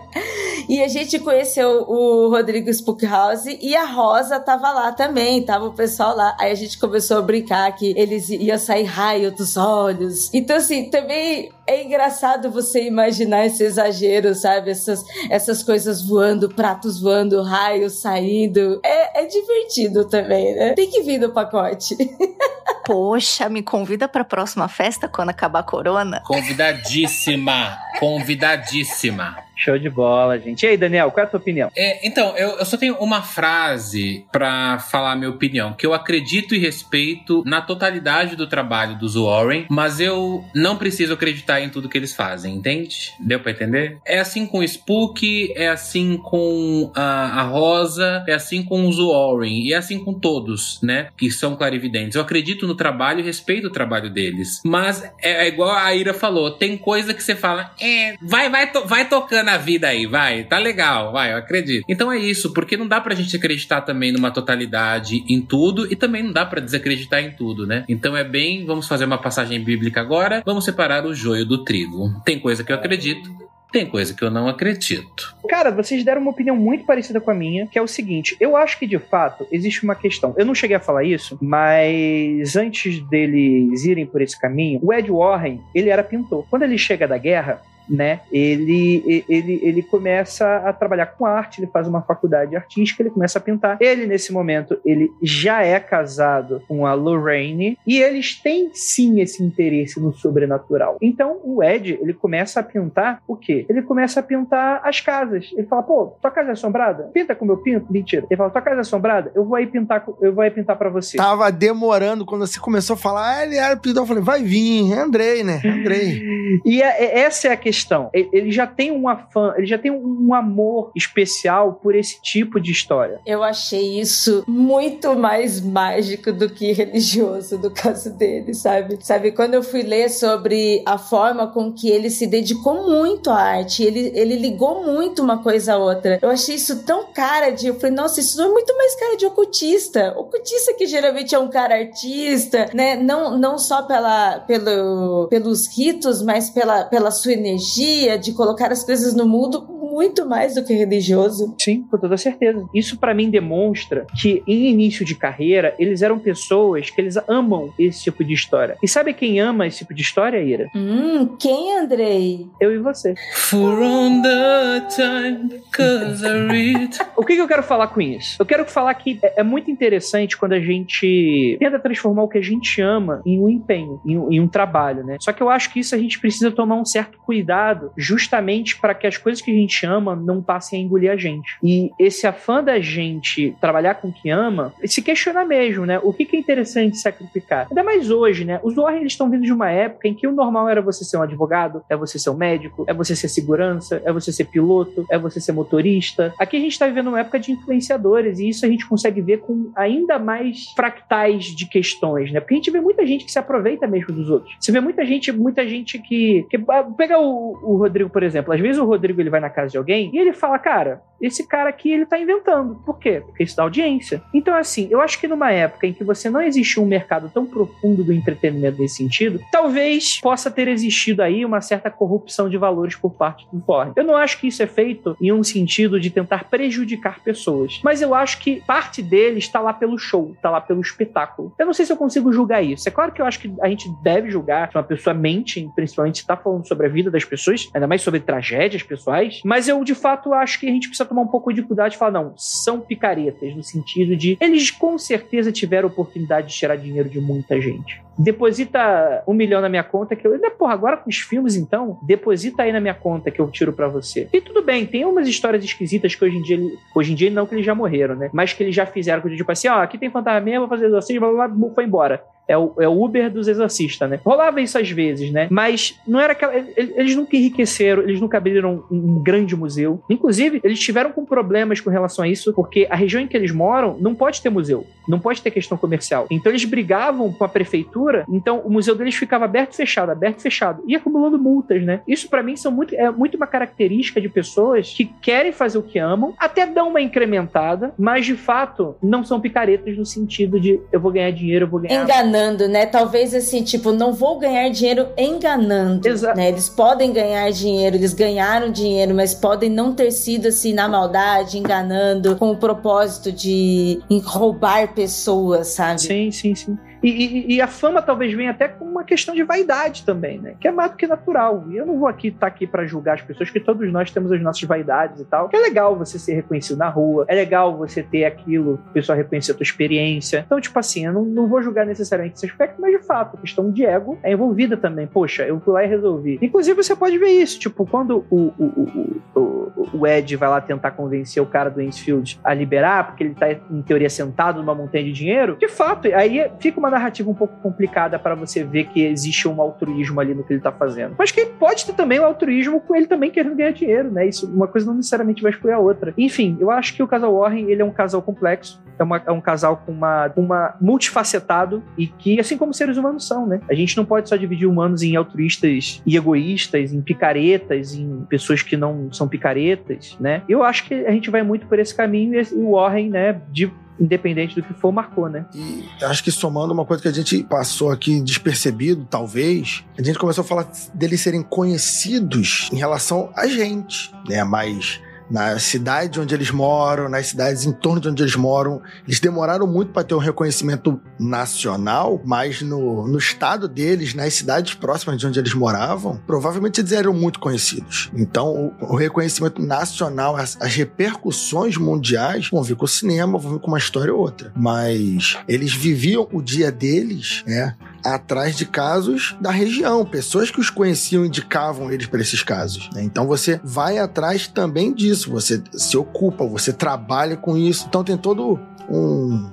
E a gente conheceu o Rodrigo Spookhouse e a Rosa tava lá também, tava o pessoal lá. Aí a gente começou a brincar que eles iam sair raio dos olhos. Então, assim, também é engraçado você imaginar esse exagero, sabe? Essas, essas coisas voando, pratos voando, raios saindo. É, é divertido também, né? Tem que vir no pacote. [LAUGHS] Poxa, me convida pra próxima festa quando acabar a corona. Convidadíssima. Convidadíssima. Show de bola, gente. E aí, Daniel, qual é a tua opinião? É, então, eu, eu só tenho uma frase pra falar minha opinião, que eu acredito e respeito na totalidade do trabalho dos Warren, mas eu não preciso acreditar em tudo que eles fazem, entende? Deu pra entender? É assim com o Spook, é assim com a, a Rosa, é assim com os Warren, e é assim com todos, né, que são clarividentes. Eu acredito no trabalho e respeito o trabalho deles, mas é, é igual a Ira falou, tem coisa que você fala, é, vai, vai, to- vai tocando a vida aí, vai, tá legal, vai, eu acredito. Então é isso, porque não dá pra gente acreditar também numa totalidade em tudo e também não dá pra desacreditar em tudo, né? Então é bem, vamos fazer uma passagem bíblica agora, vamos separar o joio do trigo. Tem coisa que eu acredito, tem coisa que eu não acredito. Cara, vocês deram uma opinião muito parecida com a minha, que é o seguinte: eu acho que de fato existe uma questão. Eu não cheguei a falar isso, mas antes deles irem por esse caminho, o Ed Warren, ele era pintor. Quando ele chega da guerra, né, ele, ele, ele começa a trabalhar com arte, ele faz uma faculdade artística, ele começa a pintar. Ele, nesse momento, ele já é casado com a Lorraine e eles têm sim esse interesse no sobrenatural. Então, o Ed, ele começa a pintar o quê? Ele começa a pintar as casas. Ele fala, pô, tua casa é assombrada? Pinta como eu pinto? Mentira. Ele fala, tua casa é assombrada? Eu vou aí pintar, eu vou aí pintar pra você. Tava demorando quando você começou a falar, ah, ele era pintor. Eu falei, vai vir, é Andrei, né? Andrei. [LAUGHS] E é- é- essa é a questão. E- Ele já tem um afã, ele já tem um amor especial por esse tipo de história. Eu achei isso muito mais mágico do que religioso no caso dele, sabe? Sabe, quando eu fui ler sobre a forma com que ele se dedicou muito à arte, ele, ele ligou muito uma coisa a outra. Eu achei isso tão cara de. Eu falei, nossa, isso é muito mais cara de ocultista. Ocultista que geralmente é um cara artista, né? Não, não só pela, pelo, pelos ritos, mas pela, pela sua energia de colocar as coisas no mundo, muito mais do que religioso. Sim, com toda certeza. Isso pra mim demonstra que em início de carreira eles eram pessoas que eles amam esse tipo de história. E sabe quem ama esse tipo de história, Ira? Hum, quem, Andrei? Eu e você. For on the time, cause I read. [LAUGHS] O que, que eu quero falar com isso? Eu quero falar que é, é muito interessante quando a gente tenta transformar o que a gente ama em um empenho, em um, em um trabalho, né? Só que eu acho que isso a gente precisa tomar um certo cuidado, justamente para que as coisas que a gente ama não passem a engolir a gente. E esse afã da gente trabalhar com o que ama, se questionar mesmo, né? O que, que é interessante sacrificar? Ainda mais hoje, né? Os Warren eles estão vindo de uma época em que o normal era você ser um advogado, é você ser um médico, é você ser segurança, é você ser piloto, é você ser motorista. Aqui a gente está vivendo uma época de influenciadores e isso a gente consegue ver com ainda mais fractais de questões, né? Porque a gente vê muita gente que se aproveita mesmo dos outros. Você vê muita gente, muita gente que. que ah, pega o, o Rodrigo, por exemplo. Às vezes o Rodrigo ele vai na casa de alguém, e ele fala, cara, esse cara aqui ele tá inventando. Por quê? Porque isso dá audiência. Então, assim, eu acho que numa época em que você não existia um mercado tão profundo do entretenimento nesse sentido, talvez possa ter existido aí uma certa corrupção de valores por parte do Ford. Eu não acho que isso é feito em um sentido de tentar prejudicar pessoas, mas eu acho que parte dele está lá pelo show, está lá pelo espetáculo. Eu não sei se eu consigo julgar isso. É claro que eu acho que a gente deve julgar se uma pessoa mente, principalmente se está falando sobre a vida das pessoas, ainda mais sobre tragédias pessoais, mas eu de fato acho que a gente precisa tomar um pouco de cuidado e falar, não, são picaretas, no sentido de eles com certeza tiveram oportunidade de tirar dinheiro de muita gente deposita um milhão na minha conta que eu. Né, porra, agora com os filmes, então, deposita aí na minha conta que eu tiro para você. E tudo bem, tem umas histórias esquisitas que hoje em dia. Hoje em dia não que eles já morreram, né? Mas que eles já fizeram, tipo assim, ó, aqui tem fantasma, vou fazer exorcismo, blá, blá, blá, foi embora. É o, é o Uber dos exorcistas, né? Rolava isso às vezes, né? Mas não era aquela. Eles nunca enriqueceram, eles nunca abriram um grande museu. Inclusive, eles tiveram com problemas com relação a isso, porque a região em que eles moram não pode ter museu, não pode ter questão comercial. Então eles brigavam com a prefeitura, então o museu deles ficava aberto e fechado, aberto e fechado, e acumulando multas, né? Isso para mim são muito, é muito uma característica de pessoas que querem fazer o que amam, até dão uma incrementada, mas de fato não são picaretas no sentido de eu vou ganhar dinheiro, eu vou ganhar. Enganando enganando, né? Talvez assim, tipo, não vou ganhar dinheiro enganando, Exato. né? Eles podem ganhar dinheiro, eles ganharam dinheiro, mas podem não ter sido assim na maldade, enganando, com o propósito de roubar pessoas, sabe? Sim, sim, sim. E, e, e, a fama talvez venha até com uma questão de vaidade também, né? Que é mais do que natural. E eu não vou aqui estar tá aqui para julgar as pessoas, que todos nós temos as nossas vaidades e tal. Que é legal você ser reconhecido na rua, é legal você ter aquilo, o pessoal reconhecer a tua experiência. Então, tipo assim, eu não, não vou julgar necessariamente esse aspecto, mas de fato, a questão de ego é envolvida também. Poxa, eu fui lá e resolvi. Inclusive, você pode ver isso, tipo, quando o, o, o, o Ed vai lá tentar convencer o cara do Enfield a liberar, porque ele tá, em teoria, sentado numa montanha de dinheiro, de fato, aí fica uma narrativa um pouco complicada para você ver que existe um altruísmo ali no que ele tá fazendo. Mas que pode ter também o um altruísmo com ele também querendo ganhar dinheiro, né? Isso, uma coisa não necessariamente vai excluir a outra. Enfim, eu acho que o casal Warren, ele é um casal complexo, é, uma, é um casal com uma, uma multifacetado e que, assim como seres humanos são, né? A gente não pode só dividir humanos em altruístas e egoístas, em picaretas, em pessoas que não são picaretas, né? Eu acho que a gente vai muito por esse caminho e o Warren, né, de independente do que for, marcou, né? E acho que somando uma coisa que a gente passou aqui despercebido, talvez, a gente começou a falar deles serem conhecidos em relação a gente, né? Mas na cidade onde eles moram, nas cidades em torno de onde eles moram. Eles demoraram muito para ter um reconhecimento nacional, mas no, no estado deles, nas cidades próximas de onde eles moravam, provavelmente eles eram muito conhecidos. Então, o, o reconhecimento nacional, as, as, repercussões mundiais vão vir com o cinema, vão vir com uma história ou outra. Mas eles viviam o dia deles, né? Atrás de casos da região, pessoas que os conheciam indicavam eles para esses casos. Né? Então você vai atrás também disso, você se ocupa, você trabalha com isso. Então tem todo um,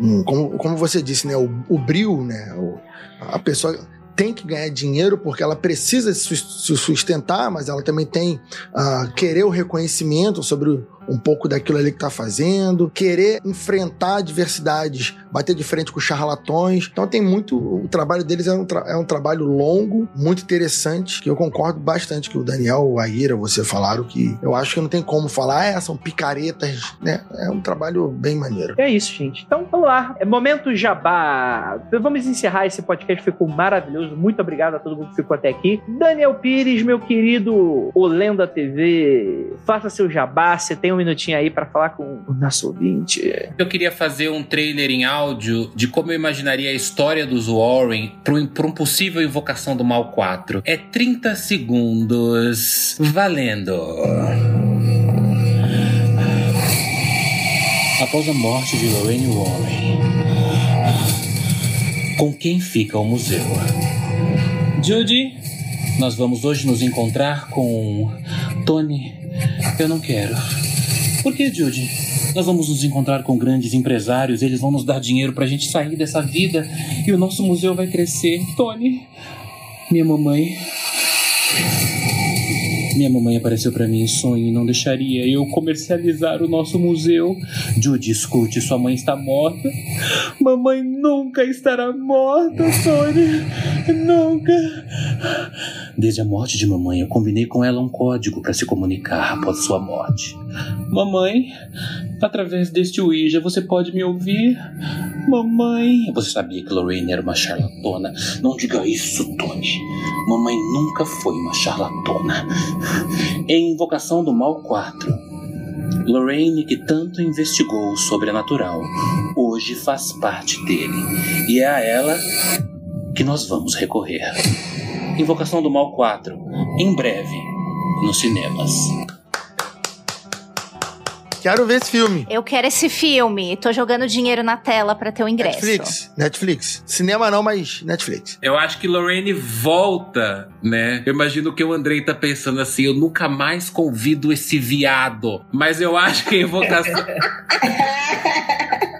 um como, como você disse, né, o, o brilho, né, o, a pessoa tem que ganhar dinheiro porque ela precisa se sustentar, mas ela também tem uh, querer o reconhecimento sobre um pouco daquilo ali que tá fazendo, querer enfrentar adversidades, bater de frente com charlatões. Então tem muito. O trabalho deles é um, tra é um trabalho longo, muito interessante, que eu concordo bastante que o Daniel, o Aira, você falaram que eu acho que não tem como falar, ah, são picaretas, né? É um trabalho bem maneiro. É isso, gente. Então vamos lá. É momento jabá. Vamos encerrar esse podcast, ficou maravilhoso. Muito obrigado a todo mundo que ficou até aqui. Daniel Pires, meu querido Olenda TV, faça seu jabá. Você tem um minutinho aí para falar com o nosso ouvinte. Eu queria fazer um trailer em áudio de como eu imaginaria a história dos Warren para um possível invocação do Mal 4. É 30 segundos. Valendo! Após a morte de Lorraine Warren, com quem fica o museu? Judy, nós vamos hoje nos encontrar com Tony. Eu não quero. Por que, Judy? Nós vamos nos encontrar com grandes empresários, eles vão nos dar dinheiro pra gente sair dessa vida e o nosso museu vai crescer. Tony, minha mamãe. Minha mamãe apareceu para mim em sonho e não deixaria eu comercializar o nosso museu. Judy, escute, sua mãe está morta. Mamãe nunca estará morta, Tony. Nunca. Desde a morte de mamãe, eu combinei com ela um código para se comunicar após sua morte. Mamãe, através deste Ouija você pode me ouvir? Mamãe. Você sabia que Lorraine era uma charlatona? Não diga isso, Tony. Mamãe nunca foi uma charlatona. Em Invocação do Mal 4, Lorraine, que tanto investigou o sobrenatural, hoje faz parte dele. E é a ela que nós vamos recorrer. Invocação do Mal 4, em breve, nos cinemas. Quero ver esse filme. Eu quero esse filme. Tô jogando dinheiro na tela pra ter o ingresso. Netflix. Netflix. Cinema não, mas Netflix. Eu acho que Lorraine volta, né? Eu imagino que o Andrei tá pensando assim: eu nunca mais convido esse viado. Mas eu acho que a invocação. [LAUGHS]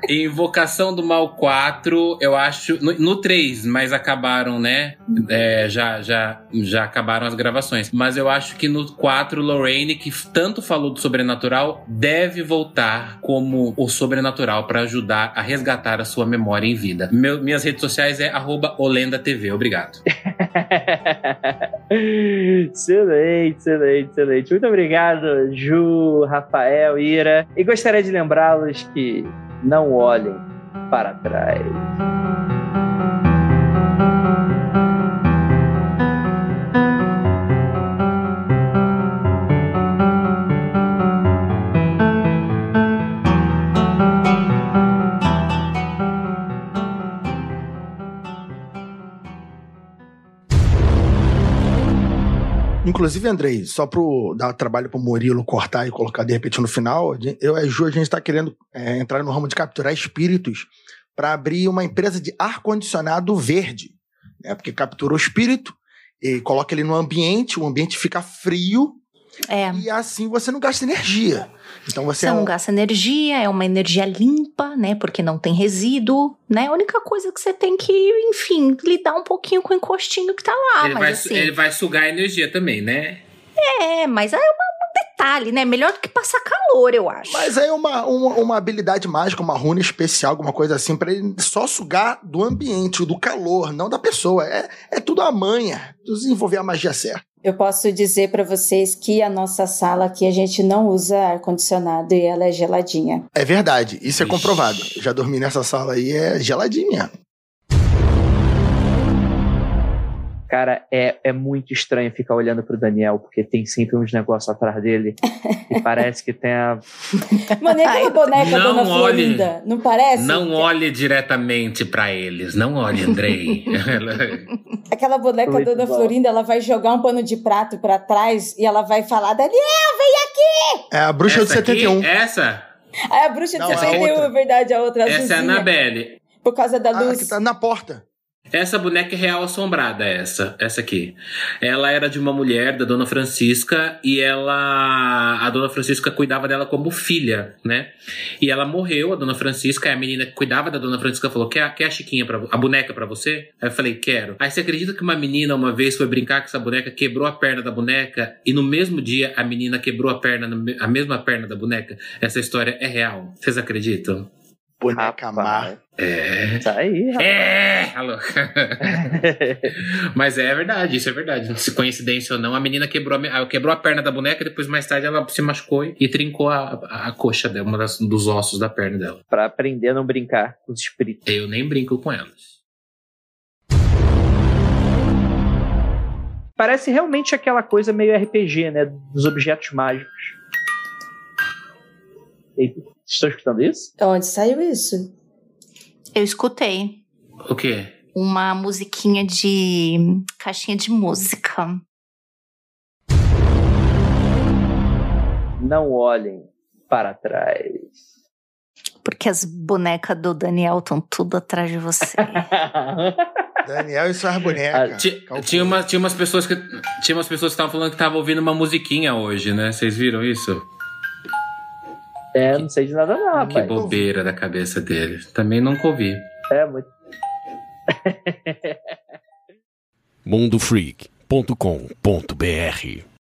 Invocação do Mal 4, eu acho. No, no 3, mas acabaram, né? É, já, já, já acabaram as gravações. Mas eu acho que no 4, Lorraine, que tanto falou do sobrenatural, deve voltar como o sobrenatural para ajudar a resgatar a sua memória em vida. Meu, minhas redes sociais é OlendaTV. Obrigado. [LAUGHS] excelente, excelente, excelente. Muito obrigado, Ju, Rafael, Ira. E gostaria de lembrá-los que não olhem para trás. Inclusive, Andrei, só para dar trabalho pro Murilo cortar e colocar de repente no final, eu e a Ju, a gente está querendo é, entrar no ramo de capturar espíritos para abrir uma empresa de ar-condicionado verde. Né? Porque captura o espírito e coloca ele no ambiente, o ambiente fica frio É. e assim você não gasta energia. Então você Você é não um- gasta energia, é uma energia limpa, né? Porque não tem resíduo, né? A única coisa que você tem que, enfim, lidar um pouquinho com o encostinho que tá lá. ele, mas vai, assim. ele vai sugar a energia também, né? É, mas é uma- um detalhe, né? Melhor do que passar calor, eu acho. Mas é uma, uma, uma habilidade mágica, uma runa especial, alguma coisa assim, pra ele só sugar do ambiente, do calor, não da pessoa. É, é tudo a manha, desenvolver a magia certa. Eu posso dizer pra vocês que a nossa sala aqui a gente não usa ar-condicionado e ela é geladinha. É verdade, isso é Ixi. comprovado. Já dormi nessa sala aí, é geladinha. Cara, é, é muito estranho ficar olhando pro Daniel, porque tem sempre uns negócios atrás dele. e [LAUGHS] parece que tem a. [LAUGHS] Mano, e aquela boneca não Dona olhe. Florinda? Não parece? Não olhe diretamente pra eles. Não olhe, Andrei. [LAUGHS] Aquela boneca Muito Dona bom. Florinda, ela vai jogar um pano de prato pra trás e ela vai falar, Daniel, vem aqui! É a bruxa essa de 71. Aqui, essa? Aí a bruxa de Não, a 71, outra. é verdade, a outra Essa é a azulzinha, Annabelle. por causa da Ah, luz. que tá na porta. Essa boneca é real assombrada, essa, essa aqui. Ela era de uma mulher, da Dona Francisca, e ela. A Dona Francisca cuidava dela como filha, né? E ela morreu, a Dona Francisca, e a menina que cuidava da Dona Francisca falou: Quer, quer a Chiquinha, pra, a boneca pra você? Aí eu falei: Quero. Aí você acredita que uma menina uma vez foi brincar com essa boneca, quebrou a perna da boneca, e no mesmo dia a menina quebrou a perna, a mesma perna da boneca? Essa história é real. Vocês acreditam? Boneca má. É. Tá aí, rapaz. É! Alô. [LAUGHS] Mas é verdade, isso é verdade. Se coincidência ou não, a menina quebrou a, ah, quebrou a perna da boneca, depois mais tarde ela se machucou e trincou a, a, a coxa dela, uma das, dos ossos da perna dela. pra aprender a não brincar com os espíritos. Eu nem brinco com elas. Parece realmente aquela coisa meio RPG, né? Dos objetos mágicos. Eita, vocês estão escutando isso? Onde saiu isso? Eu escutei O quê? uma musiquinha de caixinha de música. Não olhem para trás. Porque as bonecas do Daniel estão tudo atrás de você. [LAUGHS] Daniel e suas bonecas. Ti- Calcula. Tinha, uma, tinha umas pessoas que tinha umas pessoas que estavam falando que estavam ouvindo uma musiquinha hoje, né? Vocês viram isso? É, não sei de nada não, que rapaz. bobeira da cabeça dele. Também nunca ouvi. É muito. [LAUGHS] mundofreak.com.br